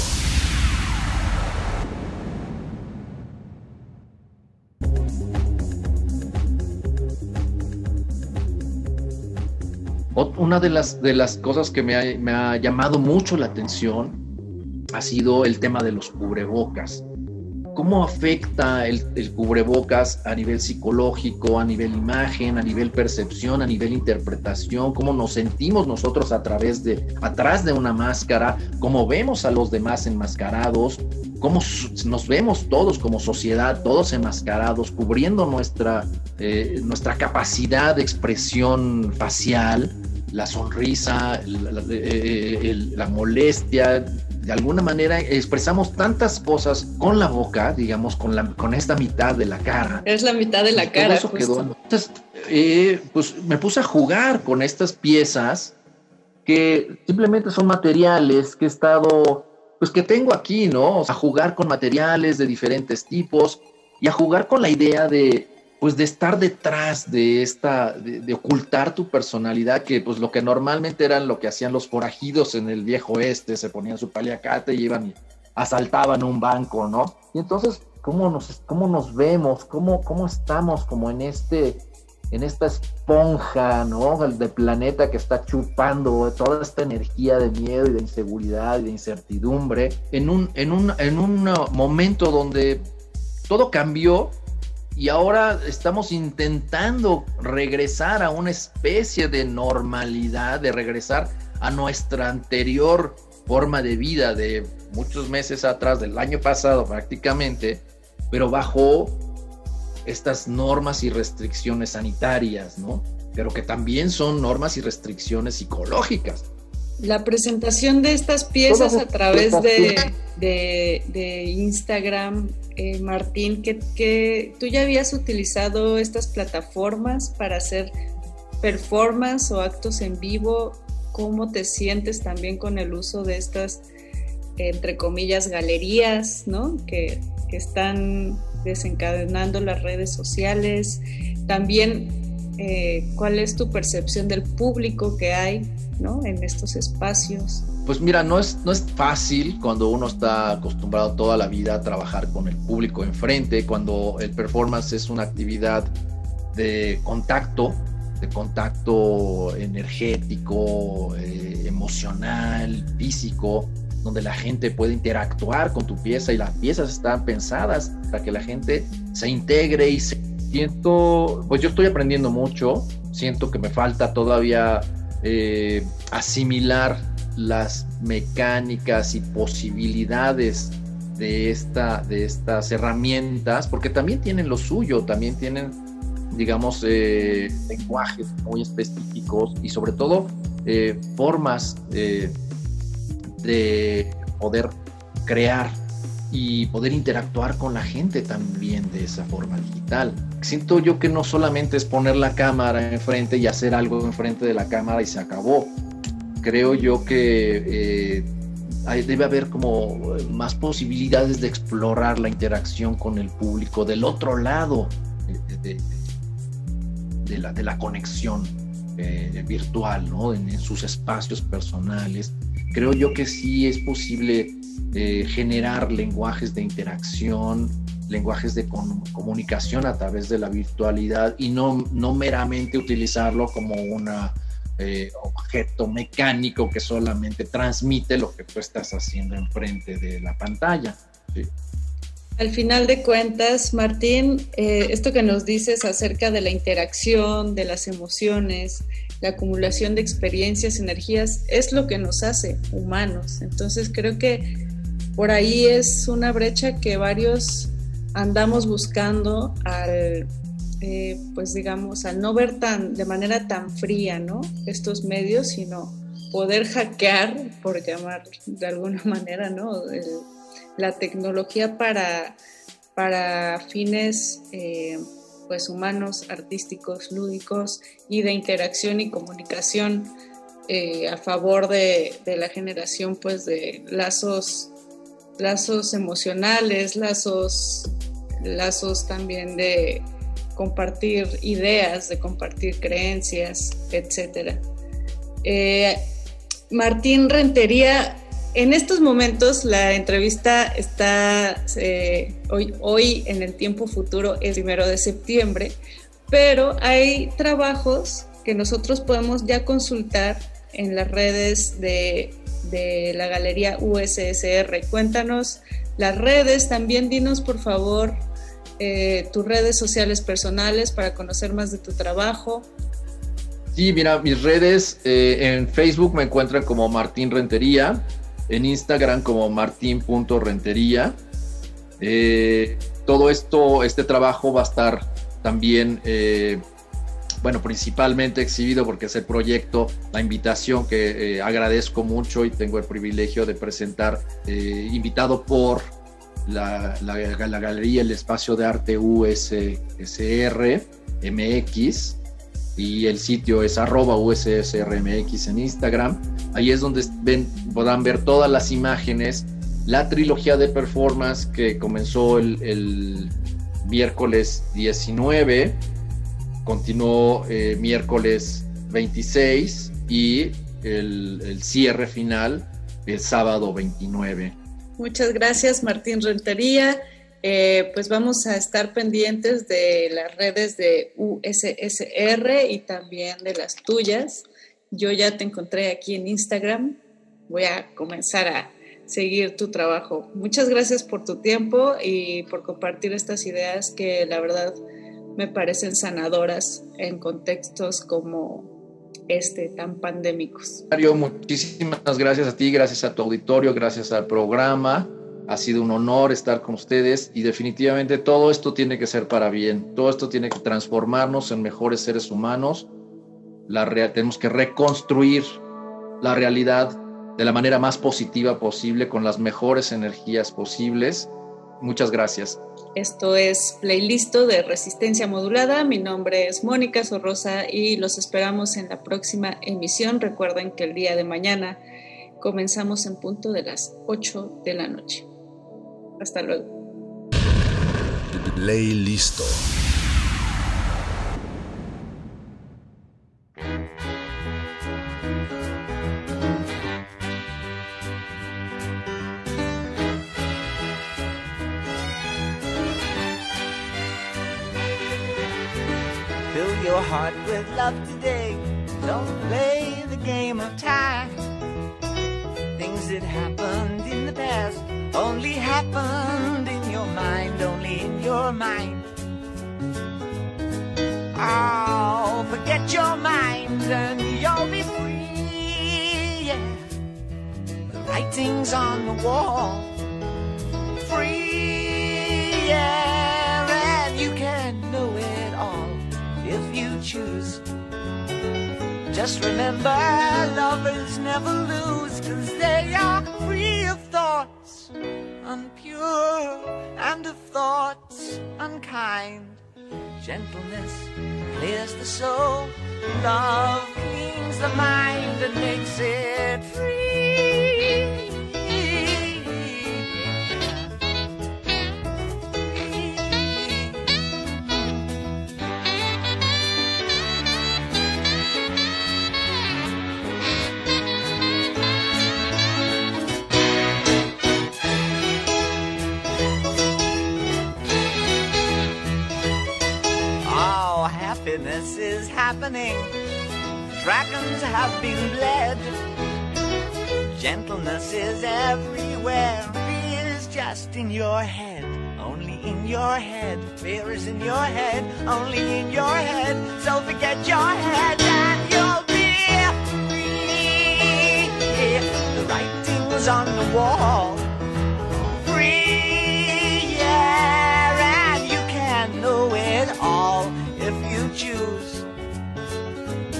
Una de las, de las cosas que me ha, me ha llamado mucho la atención ha sido el tema de los cubrebocas. ¿Cómo afecta el, cubrebocas a nivel psicológico, a nivel imagen, a nivel percepción, a nivel interpretación? ¿Cómo nos sentimos nosotros a través de, atrás de una máscara? ¿Cómo vemos a los demás enmascarados? ¿Cómo nos vemos todos como sociedad, todos enmascarados, cubriendo nuestra, eh, nuestra capacidad de expresión facial? la sonrisa, la, eh, la molestia, de alguna manera expresamos tantas cosas con la boca, digamos, con, la, con esta mitad de la cara. Es la mitad de la cara. eso quedó. Entonces, eh, pues me puse a jugar con estas piezas que simplemente son materiales que he estado, pues que tengo aquí, ¿no? O sea, a jugar con materiales de diferentes tipos y a jugar con la idea de, pues de estar detrás de esta, de, ocultar tu personalidad, que pues lo que normalmente eran lo que hacían los forajidos en el viejo oeste, se ponían su paliacate y iban y asaltaban un banco, ¿no? Y entonces, ¿cómo nos, cómo nos vemos? ¿Cómo, ¿Cómo estamos como en este, en esta esponja, ¿no? De planeta que está chupando toda esta energía de miedo y de inseguridad y de incertidumbre en un, en un, en un momento donde todo cambió y ahora estamos intentando regresar a una especie de normalidad, de regresar a nuestra anterior forma de vida de muchos meses atrás, del año pasado prácticamente, pero bajo estas normas y restricciones sanitarias, ¿no? Pero que también son normas y restricciones psicológicas. La presentación de estas piezas a través de, de, de Instagram, eh, Martín, que, que tú ya habías utilizado estas plataformas para hacer performance o actos en vivo. ¿Cómo te sientes también con el uso de estas, entre comillas, galerías, ¿no? Que, que están desencadenando las redes sociales. También, eh, ¿cuál es tu percepción del público que hay ¿no? en estos espacios? Pues mira, no es, no es fácil cuando uno está acostumbrado toda la vida a trabajar con el público enfrente, cuando el performance es una actividad de contacto, de contacto energético, eh, emocional, físico, donde la gente puede interactuar con tu pieza y las piezas están pensadas para que la gente se integre y se siento, pues yo estoy aprendiendo mucho, siento que me falta todavía eh, asimilar las mecánicas y posibilidades de, esta, de estas herramientas, porque también tienen lo suyo, también tienen, digamos, eh, lenguajes muy específicos y sobre todo eh, formas eh, de poder crear y poder interactuar con la gente también de esa forma digital. Siento yo que no solamente es poner la cámara enfrente y hacer algo enfrente de la cámara y se acabó. Creo yo que eh, debe haber como más posibilidades de explorar la interacción con el público del otro lado de, la, de la conexión eh, virtual, ¿no? En sus espacios personales. Creo yo que sí es posible eh, generar lenguajes de interacción, lenguajes de comunicación a través de la virtualidad y no, no meramente utilizarlo como un objeto mecánico que solamente transmite lo que tú estás haciendo enfrente de la pantalla. Al final de cuentas, Martín, eh, esto que nos dices acerca de la interacción, de las emociones, la acumulación de experiencias, energías, es lo que nos hace humanos. Entonces creo que por ahí es una brecha que varios andamos buscando al, eh, pues digamos, al no ver tan, de manera tan fría, ¿no? Estos medios, sino poder hackear, por llamar de alguna manera, ¿no? El, la tecnología para, para fines eh, pues humanos, artísticos, lúdicos y de interacción y comunicación eh, a favor de, de, la generación pues de lazos, lazos emocionales, lazos, lazos también de compartir ideas, de compartir creencias, etc. Eh, Martín Rentería en estos momentos la entrevista está eh, hoy, hoy en el tiempo futuro, el primero de septiembre, pero hay trabajos que nosotros podemos ya consultar en las redes de, de la galería USSR. Cuéntanos las redes, también dinos por favor eh, tus redes sociales personales para conocer más de tu trabajo. Sí, mira, mis redes eh, en Facebook me encuentran como Martín Rentería, en Instagram como martin.rentería. Eh, todo esto, este trabajo va a estar también, eh, bueno, principalmente exhibido porque es el proyecto, la invitación que eh, agradezco mucho y tengo el privilegio de presentar, invitado por la, la, la, Galería El Espacio de Arte USSR MX y el sitio es arroba USSRMX en Instagram. Ahí es donde ven, podrán ver todas las imágenes, la trilogía de performance que comenzó el, miércoles 19, continuó eh, miércoles 26 y el, cierre final el sábado 29. Muchas gracias Martín Rentería. Eh, pues vamos a estar pendientes de las redes de USSR y también de las tuyas. Yo ya te encontré aquí en Instagram. Voy a comenzar a seguir tu trabajo. Muchas gracias por tu tiempo y por compartir estas ideas que la verdad me parecen sanadoras en contextos como este, tan pandémicos. Mario, muchísimas gracias a ti, gracias a tu auditorio, gracias al programa. Ha sido un honor estar con ustedes y definitivamente todo esto tiene que ser para bien. Todo esto tiene que transformarnos en mejores seres humanos. La tenemos que reconstruir la realidad de la manera más positiva posible, con las mejores energías posibles. Muchas gracias. Esto es Playlisto de Resistencia Modulada. Mi nombre es Mónica Sorrosa y los esperamos en la próxima emisión. Recuerden que el día de mañana comenzamos en punto de las 8 de la noche. Hasta luego. Ley listo. Fill your heart with love today. Don't play the game of time. That happened in the past only happened in your mind, only in your mind. Oh, forget your mind and you'll be free. Yeah. The writing's on the wall. Free, yeah, and you can know it all if you choose. Just remember, lovers never lose, cause they are free of thoughts unpure and of thoughts unkind. Gentleness clears the soul, love cleans the mind and makes it free. Happiness is happening. Dragons have been bled. Gentleness is everywhere. Fear is just in your head. Only in your head. Fear is in your head. Only in your head. So forget your head and you'll be free. The writing's on the wall. Choose.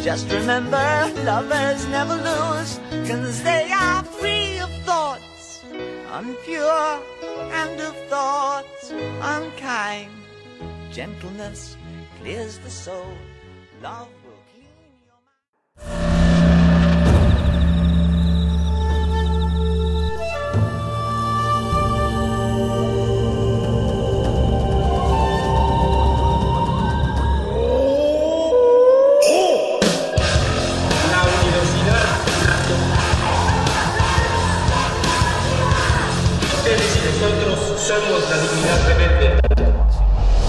Just remember, lovers never lose, cause they are free of thoughts, unpure, and of thoughts unkind. Gentleness clears the soul, love will clean. La